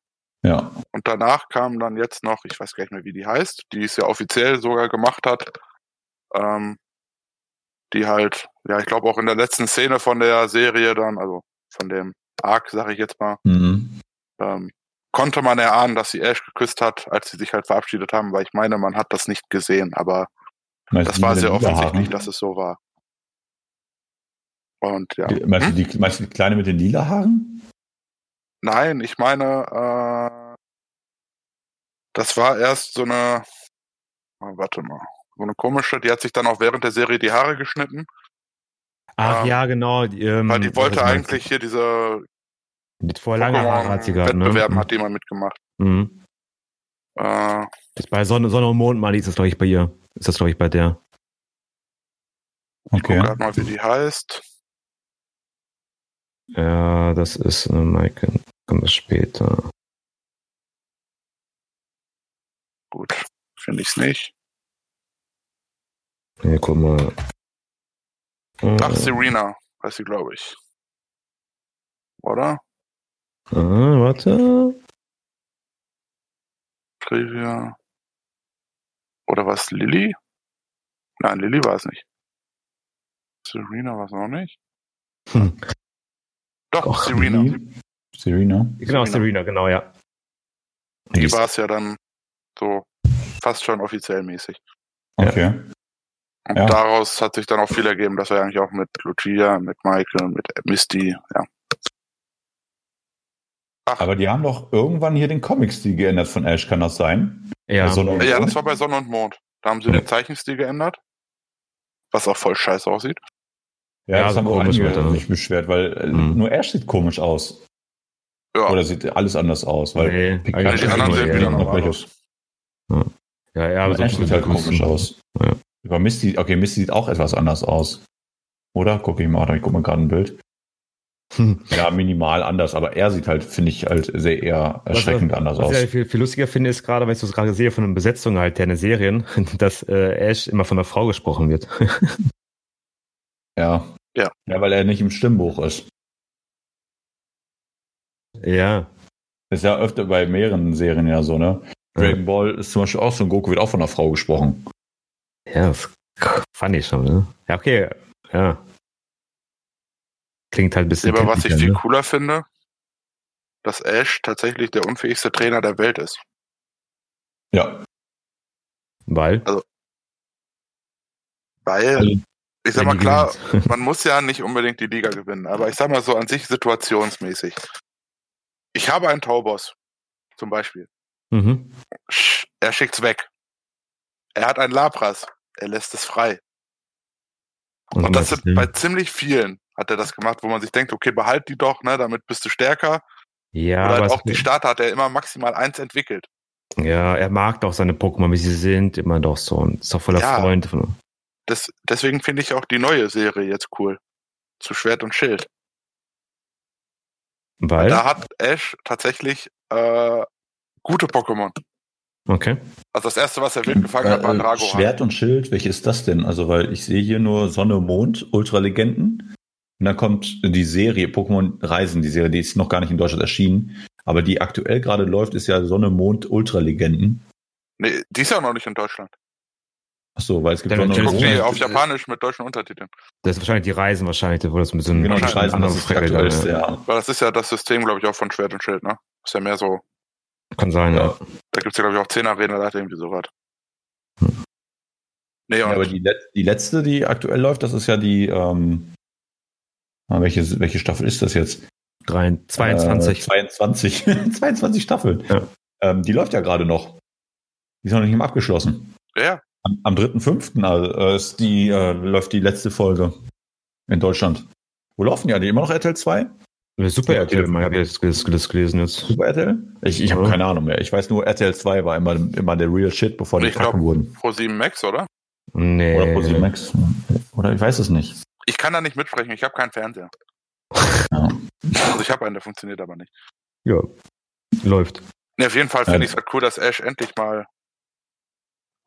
Ja. Und danach kam dann jetzt noch, ich weiß gar nicht mehr, wie die heißt, die es ja offiziell sogar gemacht hat, ähm, die halt, ja, ich glaube auch in der letzten Szene von der Serie dann, also von dem Arc, sag ich jetzt mal, mhm. ähm, konnte man erahnen, dass sie Ash geküsst hat, als sie sich halt verabschiedet haben, weil ich meine, man hat das nicht gesehen, aber meinst das war sehr offensichtlich, Haaren? dass es so war. Und ja. Meinst, hm? du die, meinst du die Kleine mit den lila Haaren? Nein, ich meine, äh, das war erst so eine, oh, warte mal, so eine komische, die hat sich dann auch während der Serie die Haare geschnitten. Ach ähm, ja, genau. Ähm, weil die wollte eigentlich hier diese mit vorher lange Haare hat sie gehabt. Ne? Wettbewerben ne? hat jemand mitgemacht. Mhm. Äh, ist bei Sonne, Sonne und Mond mal ist das, glaube ich, bei ihr. Ist das, glaube ich, bei der. Okay. Ich gucke mal, wie die heißt. Ja, das ist eine Maike. Kommt das später. Gut, finde ich es nicht. Ja, guck mal. Ach, Serena, weiß sie, glaube ich. Oder? Ah, warte. Trivia. Oder was Lilly? Nein, Lilly war es nicht. Serena war es noch nicht. Hm. Doch, Och, Serena. Serena. Genau, Serena, genau, ja. Die war es ja dann so fast schon offiziell mäßig. Okay. Und ja. daraus hat sich dann auch viel ergeben, dass er eigentlich auch mit Lucia, mit Michael, mit Misty, ja, Ach. Aber die haben doch irgendwann hier den Comic-Stil geändert von Ash, kann das sein? Ja, ja das war bei Sonne und Mond. Da haben sie ja. den Zeichenstil geändert. Was auch voll scheiße aussieht. Ja, das haben wir auch ne? nicht beschwert, weil mhm. nur Ash sieht komisch aus. Ja. Oder sieht alles anders aus? Weil nee, die anderen sehen wieder normal aus. Ja, ja, ja aber so sieht halt komisch aus. Ja. Über Misty, okay, Misty sieht auch etwas anders aus. Oder? Guck ich mal, ich guck mal gerade ein Bild. Hm. Ja, minimal anders, aber er sieht halt, finde ich, halt sehr eher erschreckend was, anders was aus. Was ich viel, viel lustiger finde, ist gerade, wenn ich das gerade sehe von den Besetzungen halt der Serien, dass äh, Ash immer von einer Frau gesprochen wird. ja. Ja. Ja, weil er nicht im Stimmbuch ist. Ja. Ist ja öfter bei mehreren Serien ja so, ne? Dragon Ball ist zum Beispiel auch so ein Goku wird auch von einer Frau gesprochen. Ja, das fand ich schon, ne? Ja, okay. Ja. Klingt halt ein bisschen. Aber was ich viel ne? cooler finde, dass Ash tatsächlich der unfähigste Trainer der Welt ist. Ja. Weil? Also, weil, also, ich sag mal klar, man muss ja nicht unbedingt die Liga gewinnen, aber ich sag mal so an sich situationsmäßig. Ich habe einen Taubos, zum Beispiel. Mhm. Er schickt's weg. Er hat einen Lapras. Er lässt es frei. Und, Und das sind bei ziemlich vielen hat er das gemacht, wo man sich denkt, okay, behalt die doch, ne, damit bist du stärker. Ja. Oder halt auch die Starter hat er immer maximal eins entwickelt. Ja, er mag doch seine Pokémon, wie sie sind, immer doch so. Und ist doch voller ja, Freund. Das, deswegen finde ich auch die neue Serie jetzt cool. Zu Schwert und Schild. Weil? Da hat Ash tatsächlich äh, gute Pokémon. Okay. Also das erste, was er wild gefangen äh, hat, war ein Drago. Schwert und Schild, welches ist das denn? Also, weil ich sehe hier nur Sonne, Mond, Ultralegenden. Und dann kommt die Serie Pokémon Reisen, die Serie, die ist noch gar nicht in Deutschland erschienen. Aber die aktuell gerade läuft, ist ja Sonne, Mond, Ultralegenden. Nee, die ist ja noch nicht in Deutschland. Ach so, weil es gibt Sonne, Mond. Die auf Japanisch mit deutschen Untertiteln. Das ist wahrscheinlich die Reisen wahrscheinlich, wo das ein bisschen genau, die Reisen, das ist aktuell, ja. Weil das ist ja das System, glaube ich, auch von Schwert und Schild, ne? Ist ja mehr so. Kann sein, ja. Da gibt es ja, glaube ich, auch 10 Arenen oder irgendwie sowas. Hm. Nee, ja, aber die, die letzte, die aktuell läuft, das ist ja die, ähm, Ah, welche, welche Staffel ist das jetzt? 22. Äh, 22. 22 Staffeln. Ja. Ähm, die läuft ja gerade noch. Die ist noch nicht mal abgeschlossen. Ja. Am, am 3.5. Also, äh, ist die, äh, läuft die letzte Folge in Deutschland. Wo laufen ja die immer noch RTL 2? Super RTL, ich habe jetzt das gelesen jetzt. Super RTL? Ich, ich habe ja. keine Ahnung mehr. Ich weiß nur, RTL 2 war immer, immer der Real Shit, bevor die kacken wurden. Pro 7 Max, oder? Nee. Oder Pro 7 Max. Oder ich weiß es nicht. Ich kann da nicht mitsprechen, ich habe keinen Fernseher. Ja. Also ich habe einen, der funktioniert aber nicht. Ja, läuft. Nee, auf jeden Fall finde ich es halt cool, dass Ash endlich mal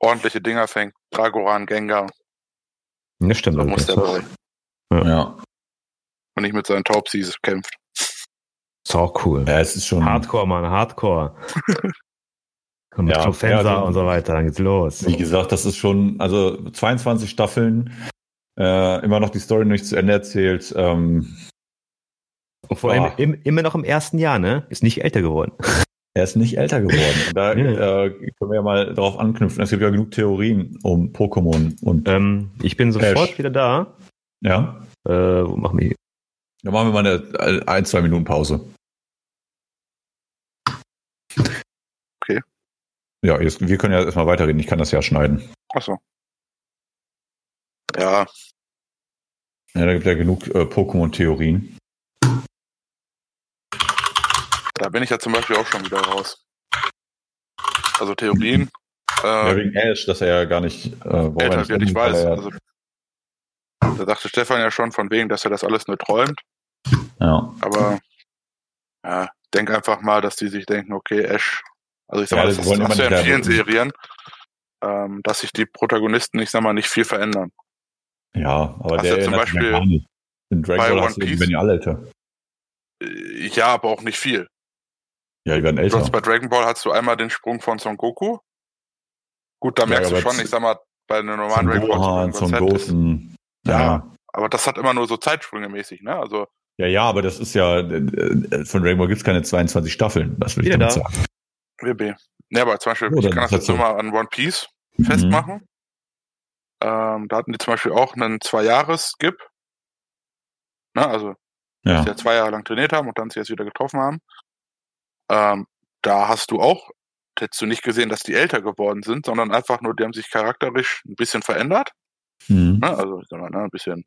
ordentliche Dinger fängt. Dragoran, Gengar. Ja, stimmt. So muss der dabei. Ja. ja. Und nicht mit seinen Taubsies kämpft. Ist auch cool. Ja, es ist schon. Hardcore, Mann, Hardcore. Und mit ja, Professor ja, und so weiter, dann geht's los. Wie gesagt, das ist schon, also 22 Staffeln, äh, immer noch die Story nicht zu Ende erzählt. Ähm, und vor allem im, immer noch im ersten Jahr, ne? Ist nicht älter geworden. Er ist nicht älter geworden. Und da ja. äh, können wir ja mal darauf anknüpfen. Es gibt ja genug Theorien um Pokémon und. Ähm, ich bin sofort Ash. wieder da. Ja. Äh, wo machen wir hier? Dann machen wir mal eine ein, zwei Minuten Pause. Okay. Ja, jetzt, wir können ja erstmal weiterreden. Ich kann das ja schneiden. Achso. Ja. Ja, da gibt ja genug äh, Pokémon-Theorien. Da bin ich ja zum Beispiel auch schon wieder raus. Also Theorien. Äh, ja, wegen Ash, dass er ja gar nicht äh, älter wird, ich weiß. Also, da dachte Stefan ja schon von wegen, dass er das alles nur träumt. Ja. Aber ja, denk einfach mal, dass die sich denken, okay, Ash, also ich sag ja, mal, das, das ist ja in vielen Serien, ähm, dass sich die Protagonisten, ich sag mal, nicht viel verändern. Ja, aber hast der ja zum Beispiel nicht. In Dragon Ball Piece, werden die alle älter. Äh, ja, aber auch nicht viel. Ja, die werden älter. Du hast bei Dragon Ball hast du einmal den Sprung von Son Goku. Gut, da merkst ja, du schon, ich sag mal, bei einer normalen Dragon Ball. Son Goten. Ja, ja, aber das hat immer nur so Zeitsprünge mäßig, ne? Also. Ja, ja, aber das ist ja, äh, äh, von Dragon Ball gibt's keine 22 Staffeln, das will ich damit da. sagen. WB. Ne, aber zum Beispiel, oh, ich kann das jetzt so. nur mal an One Piece mhm. festmachen. Ähm, da hatten die zum Beispiel auch einen Zwei-Jahres-Skip. Ne, also, ja. dass sie ja zwei Jahre lang trainiert haben und dann sich jetzt wieder getroffen haben. Ähm, da hast du auch, hättest du nicht gesehen, dass die älter geworden sind, sondern einfach nur, die haben sich charakterisch ein bisschen verändert. Mhm. Ne, also, ich sag mal, ne, ein bisschen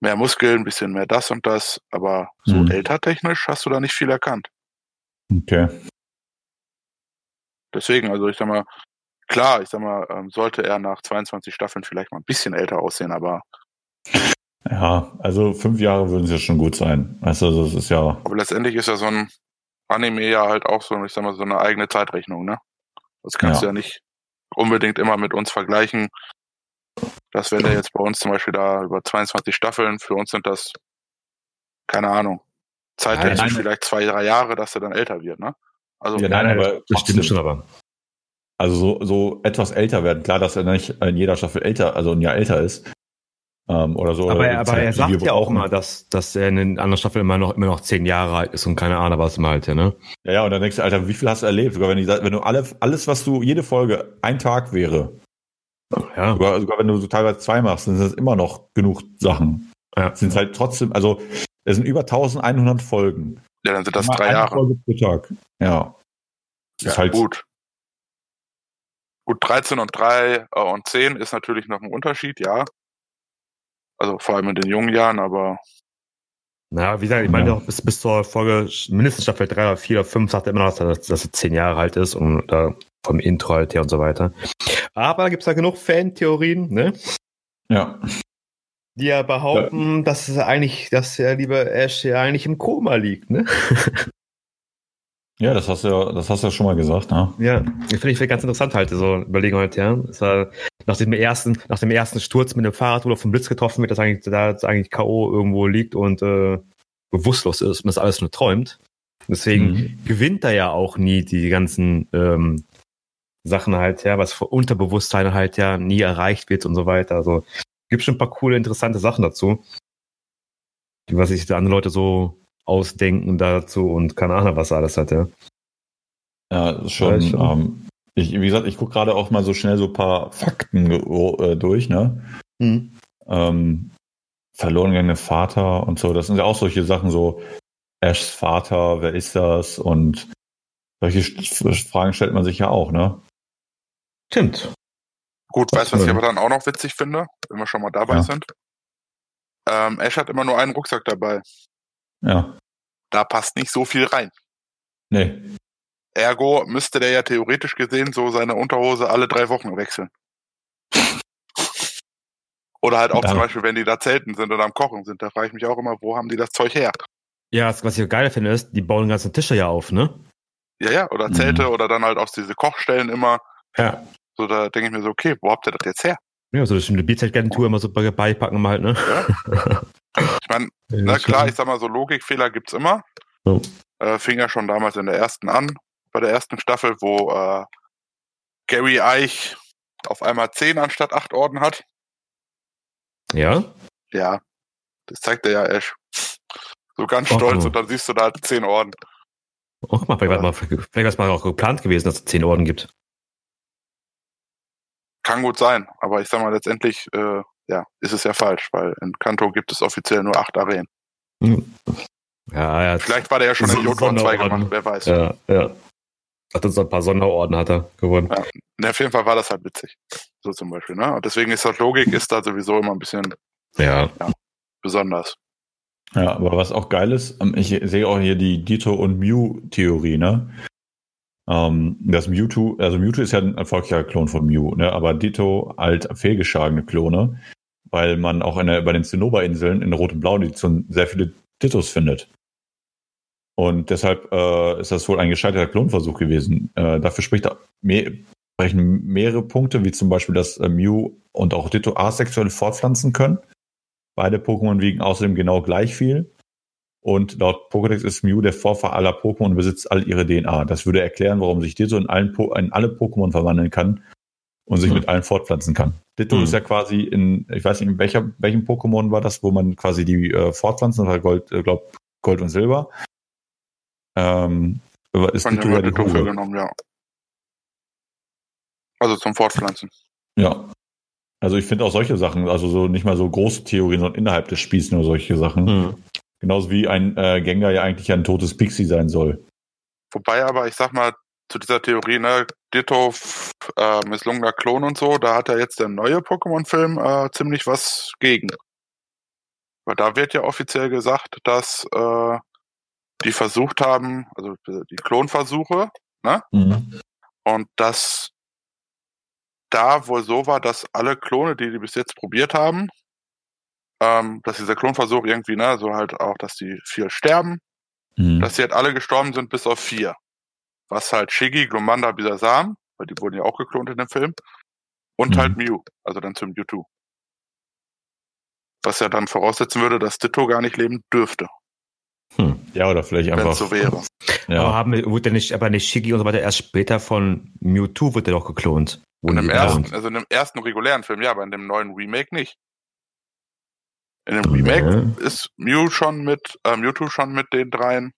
mehr Muskeln, ein bisschen mehr das und das, aber so mhm. ältertechnisch hast du da nicht viel erkannt. Okay. Deswegen, also ich sag mal, klar, ich sag mal, ähm, sollte er nach 22 Staffeln vielleicht mal ein bisschen älter aussehen, aber. Ja, also fünf Jahre würden es ja schon gut sein. Du, das ist ja. Aber letztendlich ist ja so ein Anime ja halt auch so, ich sag mal, so eine eigene Zeitrechnung, ne? Das kannst ja. du ja nicht unbedingt immer mit uns vergleichen. Das wäre jetzt bei uns zum Beispiel da über 22 Staffeln. Für uns sind das, keine Ahnung, zeittechnisch vielleicht zwei, drei Jahre, dass er dann älter wird, ne? Also, ja, nein, aber das stimmt schon, aber. Also so, so etwas älter werden. Klar, dass er nicht in jeder Staffel älter, also ein Jahr älter ist. Ähm, oder so. Aber, er, aber er sagt ja auch mal, dass, dass er in den anderen Staffeln immer noch, immer noch zehn Jahre alt ist und keine Ahnung, was mal halt, ja, ne? Ja, ja, und dann denkst du, Alter, wie viel hast du erlebt? Sogar wenn, die, wenn du alle, alles, was du, jede Folge, ein Tag wäre. Ja. Sogar, sogar wenn du so teilweise zwei machst, dann sind das immer noch genug Sachen. Ja. Sind halt trotzdem, also, es sind über 1100 Folgen. Ja, dann sind das drei Jahre. Folge pro Tag. Ja. Das ja, ist halt gut. Gut, 13 und 3 äh, und 10 ist natürlich noch ein Unterschied, ja. Also vor allem in den jungen Jahren, aber. Naja, wie gesagt, ich meine, ja. bis, bis zur Folge mindestens Staffel 3 oder 4 oder 5 sagt er immer noch, dass, dass er 10 Jahre alt ist und äh, vom Intro halt her und so weiter. Aber da gibt es ja genug Fan-Theorien, ne? Ja. Die ja behaupten, ja. dass er eigentlich, dass der liebe Ash ja eigentlich im Koma liegt, ne? Ja, das hast du ja, das hast du ja schon mal gesagt, ne? Ja, finde ich ganz interessant halt, so überlegen halt, ja. War nach dem ersten, nach dem ersten Sturz mit dem Fahrrad oder vom Blitz getroffen wird, dass eigentlich da eigentlich K.O. irgendwo liegt und äh, bewusstlos ist und das alles nur träumt. Deswegen mhm. gewinnt er ja auch nie die ganzen ähm, Sachen halt, ja, was für Unterbewusstsein halt ja nie erreicht wird und so weiter. Also gibt schon ein paar coole, interessante Sachen dazu. Was sich andere Leute so ausdenken dazu und keine Ahnung, was alles hat, ja. Ja, schon. Ja, schon. Ähm, ich, wie gesagt, ich gucke gerade auch mal so schnell so ein paar Fakten äh, durch, ne? Mhm. Ähm, verloren gegangene Vater und so, das sind ja auch solche Sachen, so Ashs Vater, wer ist das? Und solche Fragen stellt man sich ja auch, ne? Stimmt. Gut, weißt du, was ich aber dann auch noch witzig finde, wenn wir schon mal dabei ja. sind? Ähm, Ash hat immer nur einen Rucksack dabei. Ja. Da passt nicht so viel rein. Nee. Ergo müsste der ja theoretisch gesehen so seine Unterhose alle drei Wochen wechseln. Oder halt auch ja. zum Beispiel, wenn die da zelten sind oder am Kochen sind, da frage ich mich auch immer, wo haben die das Zeug her? Ja, was ich geil finde, ist, die bauen den ganzen Tische ja auf, ne? Ja, ja, oder Zelte mhm. oder dann halt aus diese Kochstellen immer. Ja. So, da denke ich mir so, okay, wo habt ihr das jetzt her? Ja, so eine Bierzeltgarnitur immer so beipacken halt, ne? Ja. Ich meine, na klar, ich sag mal, so Logikfehler gibt's immer. Oh. Äh, fing ja schon damals in der ersten an, bei der ersten Staffel, wo äh, Gary Eich auf einmal zehn anstatt acht Orden hat. Ja? Ja. Das zeigt er ja Ash. So ganz stolz oh. und dann siehst du da halt zehn Orden. Oh, mal, vielleicht, ja. vielleicht war es mal auch geplant gewesen, dass es zehn Orden gibt. Kann gut sein, aber ich sag mal, letztendlich äh, ja, ist es ja falsch, weil in Kanto gibt es offiziell nur acht Arenen. Hm. Ja, ja. Vielleicht war der ja schon in Jotun 2 gemacht, wer weiß. Ja, ja. Hat uns ein paar Sonderorden hat er gewonnen. Ja. auf jeden Fall war das halt witzig. So zum Beispiel, ne? Und deswegen ist das Logik, ist da sowieso immer ein bisschen ja. ja besonders. Ja, aber was auch geil ist, ähm, ich sehe auch hier die Dito und Mew-Theorie, ne? Ähm, das Mewtwo, also Mewtwo ist ja ein erfolgreicher Klon von Mew, ne? aber Ditto halt fehlgeschlagene Klone, weil man auch in der, bei den Zinnober-Inseln in Rot und Blau Edition sehr viele Dittos findet. Und deshalb äh, ist das wohl ein gescheiterter Klonversuch gewesen. Äh, dafür spricht mehr, sprechen mehrere Punkte, wie zum Beispiel, dass äh, Mew und auch Ditto asexuell fortpflanzen können. Beide Pokémon wiegen außerdem genau gleich viel. Und laut Pokédex ist Mew der Vorfahr aller Pokémon und besitzt all ihre DNA. Das würde erklären, warum sich Ditto in, allen po in alle Pokémon verwandeln kann und sich mhm. mit allen fortpflanzen kann. Ditto mhm. ist ja quasi in, ich weiß nicht, in welcher, welchem Pokémon war das, wo man quasi die äh, fortpflanzen, war Gold, äh, glaub, Gold und Silber. Ähm, ist Von Ditto ja die Ditto genommen, ja. Also zum Fortpflanzen. Ja. Also ich finde auch solche Sachen, also so nicht mal so große Theorien, sondern innerhalb des Spiels nur solche Sachen. Mhm. Genauso wie ein äh, Gengar ja eigentlich ein totes Pixie sein soll. Wobei aber, ich sag mal, zu dieser Theorie, ne, Ditto, äh, misslungener Klon und so, da hat ja jetzt der neue Pokémon-Film äh, ziemlich was gegen. Weil da wird ja offiziell gesagt, dass äh, die versucht haben, also die Klonversuche, ne? Mhm. Und dass da wohl so war, dass alle Klone, die die bis jetzt probiert haben, ähm, dass dieser Klonversuch irgendwie, ne, so halt auch, dass die vier sterben, mhm. dass sie halt alle gestorben sind bis auf vier. Was halt Shiggy, Glomanda, Bisasam, weil die wurden ja auch geklont in dem Film, und mhm. halt Mew, also dann zum Mewtwo. Was ja dann voraussetzen würde, dass Ditto gar nicht leben dürfte. Hm. Ja, oder vielleicht einfach. so wäre. Ja. Aber haben, wurde nicht, aber nicht Shiggy und so weiter erst später von Mewtwo wurde doch geklont. In dem ersten, also in dem ersten regulären Film, ja, aber in dem neuen Remake nicht. In dem Remake ja. ist Mew schon mit, äh, Mewtwo schon mit den dreien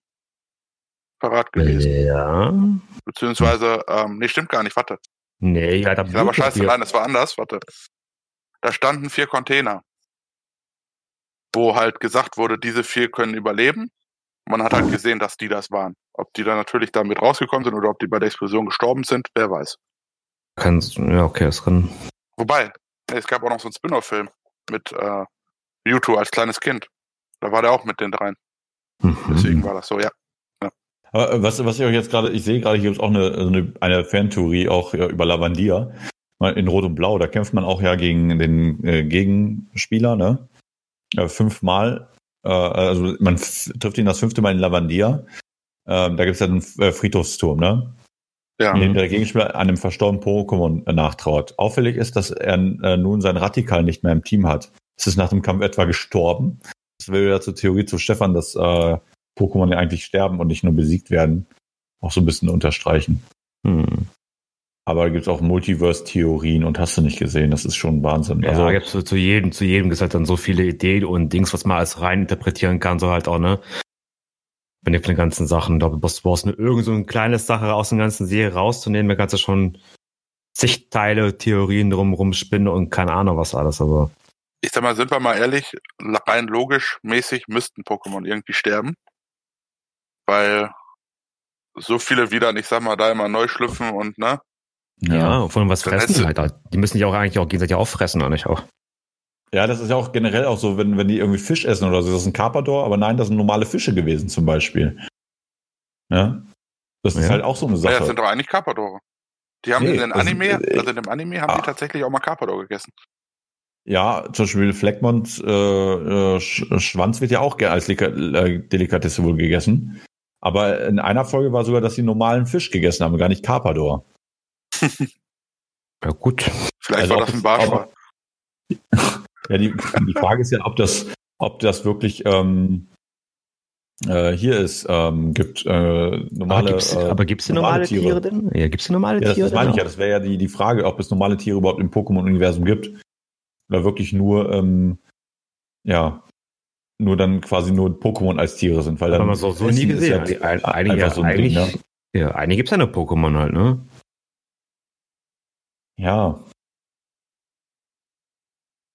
parat gewesen. Ja. Beziehungsweise, ähm, nee, stimmt gar nicht, warte. Nee, ja, da Aber scheiße, nein, das war anders, warte. Da standen vier Container, wo halt gesagt wurde, diese vier können überleben. Man hat halt gesehen, dass die das waren. Ob die dann natürlich damit rausgekommen sind oder ob die bei der Explosion gestorben sind, wer weiß. Kannst, ja, okay, das kann. Wobei, es gab auch noch so einen Spin-off-Film mit äh, Mewtwo als kleines Kind. Da war der auch mit den dreien. Mhm. Deswegen war das so, ja. Aber äh, was, was ich euch jetzt gerade, ich sehe gerade, hier ist auch eine, eine, eine Fantheorie auch ja, über Lavandia. In Rot und Blau, da kämpft man auch ja gegen den äh, Gegenspieler, ne? Äh, fünfmal. Äh, also man trifft ihn das fünfte Mal in Lavandia. Ähm, da gibt es ja einen äh, Friedhofsturm, ne? Ja. In dem der Gegenspieler einem verstorbenen Pokémon äh, nachtraut. Auffällig ist, dass er äh, nun sein Radikal nicht mehr im Team hat. Es ist nach dem Kampf etwa gestorben. Das will ja zur Theorie zu Stefan, dass äh, Pokémon ja eigentlich sterben und nicht nur besiegt werden, auch so ein bisschen unterstreichen. Hm. Aber da gibt es auch Multiverse-Theorien und hast du nicht gesehen, das ist schon Wahnsinn. Ja, also, gibt es zu jedem, zu jedem gibt halt dann so viele Ideen und Dings, was man als rein interpretieren kann, so halt auch, ne? Wenn ihr von den ganzen Sachen, da brauchst du nur irgend so eine kleine Sache aus der ganzen Serie rauszunehmen, da kannst du schon zig Teile, Theorien drumherum spinnen und keine Ahnung was alles, aber. Ich sag mal, sind wir mal ehrlich, rein logisch mäßig müssten Pokémon irgendwie sterben weil so viele wieder, ich sag mal, da immer neu schlüpfen und ne. Ja, ja vor allem was fressen die halt. Die müssen die auch eigentlich auch gegenseitig auffressen, oder nicht auch? Ja, das ist ja auch generell auch so, wenn, wenn die irgendwie Fisch essen oder so, das ist ein Carpador, aber nein, das sind normale Fische gewesen zum Beispiel. Ja. Das ist halt auch so eine Sache. Ja, das sind doch eigentlich Carpadore. Die haben nee, in den Anime, ist, äh, also in dem Anime haben ah. die tatsächlich auch mal Carpador gegessen. Ja, zum Beispiel Fleckmonds äh, äh, Schwanz wird ja auch gerne als äh, Delikatesse wohl gegessen. Aber in einer Folge war sogar, dass sie normalen Fisch gegessen haben, gar nicht Carpador. ja, gut. Vielleicht also war das ein Barschwal. ja, die, die Frage ist ja, ob das, ob das wirklich ähm, äh, hier ist, ähm, gibt äh, normale. Aber gibt es äh, normale, normale Tiere. Tiere denn? Ja, gibt es normale ja, Tiere? Das meine ich ja. Das wäre ja die, die Frage, ob es normale Tiere überhaupt im Pokémon-Universum gibt. Oder wirklich nur, ähm, ja, nur dann quasi nur Pokémon als Tiere sind. Weil dann man es auch so nie gesehen. Ja ein, einige ja, so ein Ding, ne? ja, einige gibt es ja nur Pokémon halt, ne? Ja.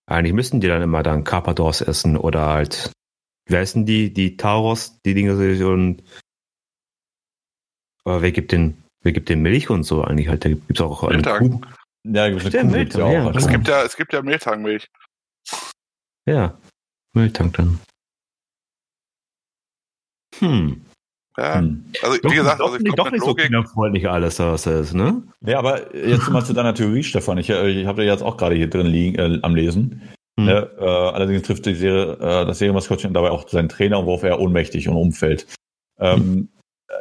Eigentlich müssten die dann immer dann Carpadors essen oder halt, wie heißen die, die Tauros, die Dinge und aber wer gibt den, wer gibt den Milch und so eigentlich halt? Da gibt es auch eine Kuh. Ja, gibt es Milchtang, ja, es gibt ja, es gibt ja Mehltangmilch. Ja, Mülltank dann. Hm. Ja, hm. also doch, wie gesagt, doch, also ich doch nicht so kinderfreundlich alles, was es ist, ne? Ja, aber jetzt mal zu deiner Theorie, Stefan. Ich, äh, ich habe ja jetzt auch gerade hier drin liegen, äh, am Lesen. Hm. Ne? Äh, allerdings trifft die Serie, äh, das Serienmaskottchen dabei auch seinen Trainer, worauf er ohnmächtig und umfällt. Ähm, hm.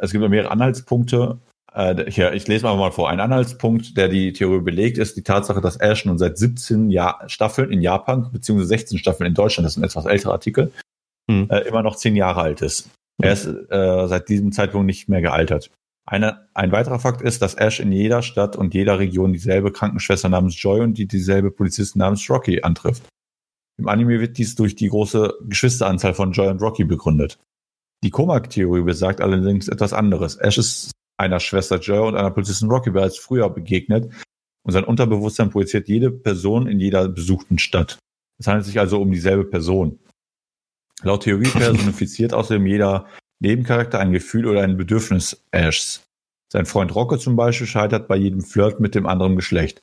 Es gibt mehrere Anhaltspunkte. Äh, hier, ich lese mal, mal vor. Ein Anhaltspunkt, der die Theorie belegt, ist die Tatsache, dass Ash nun seit 17 Jahr Staffeln in Japan, beziehungsweise 16 Staffeln in Deutschland, das ist ein etwas älterer Artikel, hm. äh, immer noch 10 Jahre alt ist. Er ist äh, seit diesem Zeitpunkt nicht mehr gealtert. Eine, ein weiterer Fakt ist, dass Ash in jeder Stadt und jeder Region dieselbe Krankenschwester namens Joy und die dieselbe Polizistin namens Rocky antrifft. Im Anime wird dies durch die große Geschwisteranzahl von Joy und Rocky begründet. Die Komak-Theorie besagt allerdings etwas anderes. Ash ist einer Schwester Joy und einer Polizistin Rocky bereits früher begegnet und sein Unterbewusstsein projiziert jede Person in jeder besuchten Stadt. Es handelt sich also um dieselbe Person. Laut Theorie personifiziert außerdem jeder Nebencharakter ein Gefühl oder ein Bedürfnis Ashs. Sein Freund Rocco zum Beispiel scheitert bei jedem Flirt mit dem anderen Geschlecht.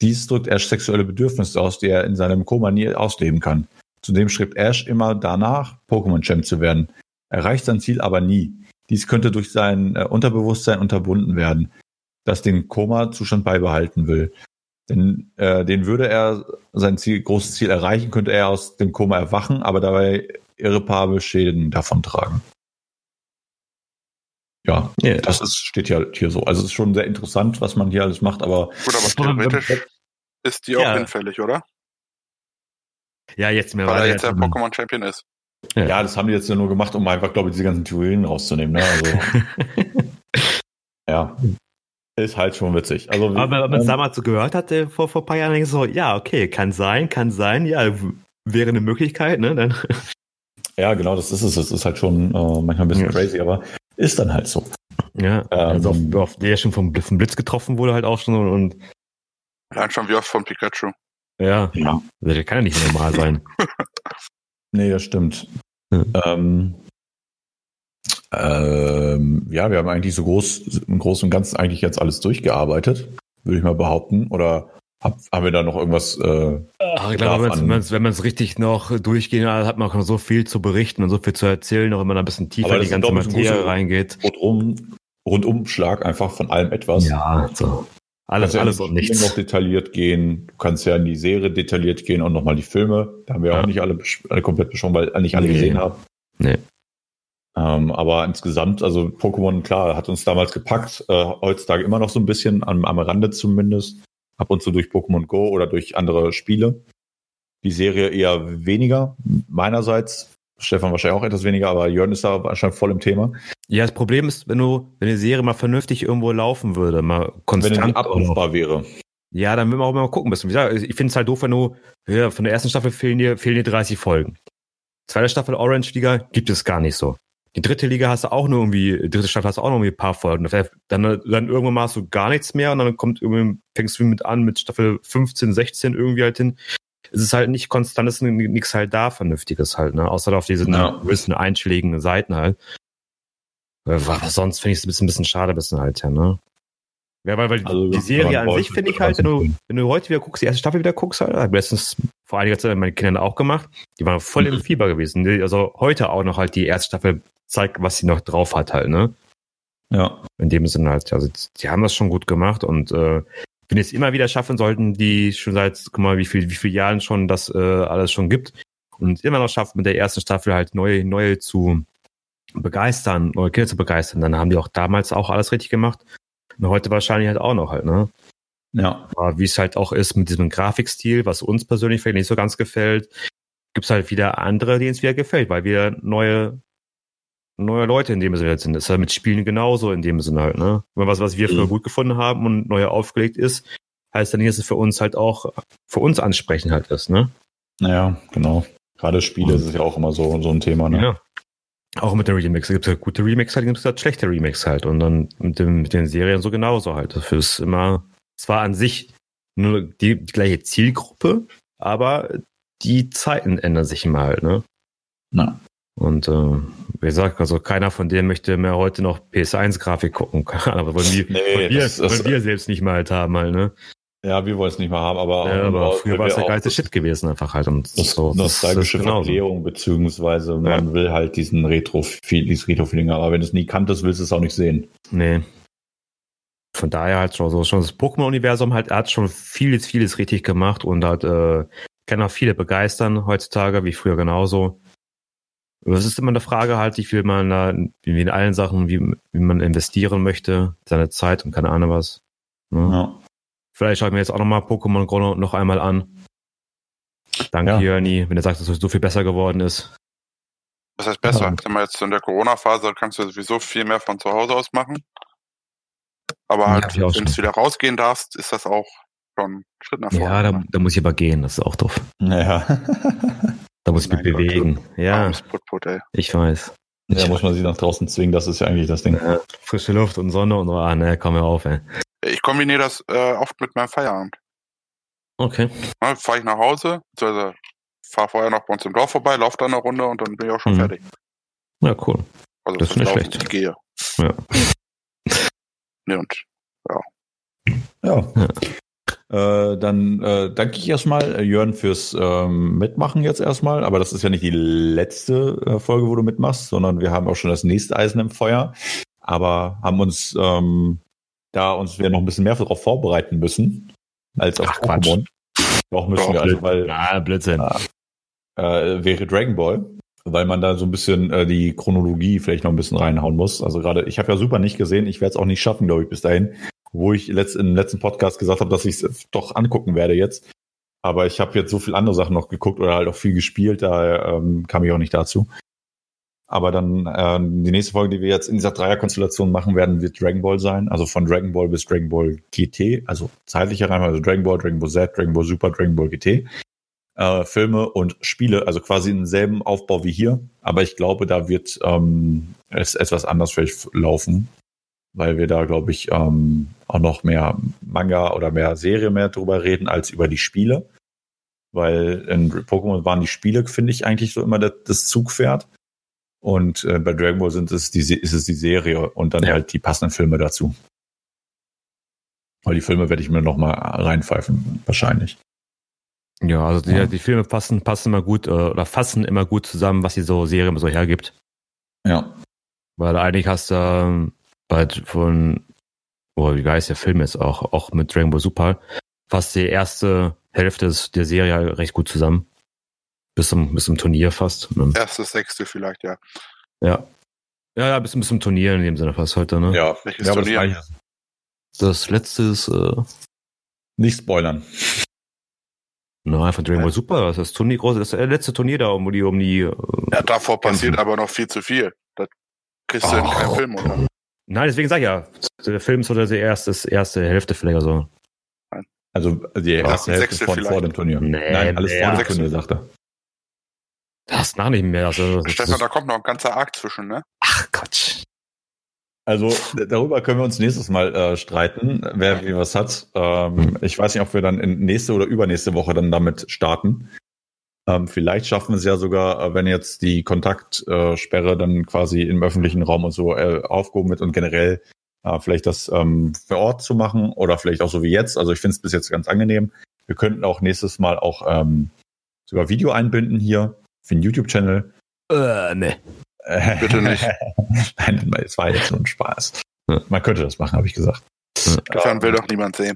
Dies drückt Ash sexuelle Bedürfnisse aus, die er in seinem Koma nie ausleben kann. Zudem strebt Ash immer danach, Pokémon-Champ zu werden, erreicht sein Ziel aber nie. Dies könnte durch sein äh, Unterbewusstsein unterbunden werden, das den Koma-Zustand beibehalten will. Denn äh, den würde er sein Ziel, großes Ziel erreichen, könnte er aus dem Koma erwachen, aber dabei irreparable Schäden davontragen. Ja, yeah. das ist, steht ja hier so. Also es ist schon sehr interessant, was man hier alles macht, aber. Gut, aber theoretisch ist die auch ja. hinfällig, oder? Ja, jetzt mehr Weil er jetzt der Pokémon Champion ist. Ja. ja. das haben die jetzt ja nur gemacht, um einfach, glaube ich, diese ganzen Theorien rauszunehmen. Ne? Also, ja. Ist halt schon witzig. Also, Aber wenn man es ähm, damals so gehört hatte, vor, vor ein paar Jahren, denke ich so, ja, okay, kann sein, kann sein, ja, wäre eine Möglichkeit, ne? Dann. Ja, genau, das ist es. Es ist halt schon äh, manchmal ein bisschen ja. crazy, aber ist dann halt so. Ja, ähm, also auf, auf der schon vom, vom Blitz getroffen wurde halt auch schon und. Allein schon wie oft von Pikachu. Ja, ja. Also der kann ja nicht normal sein. nee, das stimmt. Ja. Ähm, ähm, ja, wir haben eigentlich so groß, im Großen und Ganzen eigentlich jetzt alles durchgearbeitet, würde ich mal behaupten. Oder hab, haben wir da noch irgendwas? Äh, Ach, ich glaube, wenn man es richtig noch durchgehen hat, man auch noch so viel zu berichten und so viel zu erzählen, auch wenn man ein bisschen tiefer in die ganze Materie reingeht. Rundum, Rundumschlag einfach von allem etwas. Ja, so. Alles, ja alles und nichts. noch detailliert gehen. Du kannst ja in die Serie detailliert gehen und nochmal die Filme. Da haben wir ja. auch nicht alle, alle komplett besprochen, weil nicht alle nee. gesehen haben. Nee. Ähm, aber insgesamt, also Pokémon, klar, hat uns damals gepackt. Äh, heutzutage immer noch so ein bisschen, am, am Rande zumindest. Ab und zu durch Pokémon Go oder durch andere Spiele. Die Serie eher weniger. Meinerseits, Stefan wahrscheinlich auch etwas weniger, aber Jörn ist da wahrscheinlich voll im Thema. Ja, das Problem ist, wenn du, wenn die Serie mal vernünftig irgendwo laufen würde, mal konstant. Wenn die abrufbar wäre. Ja, dann will man auch mal gucken müssen. Wie gesagt, ich finde es halt doof, wenn du, ja, von der ersten Staffel fehlen dir, fehlen dir 30 Folgen. Zweite Staffel Orange Liga gibt es gar nicht so. Die dritte Liga hast du auch nur irgendwie, dritte Staffel hast du auch noch irgendwie ein paar Folgen. Dann, dann irgendwann machst du gar nichts mehr und dann kommt irgendwie, fängst du mit an mit Staffel 15, 16 irgendwie halt hin. Es ist halt nicht konstant, es ist nichts halt da Vernünftiges halt, ne? Außer auf diesen ja. gewissen einschlägigen Seiten halt. Aber sonst finde ich es ein bisschen, ein bisschen schade, ein bisschen halt, ja, ne? Ja, weil, weil also, die Serie an sich finde ich halt, wenn du, wenn du heute wieder guckst, die erste Staffel wieder guckst, halt, habe letztens vor einiger Zeit meine Kinder auch gemacht, die waren voll im. Fieber gewesen. Also heute auch noch halt die erste Staffel zeigt, was sie noch drauf hat halt, ne? Ja. In dem Sinne halt, also die haben das schon gut gemacht und äh, wenn es immer wieder schaffen sollten, die schon seit, guck mal, wie viel, wie viele Jahren schon das äh, alles schon gibt und immer noch schaffen, mit der ersten Staffel halt neue, neue zu begeistern, neue Kinder zu begeistern, dann haben die auch damals auch alles richtig gemacht. Und heute wahrscheinlich halt auch noch halt, ne? Ja. Aber wie es halt auch ist mit diesem Grafikstil, was uns persönlich vielleicht nicht so ganz gefällt, gibt's halt wieder andere, denen es wieder gefällt, weil wir neue neue Leute in dem Sinne sind. Das ist halt mit Spielen genauso in dem Sinne halt, ne? Wenn was, was wir früher mhm. gut gefunden haben und neu aufgelegt ist, heißt dann nicht, dass es für uns halt auch für uns ansprechend halt ist, ne? Naja, genau. Gerade Spiele mhm. ist ja auch immer so, so ein Thema, ne? Ja. Auch mit den Remix. Es gibt halt gute Remix, halt, gibt es halt schlechte Remix halt. Und dann mit, dem, mit den Serien so genauso halt. Dafür ist immer, zwar an sich nur die, die gleiche Zielgruppe, aber die Zeiten ändern sich immer halt, ne? Na. Und äh, wie gesagt, also keiner von denen möchte mehr heute noch PS1-Grafik gucken. Aber wollen wir, nee, wollen wir, das, wollen wir selbst nicht mal halt haben halt, ne? Ja, wir wollen es nicht mal haben, aber, ja, aber früher war es der geilste Shit gewesen einfach halt. Und das, so, nostalgische Verklärung, beziehungsweise man ja. will halt diesen Retro, dieses Retro-Feeling haben, aber wenn du es nie kanntest, willst du es auch nicht sehen. Nee. Von daher halt schon so, schon das Pokémon-Universum halt, er hat schon vieles, vieles richtig gemacht und hat, äh, kann auch viele begeistern heutzutage, wie früher genauso. Aber es ist immer eine Frage halt, wie viel man da, wie in allen Sachen, wie, wie man investieren möchte, seine Zeit und keine Ahnung was. Ne? Ja. Vielleicht schaue ich mir jetzt auch nochmal Pokémon Chrono noch einmal an. Danke, ja. Jörni, wenn er sagt, dass es so viel besser geworden ist. Was heißt besser? Ja. Mal jetzt in der Corona-Phase kannst du sowieso viel mehr von zu Hause aus machen. Aber halt, ja, wenn du wieder rausgehen darfst, ist das auch schon ein Schritt nach vorne. Ja, da, da muss ich aber gehen, das ist auch doof. Ja. da muss ich mich bewegen. Gott, ja. Put, put, ich weiß. Ja, ich muss man sich nach draußen zwingen, das ist ja eigentlich das Ding. Ja, frische Luft und Sonne und ah, ne, komm mir auf, ey. Ich kombiniere das äh, oft mit meinem Feierabend. Okay. Dann fahre ich nach Hause, beziehungsweise fahre vorher noch bei uns im Dorf vorbei, laufe dann eine Runde und dann bin ich auch schon mhm. fertig. Ja, cool. Also das ist nicht schlecht. Ich gehe. Ja. Nee, und ja. Ja. ja. Äh, dann äh, danke ich erstmal äh, Jörn fürs ähm, Mitmachen jetzt erstmal. Aber das ist ja nicht die letzte äh, Folge, wo du mitmachst, sondern wir haben auch schon das nächste Eisen im Feuer. Aber haben uns ähm, da uns wir noch ein bisschen mehr darauf vorbereiten müssen als auf Ach, Pokémon. Doch müssen Doch, wir also, weil ah, Blödsinn. Äh, wäre Dragon Ball, weil man da so ein bisschen äh, die Chronologie vielleicht noch ein bisschen reinhauen muss. Also gerade, ich habe ja super nicht gesehen, ich werde es auch nicht schaffen, glaube ich, bis dahin wo ich letzt, im letzten Podcast gesagt habe, dass ich es doch angucken werde jetzt. Aber ich habe jetzt so viel andere Sachen noch geguckt oder halt auch viel gespielt, da ähm, kam ich auch nicht dazu. Aber dann äh, die nächste Folge, die wir jetzt in dieser Dreierkonstellation machen werden, wird Dragon Ball sein. Also von Dragon Ball bis Dragon Ball GT, also zeitlicher Reihenfolge, also Dragon Ball, Dragon Ball Z, Dragon Ball Super, Dragon Ball GT. Äh, Filme und Spiele, also quasi im selben Aufbau wie hier. Aber ich glaube, da wird ähm, es etwas anders vielleicht laufen weil wir da, glaube ich, ähm, auch noch mehr Manga oder mehr Serie mehr drüber reden als über die Spiele. Weil in Pokémon waren die Spiele, finde ich, eigentlich so immer das, das Zugpferd. Und äh, bei Dragon Ball sind es die, ist es die Serie und dann ja. halt die passenden Filme dazu. Weil die Filme werde ich mir noch mal reinpfeifen, wahrscheinlich. Ja, also die, ja. die Filme passen, passen immer gut äh, oder fassen immer gut zusammen, was die so Serie so hergibt. Ja. Weil eigentlich hast du ähm, bei, von, oh, wie heißt der Film ist auch, auch mit Dragon Ball Super, fast die erste Hälfte der Serie recht gut zusammen. Bis zum, bis zum Turnier fast. Erste, sechste vielleicht, ja. Ja. Ja, ja, bis, bis zum Turnier in dem Sinne fast heute, ne? Ja, welches ja, Turnier? Das, das letzte ist, äh, Nicht spoilern. Nein, von Dragon Ball Super, das ist das Turnier, große, das letzte Turnier da um die, um die. Äh, ja, davor passiert aber noch viel zu viel. Das kriegst du oh. in keinem Film, oder? Nein, deswegen sag ich ja, der Film ist oder die erste, erste Hälfte vielleicht so. Also die erste Hälfte von vor dem Turnier. Nee, Nein, alles vor dem Turnier, sagt er. Das nach nicht mehr. Also, Stefan, da kommt noch ein ganzer Arc zwischen, ne? Ach Gott. Also darüber können wir uns nächstes Mal äh, streiten, wer wie was hat. Ähm, ich weiß nicht, ob wir dann in nächste oder übernächste Woche dann damit starten. Ähm, vielleicht schaffen wir es ja sogar, äh, wenn jetzt die Kontaktsperre dann quasi im öffentlichen Raum und so äh, aufgehoben wird und generell äh, vielleicht das ähm, vor Ort zu machen oder vielleicht auch so wie jetzt. Also ich finde es bis jetzt ganz angenehm. Wir könnten auch nächstes Mal auch ähm, sogar Video einbinden hier für den YouTube-Channel. Äh, ne. Bitte nicht. Nein, es war jetzt nur ein Spaß. Man könnte das machen, habe ich gesagt. Davon will doch niemand sehen.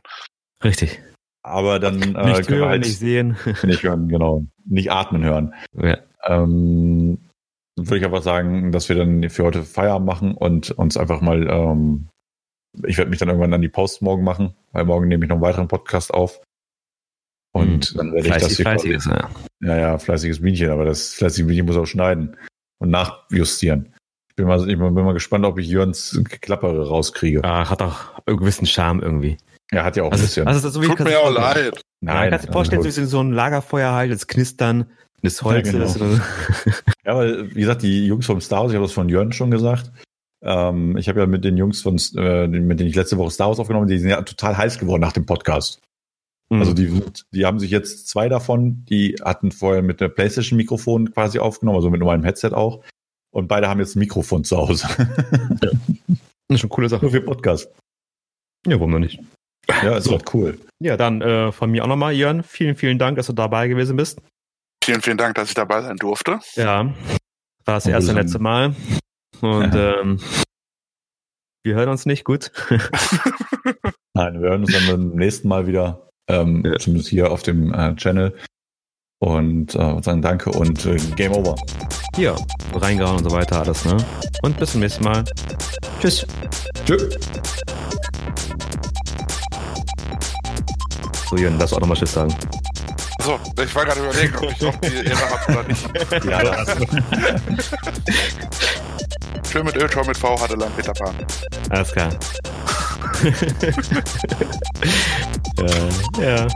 Richtig. Aber dann äh, nicht hören, halt nicht sehen. Nicht hören, genau. Nicht atmen hören. Ja. Ähm, würde ich einfach sagen, dass wir dann für heute Feierabend machen und uns einfach mal, ähm, ich werde mich dann irgendwann an die Post morgen machen, weil morgen nehme ich noch einen weiteren Podcast auf. Und hm, dann werde ich das hier fleißiges, ja. ja, ja, fleißiges Bienchen, aber das fleißige Bienchen muss auch schneiden und nachjustieren. Ich bin mal, ich bin mal gespannt, ob ich Jörns Klappere rauskriege. Ah, hat auch einen gewissen Charme irgendwie. Ja, hat ja auch ein also, bisschen. Also, so wie Tut mir auch leid. Nein. Ja, kannst du dir vorstellen, wie so ein Lagerfeuer halt, das Knistern des Holzes. Ja, genau. ja, weil, wie gesagt, die Jungs vom Star Wars, ich habe das von Jörn schon gesagt, ähm, ich habe ja mit den Jungs von, äh, mit denen ich letzte Woche Star Wars aufgenommen, die sind ja total heiß geworden nach dem Podcast. Mhm. Also die, die haben sich jetzt zwei davon, die hatten vorher mit der PlayStation-Mikrofon quasi aufgenommen, also mit nur einem Headset auch. Und beide haben jetzt ein Mikrofon zu Hause. Ja. Das ist schon eine coole Sache. Nur für Podcast. Ja, warum noch nicht? Ja, ist so. halt cool. Ja, dann äh, von mir auch nochmal, Jörn, vielen, vielen Dank, dass du dabei gewesen bist. Vielen, vielen Dank, dass ich dabei sein durfte. Ja, war das erste letzte Mal. Und ähm, wir hören uns nicht gut. Nein, wir hören uns dann beim nächsten Mal wieder, ähm, ja. zumindest hier auf dem äh, Channel. Und äh, sagen Danke und äh, Game Over. Hier, reingehauen und so weiter, alles, ne? Und bis zum nächsten Mal. Tschüss. Tschüss. So, Jürgen, lass auch nochmal Tschüss sagen. So, ich war gerade überlegen, ob ich noch die Ehre habe oder nicht. Ja, ja. Schön mit Öltor mit V hatte Land Peter Pan. Alles klar. ja, ja.